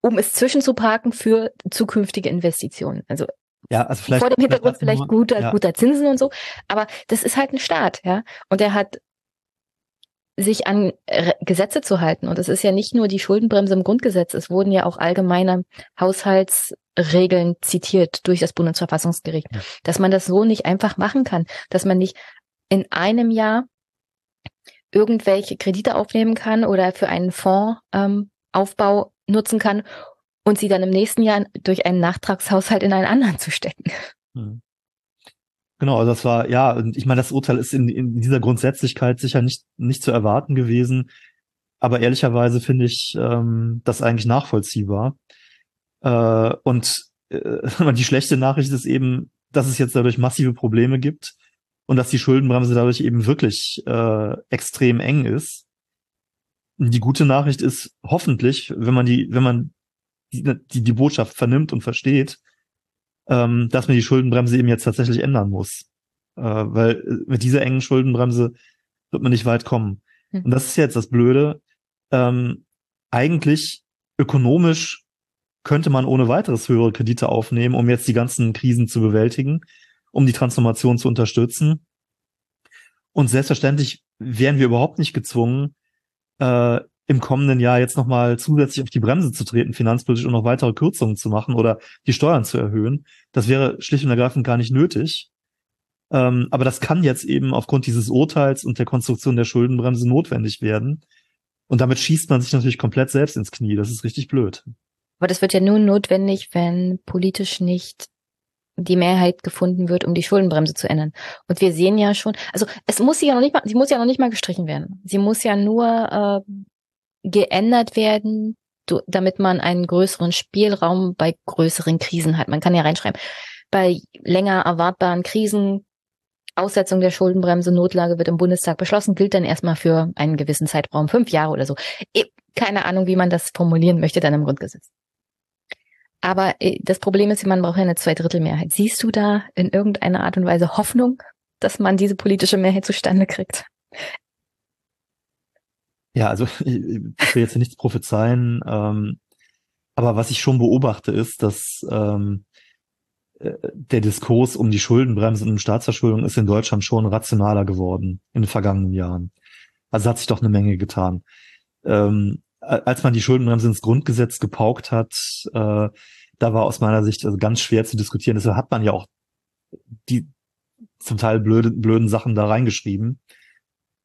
um es zwischenzuparken für zukünftige Investitionen. Also ja, also vielleicht, vor dem Hintergrund vielleicht, vielleicht guter, ja. guter Zinsen und so, aber das ist halt ein Staat, ja. Und er hat sich an Gesetze zu halten. Und es ist ja nicht nur die Schuldenbremse im Grundgesetz, es wurden ja auch allgemeine Haushaltsregeln zitiert durch das Bundesverfassungsgericht, ja. dass man das so nicht einfach machen kann, dass man nicht in einem Jahr irgendwelche Kredite aufnehmen kann oder für einen Fondsaufbau ähm, nutzen kann und sie dann im nächsten Jahr durch einen Nachtragshaushalt in einen anderen zu stecken. Hm. Genau, also das war, ja, und ich meine, das Urteil ist in, in dieser Grundsätzlichkeit sicher nicht, nicht zu erwarten gewesen. Aber ehrlicherweise finde ich ähm, das eigentlich nachvollziehbar. Äh, und äh, die schlechte Nachricht ist eben, dass es jetzt dadurch massive Probleme gibt und dass die Schuldenbremse dadurch eben wirklich äh, extrem eng ist. Die gute Nachricht ist hoffentlich, wenn man die, wenn man die, die, die Botschaft vernimmt und versteht, ähm, dass man die Schuldenbremse eben jetzt tatsächlich ändern muss. Äh, weil mit dieser engen Schuldenbremse wird man nicht weit kommen. Hm. Und das ist jetzt das Blöde. Ähm, eigentlich ökonomisch könnte man ohne weiteres höhere Kredite aufnehmen, um jetzt die ganzen Krisen zu bewältigen, um die Transformation zu unterstützen. Und selbstverständlich wären wir überhaupt nicht gezwungen, äh, im kommenden Jahr jetzt nochmal zusätzlich auf die Bremse zu treten, finanzpolitisch und noch weitere Kürzungen zu machen oder die Steuern zu erhöhen. Das wäre schlicht und ergreifend gar nicht nötig. Ähm, aber das kann jetzt eben aufgrund dieses Urteils und der Konstruktion der Schuldenbremse notwendig werden. Und damit schießt man sich natürlich komplett selbst ins Knie. Das ist richtig blöd. Aber das wird ja nur notwendig, wenn politisch nicht die Mehrheit gefunden wird, um die Schuldenbremse zu ändern. Und wir sehen ja schon, also es muss sie ja noch nicht mal, sie muss ja noch nicht mal gestrichen werden. Sie muss ja nur äh, geändert werden, damit man einen größeren Spielraum bei größeren Krisen hat. Man kann ja reinschreiben, bei länger erwartbaren Krisen, Aussetzung der Schuldenbremse, Notlage wird im Bundestag beschlossen, gilt dann erstmal für einen gewissen Zeitraum, fünf Jahre oder so. Keine Ahnung, wie man das formulieren möchte dann im Grundgesetz. Aber äh, das Problem ist, man braucht ja eine Zweidrittelmehrheit. Siehst du da in irgendeiner Art und Weise Hoffnung, dass man diese politische Mehrheit zustande kriegt? Ja, also ich will jetzt nichts prophezeien, ähm, aber was ich schon beobachte, ist, dass ähm, äh, der Diskurs um die Schuldenbremse und um Staatsverschuldung ist in Deutschland schon rationaler geworden in den vergangenen Jahren. Also hat sich doch eine Menge getan. Ähm, als man die Schuldenbremse ins Grundgesetz gepaukt hat, äh, da war aus meiner Sicht also ganz schwer zu diskutieren. Deshalb hat man ja auch die zum Teil blöde, blöden Sachen da reingeschrieben.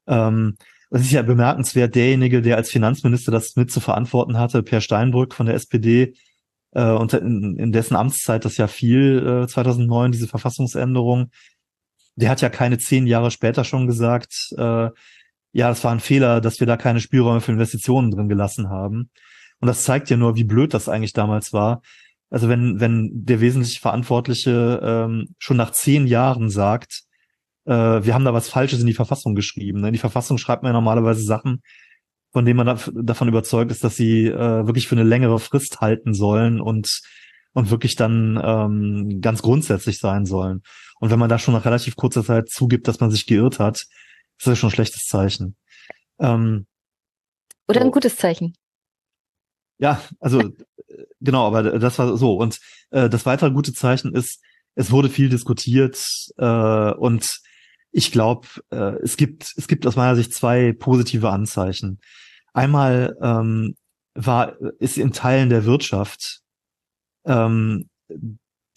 Ähm, es ist ja bemerkenswert, derjenige, der als Finanzminister das mit zu verantworten hatte, Per Steinbrück von der SPD, äh, und in, in dessen Amtszeit das ja fiel, äh, 2009, diese Verfassungsänderung, der hat ja keine zehn Jahre später schon gesagt, äh, ja, das war ein Fehler, dass wir da keine Spielräume für Investitionen drin gelassen haben. Und das zeigt ja nur, wie blöd das eigentlich damals war. Also wenn, wenn der wesentlich Verantwortliche ähm, schon nach zehn Jahren sagt, äh, wir haben da was Falsches in die Verfassung geschrieben. Ne? In die Verfassung schreibt man ja normalerweise Sachen, von denen man da, davon überzeugt ist, dass sie äh, wirklich für eine längere Frist halten sollen und und wirklich dann ähm, ganz grundsätzlich sein sollen. Und wenn man da schon nach relativ kurzer Zeit zugibt, dass man sich geirrt hat, ist das schon ein schlechtes Zeichen. Ähm, Oder ein gutes Zeichen. Ja, also genau, aber das war so. Und äh, das weitere gute Zeichen ist, es wurde viel diskutiert äh, und ich glaube, äh, es gibt es gibt aus meiner Sicht zwei positive Anzeichen. Einmal ähm, war ist in Teilen der Wirtschaft ähm,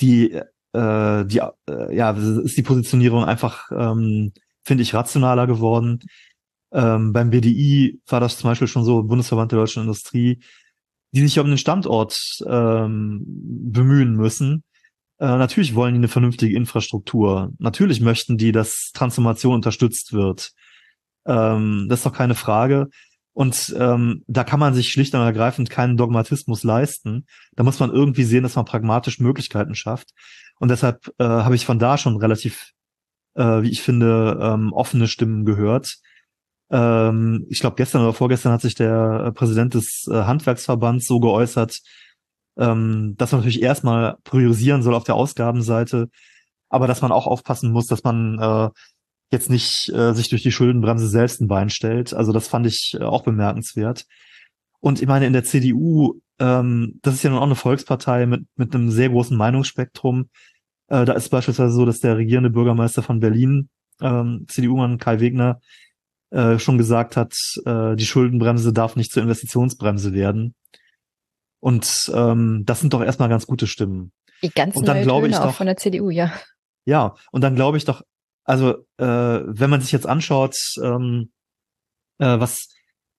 die äh, die äh, ja ist die Positionierung einfach ähm, finde ich rationaler geworden. Ähm, beim BDI war das zum Beispiel schon so Bundesverband der deutschen Industrie, die sich um den Standort ähm, bemühen müssen äh, natürlich wollen die eine vernünftige Infrastruktur. Natürlich möchten die, dass Transformation unterstützt wird. Ähm, das ist doch keine Frage. Und ähm, da kann man sich schlicht und ergreifend keinen Dogmatismus leisten. Da muss man irgendwie sehen, dass man pragmatisch Möglichkeiten schafft. Und deshalb äh, habe ich von da schon relativ, äh, wie ich finde, ähm, offene Stimmen gehört. Ähm, ich glaube, gestern oder vorgestern hat sich der äh, Präsident des äh, Handwerksverbands so geäußert, ähm, dass man natürlich erstmal priorisieren soll auf der Ausgabenseite, aber dass man auch aufpassen muss, dass man äh, jetzt nicht äh, sich durch die Schuldenbremse selbst ein Bein stellt. Also das fand ich äh, auch bemerkenswert. Und ich meine, in der CDU, ähm, das ist ja nun auch eine Volkspartei mit, mit einem sehr großen Meinungsspektrum. Äh, da ist beispielsweise so, dass der regierende Bürgermeister von Berlin, ähm, CDU-Mann Kai Wegner, äh, schon gesagt hat, äh, die Schuldenbremse darf nicht zur Investitionsbremse werden. Und ähm, das sind doch erstmal ganz gute Stimmen. Die ganzen und dann glaube ich doch von der CDU, ja. Ja, und dann glaube ich doch, also äh, wenn man sich jetzt anschaut, ähm, äh, was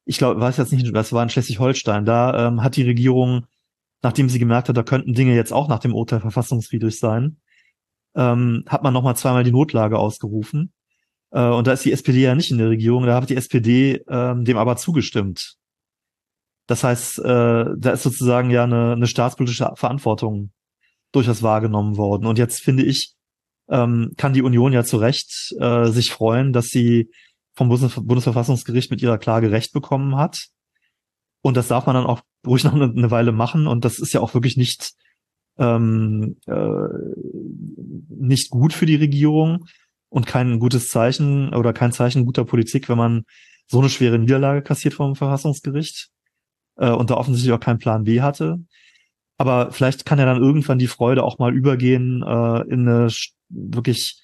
ich glaube, weiß jetzt nicht, das war in Schleswig-Holstein, da ähm, hat die Regierung, nachdem sie gemerkt hat, da könnten Dinge jetzt auch nach dem Urteil verfassungswidrig sein, ähm, hat man nochmal zweimal die Notlage ausgerufen. Äh, und da ist die SPD ja nicht in der Regierung, da hat die SPD ähm, dem aber zugestimmt. Das heißt, äh, da ist sozusagen ja eine, eine staatspolitische Verantwortung durchaus wahrgenommen worden. Und jetzt finde ich, ähm, kann die Union ja zu Recht äh, sich freuen, dass sie vom Bundes Bundesverfassungsgericht mit ihrer Klage Recht bekommen hat. Und das darf man dann auch ruhig noch eine, eine Weile machen. Und das ist ja auch wirklich nicht, ähm, äh, nicht gut für die Regierung und kein gutes Zeichen oder kein Zeichen guter Politik, wenn man so eine schwere Niederlage kassiert vom Verfassungsgericht äh, und da offensichtlich auch keinen Plan B hatte. Aber vielleicht kann ja dann irgendwann die Freude auch mal übergehen äh, in eine wirklich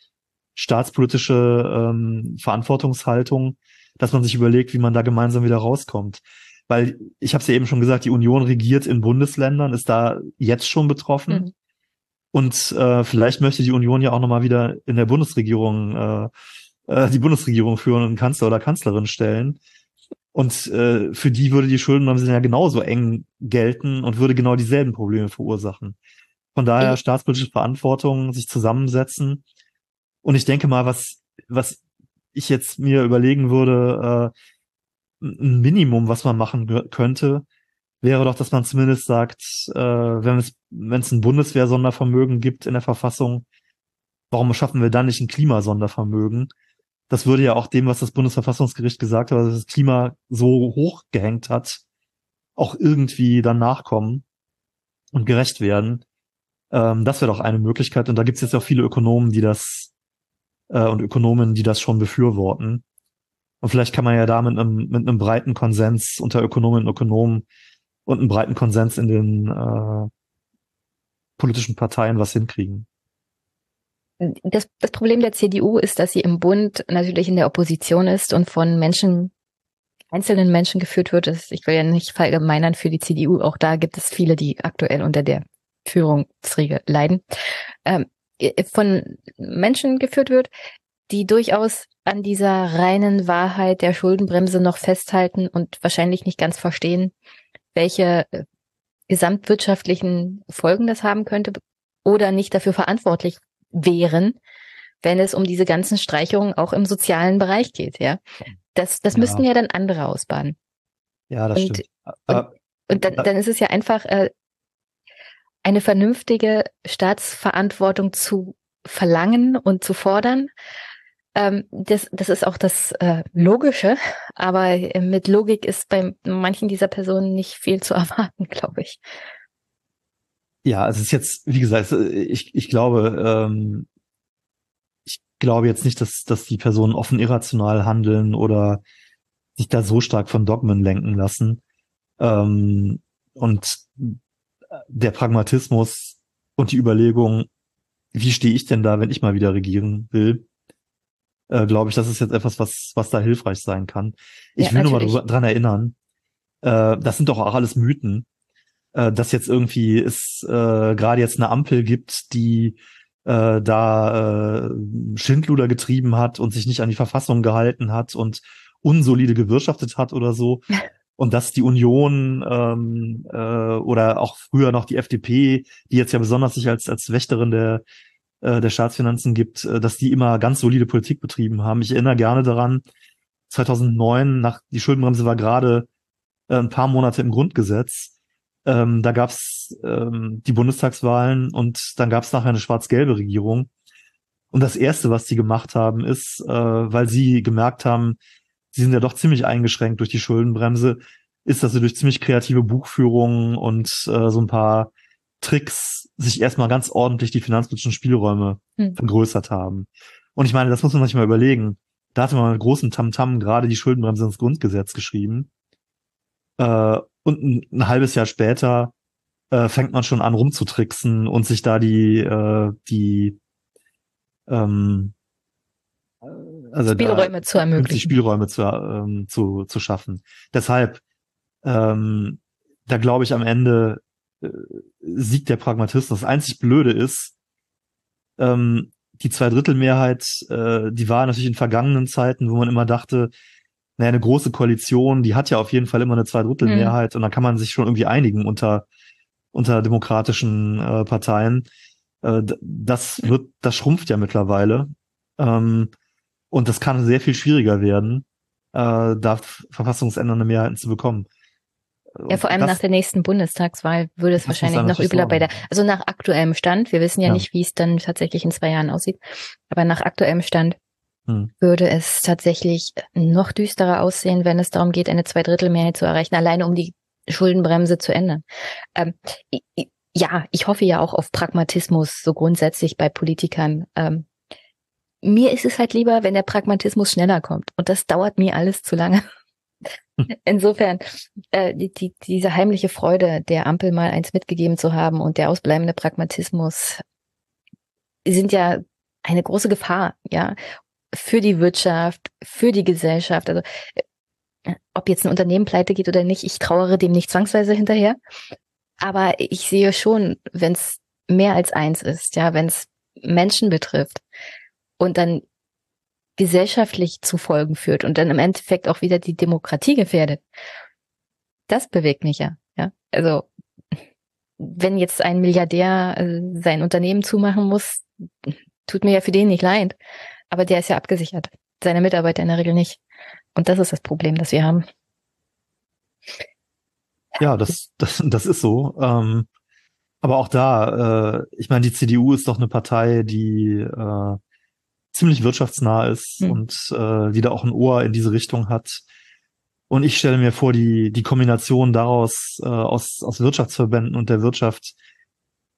staatspolitische ähm, Verantwortungshaltung, dass man sich überlegt, wie man da gemeinsam wieder rauskommt. Weil ich habe es ja eben schon gesagt, die Union regiert in Bundesländern, ist da jetzt schon betroffen. Mhm. Und äh, vielleicht möchte die Union ja auch nochmal wieder in der Bundesregierung äh, äh, die Bundesregierung führen und Kanzler oder Kanzlerin stellen. Und äh, für die würde die Schuldenbremse ja genauso eng gelten und würde genau dieselben Probleme verursachen. Von daher staatspolitische Verantwortung, sich zusammensetzen. Und ich denke mal, was, was ich jetzt mir überlegen würde, äh, ein Minimum, was man machen könnte, wäre doch, dass man zumindest sagt, äh, wenn es wenn es ein Bundeswehr-Sondervermögen gibt in der Verfassung, warum schaffen wir dann nicht ein Klimasondervermögen? Das würde ja auch dem, was das Bundesverfassungsgericht gesagt hat, dass das Klima so hoch gehängt hat, auch irgendwie dann nachkommen und gerecht werden. Ähm, das wäre doch eine Möglichkeit. Und da gibt es jetzt auch viele Ökonomen, die das äh, und Ökonomen, die das schon befürworten. Und vielleicht kann man ja da mit einem, mit einem breiten Konsens unter Ökonomen und Ökonomen und einen breiten Konsens in den äh, politischen Parteien was hinkriegen. Das, das Problem der CDU ist, dass sie im Bund natürlich in der Opposition ist und von Menschen, einzelnen Menschen geführt wird. Ich will ja nicht verallgemeinern für die CDU. Auch da gibt es viele, die aktuell unter der Führungsriege leiden. Ähm, von Menschen geführt wird, die durchaus an dieser reinen Wahrheit der Schuldenbremse noch festhalten und wahrscheinlich nicht ganz verstehen, welche äh, gesamtwirtschaftlichen Folgen das haben könnte oder nicht dafür verantwortlich wären, wenn es um diese ganzen Streichungen auch im sozialen Bereich geht, ja. Das, das ja. müssten ja dann andere ausbaden. Ja, das und, stimmt. Und, und dann, dann ist es ja einfach äh, eine vernünftige Staatsverantwortung zu verlangen und zu fordern, ähm, das, das ist auch das äh, Logische, aber äh, mit Logik ist bei manchen dieser Personen nicht viel zu erwarten, glaube ich. Ja, es ist jetzt, wie gesagt, ich, ich glaube, ähm, ich glaube jetzt nicht, dass, dass die Personen offen irrational handeln oder sich da so stark von Dogmen lenken lassen. Ähm, und der Pragmatismus und die Überlegung, wie stehe ich denn da, wenn ich mal wieder regieren will, äh, glaube ich, das ist jetzt etwas, was, was da hilfreich sein kann. Ich ja, will natürlich. nur mal dran erinnern, äh, das sind doch auch alles Mythen, äh, dass jetzt irgendwie es äh, gerade jetzt eine Ampel gibt, die äh, da äh, Schindluder getrieben hat und sich nicht an die Verfassung gehalten hat und unsolide gewirtschaftet hat oder so. Und dass die Union ähm, äh, oder auch früher noch die FDP, die jetzt ja besonders sich als, als Wächterin der äh, der Staatsfinanzen gibt, äh, dass die immer ganz solide Politik betrieben haben. Ich erinnere gerne daran, 2009, nach die Schuldenbremse war gerade äh, ein paar Monate im Grundgesetz. Ähm, da gab's ähm, die Bundestagswahlen und dann gab's nachher eine schwarz-gelbe Regierung. Und das Erste, was sie gemacht haben, ist, äh, weil sie gemerkt haben, sie sind ja doch ziemlich eingeschränkt durch die Schuldenbremse, ist, dass sie durch ziemlich kreative Buchführungen und äh, so ein paar Tricks sich erstmal ganz ordentlich die finanzpolitischen Spielräume hm. vergrößert haben. Und ich meine, das muss man sich mal überlegen. Da hatte man mit großen Tamtam gerade die Schuldenbremse ins Grundgesetz geschrieben. Äh, und ein, ein, halbes Jahr später äh, fängt man schon an rumzutricksen und sich da die, äh, die ähm, also Spielräume zu ermöglichen. Spielräume zu, ähm, zu, zu schaffen. Deshalb, ähm, da glaube ich am Ende äh, siegt der Pragmatismus. Das einzig Blöde ist, ähm, die Zweidrittelmehrheit, äh, die war natürlich in vergangenen Zeiten, wo man immer dachte, naja, eine große Koalition, die hat ja auf jeden Fall immer eine Zweidrittelmehrheit mhm. und da kann man sich schon irgendwie einigen unter, unter demokratischen äh, Parteien. Äh, das wird, das schrumpft ja mittlerweile. Ähm, und das kann sehr viel schwieriger werden, äh, da verfassungsändernde Mehrheiten zu bekommen. Ja, vor allem das, nach der nächsten Bundestagswahl würde es wahrscheinlich noch übler bei der, also nach aktuellem Stand, wir wissen ja, ja, nicht, wie es dann tatsächlich in zwei Jahren aussieht, aber nach aktuellem Stand hm. würde es tatsächlich noch düsterer aussehen, wenn es darum geht, eine Zweidrittelmehrheit zu erreichen, alleine um die Schuldenbremse zu ändern. Ähm, ja, ich hoffe ja auch auf Pragmatismus so grundsätzlich bei Politikern. Ähm, mir ist es halt lieber, wenn der Pragmatismus schneller kommt. Und das dauert mir alles zu lange. Insofern, äh, die, die, diese heimliche Freude der Ampel mal eins mitgegeben zu haben und der ausbleibende Pragmatismus sind ja eine große Gefahr, ja, für die Wirtschaft, für die Gesellschaft. Also, äh, ob jetzt ein Unternehmen pleite geht oder nicht, ich trauere dem nicht zwangsweise hinterher. Aber ich sehe schon, wenn es mehr als eins ist, ja, wenn es Menschen betrifft und dann gesellschaftlich zu Folgen führt und dann im Endeffekt auch wieder die Demokratie gefährdet. Das bewegt mich ja. Ja, also wenn jetzt ein Milliardär äh, sein Unternehmen zumachen muss, tut mir ja für den nicht leid. Aber der ist ja abgesichert. Seine Mitarbeiter in der Regel nicht. Und das ist das Problem, das wir haben. Ja, das, das, das ist so. Ähm, aber auch da, äh, ich meine, die CDU ist doch eine Partei, die äh, ziemlich wirtschaftsnah ist hm. und äh, die da auch ein Ohr in diese Richtung hat. Und ich stelle mir vor, die, die Kombination daraus äh, aus, aus Wirtschaftsverbänden und der Wirtschaft,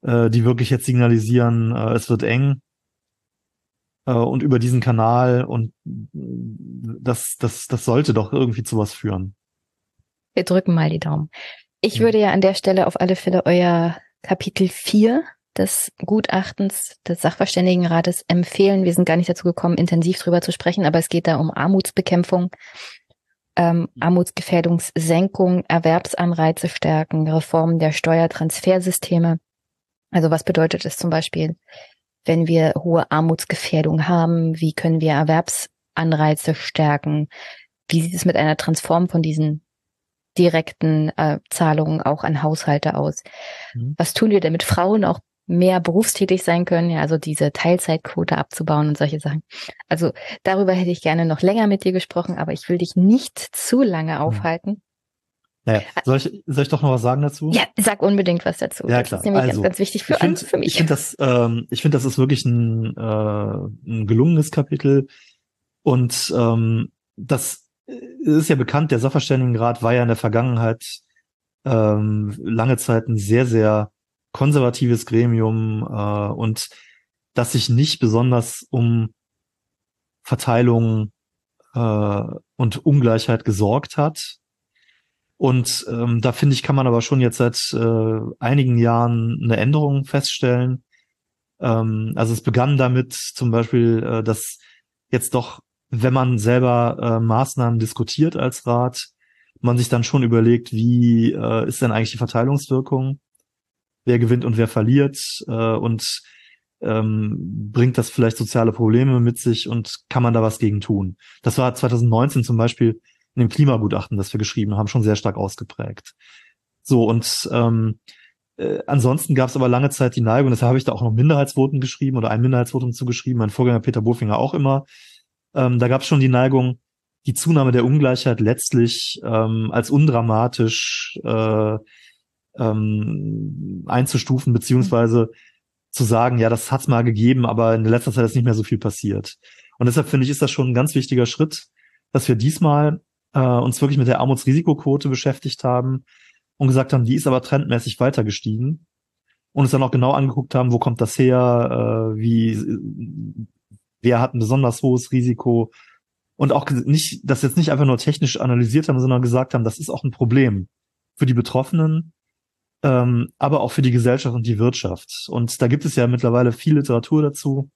äh, die wirklich jetzt signalisieren, äh, es wird eng, äh, und über diesen Kanal und das, das, das sollte doch irgendwie zu was führen. Wir drücken mal die Daumen. Ich würde ja an der Stelle auf alle Fälle euer Kapitel 4 des Gutachtens des Sachverständigenrates empfehlen. Wir sind gar nicht dazu gekommen, intensiv drüber zu sprechen, aber es geht da um Armutsbekämpfung, ähm, Armutsgefährdungssenkung, Erwerbsanreize stärken, Reformen der Steuertransfersysteme. Also was bedeutet es zum Beispiel, wenn wir hohe Armutsgefährdung haben? Wie können wir Erwerbsanreize stärken? Wie sieht es mit einer Transform von diesen direkten äh, Zahlungen auch an Haushalte aus? Mhm. Was tun wir, damit Frauen auch mehr berufstätig sein können, ja, also diese Teilzeitquote abzubauen und solche Sachen. Also darüber hätte ich gerne noch länger mit dir gesprochen, aber ich will dich nicht zu lange mhm. aufhalten. Naja, soll ich, soll ich doch noch was sagen dazu? Ja, sag unbedingt was dazu. Ja, klar. Das ist nämlich also, ganz, ganz wichtig für, ich find, für mich. Ich finde das, ähm, ich finde, das ist wirklich ein, äh, ein gelungenes Kapitel. Und ähm, das ist ja bekannt, der Sachverständigenrat war ja in der Vergangenheit ähm, lange Zeit ein sehr, sehr konservatives Gremium äh, und das sich nicht besonders um Verteilung äh, und Ungleichheit gesorgt hat und ähm, da finde ich, kann man aber schon jetzt seit äh, einigen Jahren eine Änderung feststellen. Ähm, also es begann damit zum Beispiel, äh, dass jetzt doch, wenn man selber äh, Maßnahmen diskutiert als Rat, man sich dann schon überlegt, wie äh, ist denn eigentlich die Verteilungswirkung? Wer gewinnt und wer verliert? Äh, und ähm, bringt das vielleicht soziale Probleme mit sich und kann man da was gegen tun? Das war 2019 zum Beispiel in dem Klimagutachten, das wir geschrieben haben, schon sehr stark ausgeprägt. So, und ähm, äh, ansonsten gab es aber lange Zeit die Neigung, deshalb habe ich da auch noch Minderheitsvoten geschrieben oder ein Minderheitsvotum zugeschrieben, mein Vorgänger Peter Bofinger auch immer. Ähm, da gab es schon die Neigung, die Zunahme der Ungleichheit letztlich ähm, als undramatisch äh, ähm, einzustufen, beziehungsweise zu sagen, ja, das hat's mal gegeben, aber in letzter Zeit ist nicht mehr so viel passiert. Und deshalb finde ich, ist das schon ein ganz wichtiger Schritt, dass wir diesmal äh, uns wirklich mit der Armutsrisikoquote beschäftigt haben und gesagt haben, die ist aber trendmäßig weiter gestiegen und uns dann auch genau angeguckt haben, wo kommt das her, äh, wie, wer hat ein besonders hohes Risiko und auch nicht, das jetzt nicht einfach nur technisch analysiert haben, sondern gesagt haben, das ist auch ein Problem für die Betroffenen, ähm, aber auch für die Gesellschaft und die Wirtschaft. Und da gibt es ja mittlerweile viel Literatur dazu.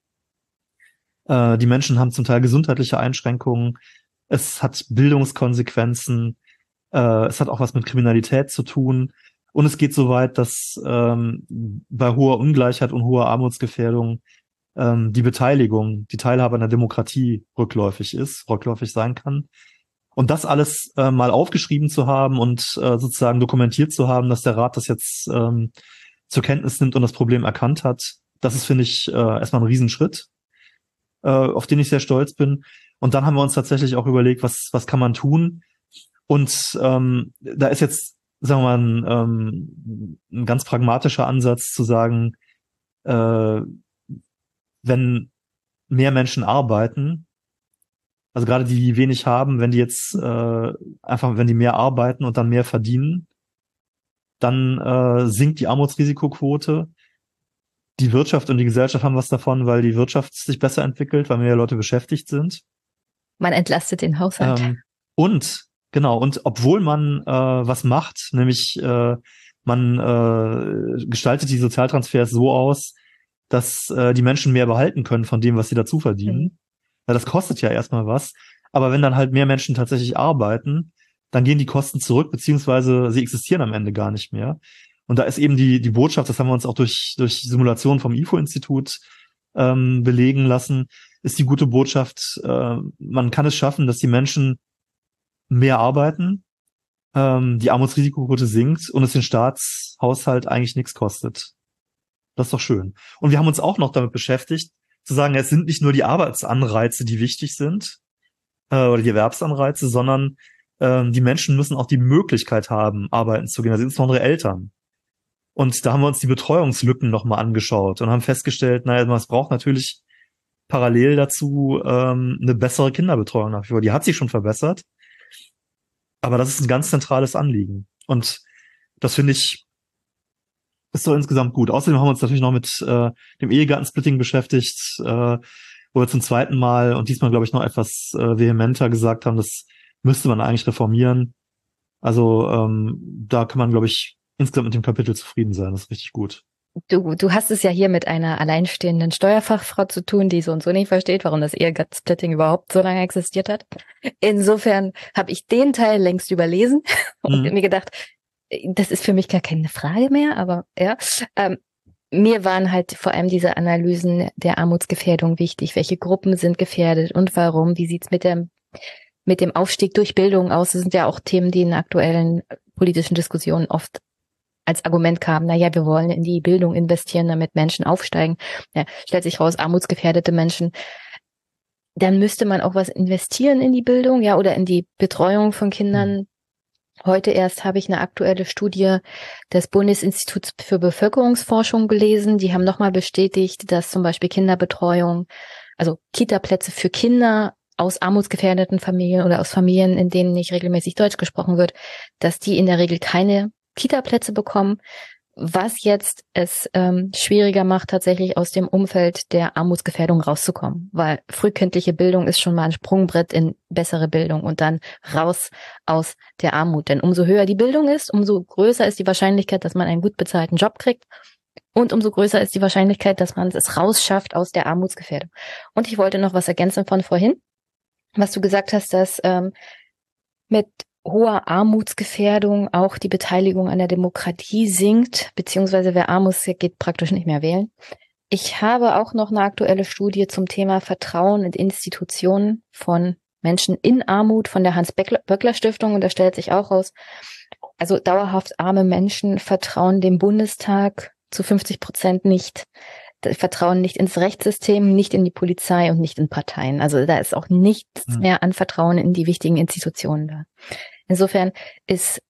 Äh, die Menschen haben zum Teil gesundheitliche Einschränkungen, es hat Bildungskonsequenzen, äh, es hat auch was mit Kriminalität zu tun. Und es geht so weit, dass ähm, bei hoher Ungleichheit und hoher Armutsgefährdung ähm, die Beteiligung, die Teilhabe an der Demokratie rückläufig ist, rückläufig sein kann. Und das alles äh, mal aufgeschrieben zu haben und äh, sozusagen dokumentiert zu haben, dass der Rat das jetzt ähm, zur Kenntnis nimmt und das Problem erkannt hat, das ist, finde ich, äh, erstmal ein Riesenschritt, äh, auf den ich sehr stolz bin. Und dann haben wir uns tatsächlich auch überlegt, was, was kann man tun? Und ähm, da ist jetzt, sagen wir mal, ein, ähm, ein ganz pragmatischer Ansatz zu sagen, äh, wenn mehr Menschen arbeiten, also gerade die, die wenig haben, wenn die jetzt äh, einfach, wenn die mehr arbeiten und dann mehr verdienen, dann äh, sinkt die Armutsrisikoquote die Wirtschaft und die Gesellschaft haben was davon, weil die Wirtschaft sich besser entwickelt, weil mehr Leute beschäftigt sind. Man entlastet den Haushalt. Ähm, und genau, und obwohl man äh, was macht, nämlich äh, man äh, gestaltet die Sozialtransfers so aus, dass äh, die Menschen mehr behalten können von dem, was sie dazu verdienen. Mhm. Ja, das kostet ja erstmal was. Aber wenn dann halt mehr Menschen tatsächlich arbeiten, dann gehen die Kosten zurück, beziehungsweise sie existieren am Ende gar nicht mehr. Und da ist eben die, die Botschaft, das haben wir uns auch durch, durch Simulationen vom IFO-Institut ähm, belegen lassen, ist die gute Botschaft, äh, man kann es schaffen, dass die Menschen mehr arbeiten, ähm, die Armutsrisikoquote sinkt und es den Staatshaushalt eigentlich nichts kostet. Das ist doch schön. Und wir haben uns auch noch damit beschäftigt, zu sagen, es sind nicht nur die Arbeitsanreize, die wichtig sind, äh, oder die Erwerbsanreize, sondern äh, die Menschen müssen auch die Möglichkeit haben, arbeiten zu gehen, also insbesondere Eltern. Und da haben wir uns die Betreuungslücken nochmal angeschaut und haben festgestellt, naja, es braucht natürlich parallel dazu ähm, eine bessere Kinderbetreuung nach wie vor. Die hat sich schon verbessert. Aber das ist ein ganz zentrales Anliegen. Und das finde ich, ist so insgesamt gut. Außerdem haben wir uns natürlich noch mit äh, dem Ehegattensplitting beschäftigt, äh, wo wir zum zweiten Mal und diesmal, glaube ich, noch etwas äh, vehementer gesagt haben, das müsste man eigentlich reformieren. Also ähm, da kann man, glaube ich, insgesamt mit dem Kapitel zufrieden sein. Das ist richtig gut. Du, du hast es ja hier mit einer alleinstehenden Steuerfachfrau zu tun, die so und so nicht versteht, warum das Ehegattensplitting überhaupt so lange existiert hat. Insofern habe ich den Teil längst überlesen und mhm. mir gedacht, das ist für mich gar keine Frage mehr, aber ja. Ähm, mir waren halt vor allem diese Analysen der Armutsgefährdung wichtig. Welche Gruppen sind gefährdet und warum? Wie sieht's mit dem, mit dem Aufstieg durch Bildung aus? Das sind ja auch Themen, die in aktuellen politischen Diskussionen oft als Argument kamen, na ja, wir wollen in die Bildung investieren, damit Menschen aufsteigen. Ja, stellt sich raus, armutsgefährdete Menschen. Dann müsste man auch was investieren in die Bildung, ja, oder in die Betreuung von Kindern. Hm. Heute erst habe ich eine aktuelle Studie des Bundesinstituts für Bevölkerungsforschung gelesen. Die haben nochmal bestätigt, dass zum Beispiel Kinderbetreuung, also Kita-Plätze für Kinder aus armutsgefährdeten Familien oder aus Familien, in denen nicht regelmäßig Deutsch gesprochen wird, dass die in der Regel keine Kita-Plätze bekommen, was jetzt es ähm, schwieriger macht, tatsächlich aus dem Umfeld der Armutsgefährdung rauszukommen. Weil frühkindliche Bildung ist schon mal ein Sprungbrett in bessere Bildung und dann raus aus der Armut. Denn umso höher die Bildung ist, umso größer ist die Wahrscheinlichkeit, dass man einen gut bezahlten Job kriegt. Und umso größer ist die Wahrscheinlichkeit, dass man es rausschafft aus der Armutsgefährdung. Und ich wollte noch was ergänzen von vorhin, was du gesagt hast, dass ähm, mit hoher Armutsgefährdung auch die Beteiligung an der Demokratie sinkt, beziehungsweise wer arm ist, geht praktisch nicht mehr wählen. Ich habe auch noch eine aktuelle Studie zum Thema Vertrauen in Institutionen von Menschen in Armut von der Hans-Böckler Stiftung und da stellt sich auch raus, also dauerhaft arme Menschen vertrauen dem Bundestag zu 50 Prozent nicht, vertrauen nicht ins Rechtssystem, nicht in die Polizei und nicht in Parteien. Also da ist auch nichts hm. mehr an Vertrauen in die wichtigen Institutionen da. Insofern ist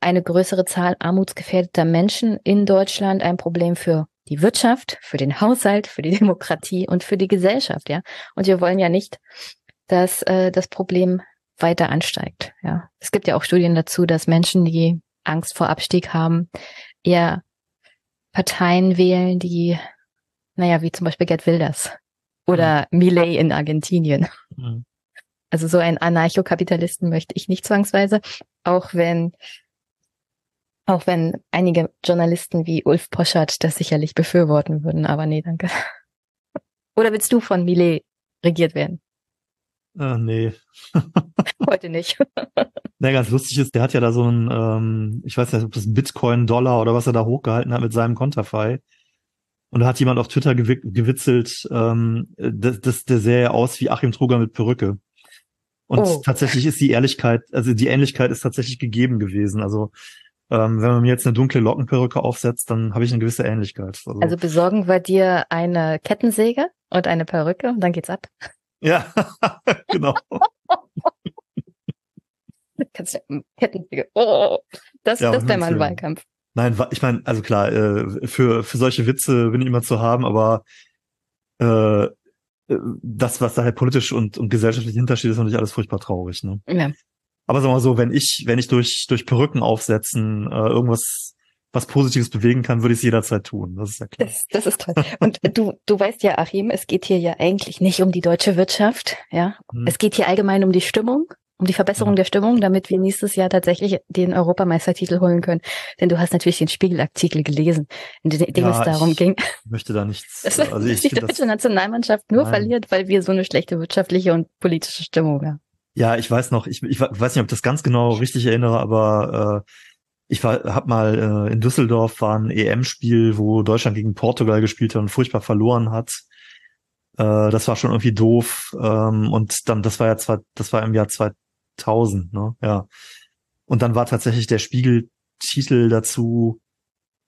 eine größere Zahl armutsgefährdeter Menschen in Deutschland ein Problem für die Wirtschaft, für den Haushalt, für die Demokratie und für die Gesellschaft, ja. Und wir wollen ja nicht, dass äh, das Problem weiter ansteigt, ja. Es gibt ja auch Studien dazu, dass Menschen, die Angst vor Abstieg haben, eher Parteien wählen, die, naja, wie zum Beispiel Gerd Wilders oder mhm. Millet in Argentinien. Mhm. Also so einen Anarchokapitalisten möchte ich nicht zwangsweise, auch wenn auch wenn einige Journalisten wie Ulf Poschert das sicherlich befürworten würden, aber nee, danke. Oder willst du von Millet regiert werden? Ah, nee. Heute nicht. Na, ganz lustig ist, der hat ja da so ein, ähm, ich weiß nicht, ob das Bitcoin-Dollar oder was er da hochgehalten hat mit seinem Konterfei. Und da hat jemand auf Twitter gewitzelt, ähm, das, das, der sähe aus wie Achim Truger mit Perücke. Und oh. tatsächlich ist die Ehrlichkeit, also die Ähnlichkeit ist tatsächlich gegeben gewesen. Also ähm, wenn man mir jetzt eine dunkle Lockenperücke aufsetzt, dann habe ich eine gewisse Ähnlichkeit. Also, also besorgen wir dir eine Kettensäge und eine Perücke und dann geht's ab. Ja, genau. Kannst du Kettensäge. Oh, das, ja, das wäre mal ein Wahlkampf. Nein, ich meine, also klar, äh, für, für solche Witze bin ich immer zu haben, aber äh, das, was da halt politisch und, und gesellschaftlich hintersteht, ist natürlich alles furchtbar traurig. Ne? Ja. Aber sag mal so, wenn ich, wenn ich durch, durch Perücken aufsetzen äh, irgendwas was Positives bewegen kann, würde ich es jederzeit tun. Das ist ja klar. Das, das ist toll. Und du, du weißt ja, Achim, es geht hier ja eigentlich nicht um die deutsche Wirtschaft, ja. Hm. Es geht hier allgemein um die Stimmung, um die Verbesserung ja. der Stimmung, damit wir nächstes Jahr tatsächlich den Europameistertitel holen können. Denn du hast natürlich den Spiegelartikel gelesen, in dem ja, es darum ging. Ich möchte da nichts. Dass also ich die deutsche Nationalmannschaft nur Nein. verliert, weil wir so eine schlechte wirtschaftliche und politische Stimmung haben. Ja, ich weiß noch, ich, ich weiß nicht, ob ich das ganz genau richtig erinnere, aber äh, ich war, hab mal äh, in Düsseldorf war ein EM-Spiel, wo Deutschland gegen Portugal gespielt hat und furchtbar verloren hat. Äh, das war schon irgendwie doof. Ähm, und dann, das war ja zwar, das war im Jahr 2000, ne? Ja. Und dann war tatsächlich der Spiegeltitel dazu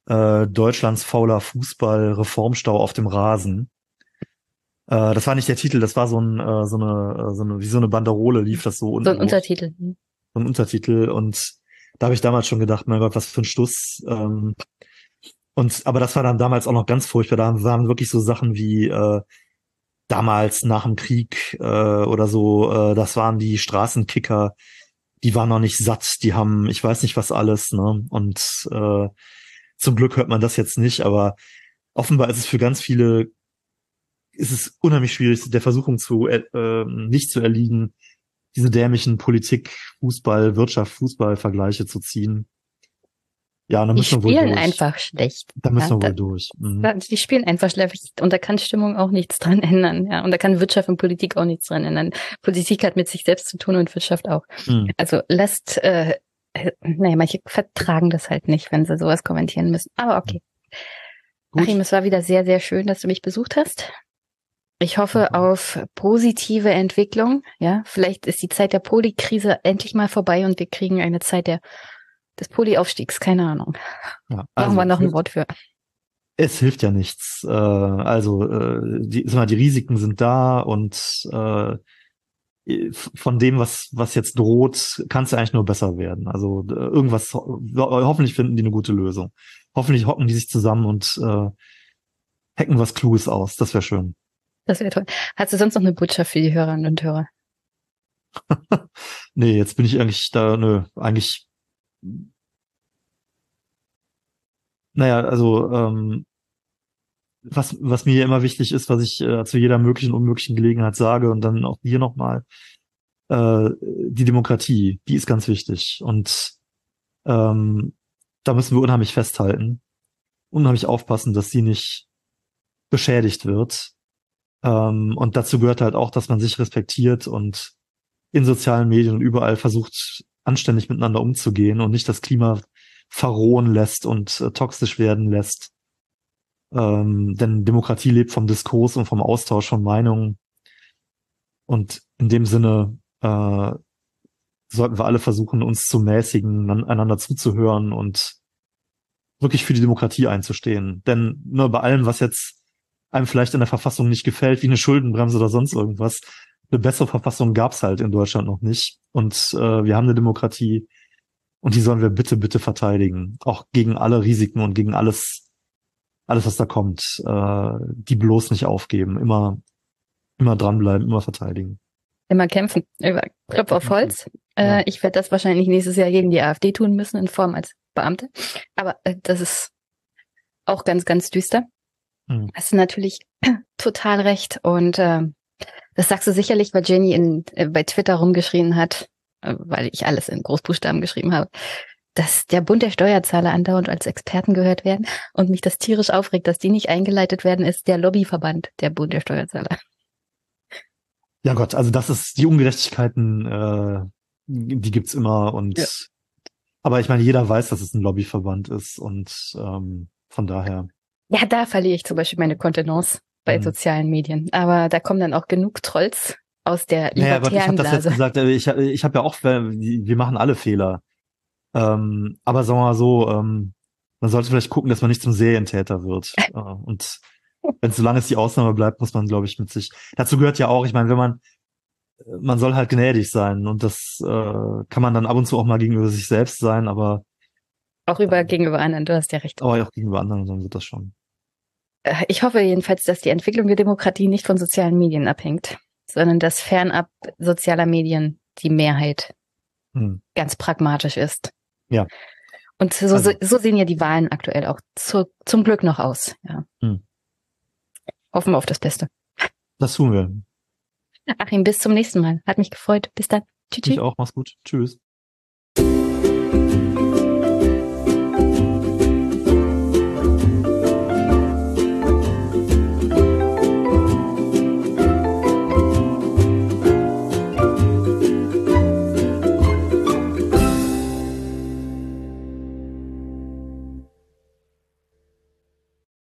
äh, Deutschlands fauler Fußball Reformstau auf dem Rasen. Äh, das war nicht der Titel, das war so, ein, äh, so, eine, äh, so eine, wie so eine Banderole lief das so. So ein Untertitel. So ein Untertitel und da habe ich damals schon gedacht, mein Gott, was für ein Stuss. Ähm, und aber das war dann damals auch noch ganz furchtbar. Da waren wirklich so Sachen wie äh, damals nach dem Krieg äh, oder so. Äh, das waren die Straßenkicker. Die waren noch nicht satt. Die haben, ich weiß nicht was alles. Ne? Und äh, zum Glück hört man das jetzt nicht. Aber offenbar ist es für ganz viele ist es unheimlich schwierig, der Versuchung zu äh, ähm, nicht zu erliegen, diese dämlichen Politik, Fußball, Wirtschaft, Fußball-Vergleiche zu ziehen. Ja, da müssen die wir wohl durch. einfach schlecht. Da müssen ja, wir wohl da, durch. Mhm. Die spielen einfach schlecht und da kann Stimmung auch nichts dran ändern. Ja, und da kann Wirtschaft und Politik auch nichts dran ändern. Politik hat mit sich selbst zu tun und Wirtschaft auch. Mhm. Also lasst, äh, naja, manche vertragen das halt nicht, wenn sie sowas kommentieren müssen. Aber okay. Gut. Achim, es war wieder sehr, sehr schön, dass du mich besucht hast. Ich hoffe mhm. auf positive Entwicklung. Ja, vielleicht ist die Zeit der Polikrise endlich mal vorbei und wir kriegen eine Zeit der des Polyaufstiegs. Keine Ahnung. Ja, also Machen wir noch ein Wort für. Es hilft ja nichts. Äh, also äh, die, mal, die Risiken sind da und äh, von dem, was was jetzt droht, kann es ja eigentlich nur besser werden. Also irgendwas. Hoffentlich finden die eine gute Lösung. Hoffentlich hocken die sich zusammen und äh, hacken was Kluges aus. Das wäre schön. Das wäre toll. Hast du sonst noch eine Botschaft für die Hörerinnen und Hörer? nee, jetzt bin ich eigentlich da, nö, eigentlich. Naja, also ähm, was, was mir immer wichtig ist, was ich äh, zu jeder möglichen, unmöglichen Gelegenheit sage und dann auch hier nochmal, äh, die Demokratie, die ist ganz wichtig. Und ähm, da müssen wir unheimlich festhalten, unheimlich aufpassen, dass sie nicht beschädigt wird. Ähm, und dazu gehört halt auch, dass man sich respektiert und in sozialen Medien und überall versucht, anständig miteinander umzugehen und nicht das Klima verrohen lässt und äh, toxisch werden lässt. Ähm, denn Demokratie lebt vom Diskurs und vom Austausch von Meinungen. Und in dem Sinne äh, sollten wir alle versuchen, uns zu mäßigen, einander zuzuhören und wirklich für die Demokratie einzustehen. Denn nur bei allem, was jetzt einem vielleicht in der Verfassung nicht gefällt, wie eine Schuldenbremse oder sonst irgendwas. Eine bessere Verfassung gab's halt in Deutschland noch nicht. Und äh, wir haben eine Demokratie und die sollen wir bitte, bitte verteidigen. Auch gegen alle Risiken und gegen alles, alles, was da kommt. Äh, die bloß nicht aufgeben. Immer, immer dranbleiben, immer verteidigen. Immer kämpfen. Über Klopf auf Holz. Äh, Ich werde das wahrscheinlich nächstes Jahr gegen die AfD tun müssen, in Form als Beamte. Aber äh, das ist auch ganz, ganz düster. Mhm. Hast du natürlich total recht. Und äh, das sagst du sicherlich, weil Jenny in, äh, bei Twitter rumgeschrien hat, äh, weil ich alles in Großbuchstaben geschrieben habe, dass der Bund der Steuerzahler andauernd als Experten gehört werden und mich das tierisch aufregt, dass die nicht eingeleitet werden, ist der Lobbyverband der Bund der Steuerzahler. Ja Gott, also das ist die Ungerechtigkeiten, äh, die gibt's immer und ja. aber ich meine, jeder weiß, dass es ein Lobbyverband ist und ähm, von daher. Ja, da verliere ich zum Beispiel meine Kontenance bei mhm. sozialen Medien. Aber da kommen dann auch genug Trolls aus der libertären naja, aber ich habe das jetzt gesagt, äh, ich, ich habe ja auch, wir machen alle Fehler. Ähm, aber sagen wir mal so, ähm, man sollte vielleicht gucken, dass man nicht zum Serientäter wird. äh, und wenn solange es die Ausnahme bleibt, muss man, glaube ich, mit sich. Dazu gehört ja auch, ich meine, wenn man, man soll halt gnädig sein und das äh, kann man dann ab und zu auch mal gegenüber sich selbst sein, aber auch über gegenüber anderen, du hast ja recht. Aber auch gegenüber anderen, dann wird das schon. Äh, ich hoffe jedenfalls, dass die Entwicklung der Demokratie nicht von sozialen Medien abhängt, sondern dass fernab sozialer Medien die Mehrheit hm. ganz pragmatisch ist. Ja. Und so, also. so, sehen ja die Wahlen aktuell auch zu, zum Glück noch aus. Ja. Hm. Hoffen wir auf das Beste. Das tun wir. Achim, bis zum nächsten Mal. Hat mich gefreut. Bis dann. Tschüss. Ich auch. Mach's gut. Tschüss.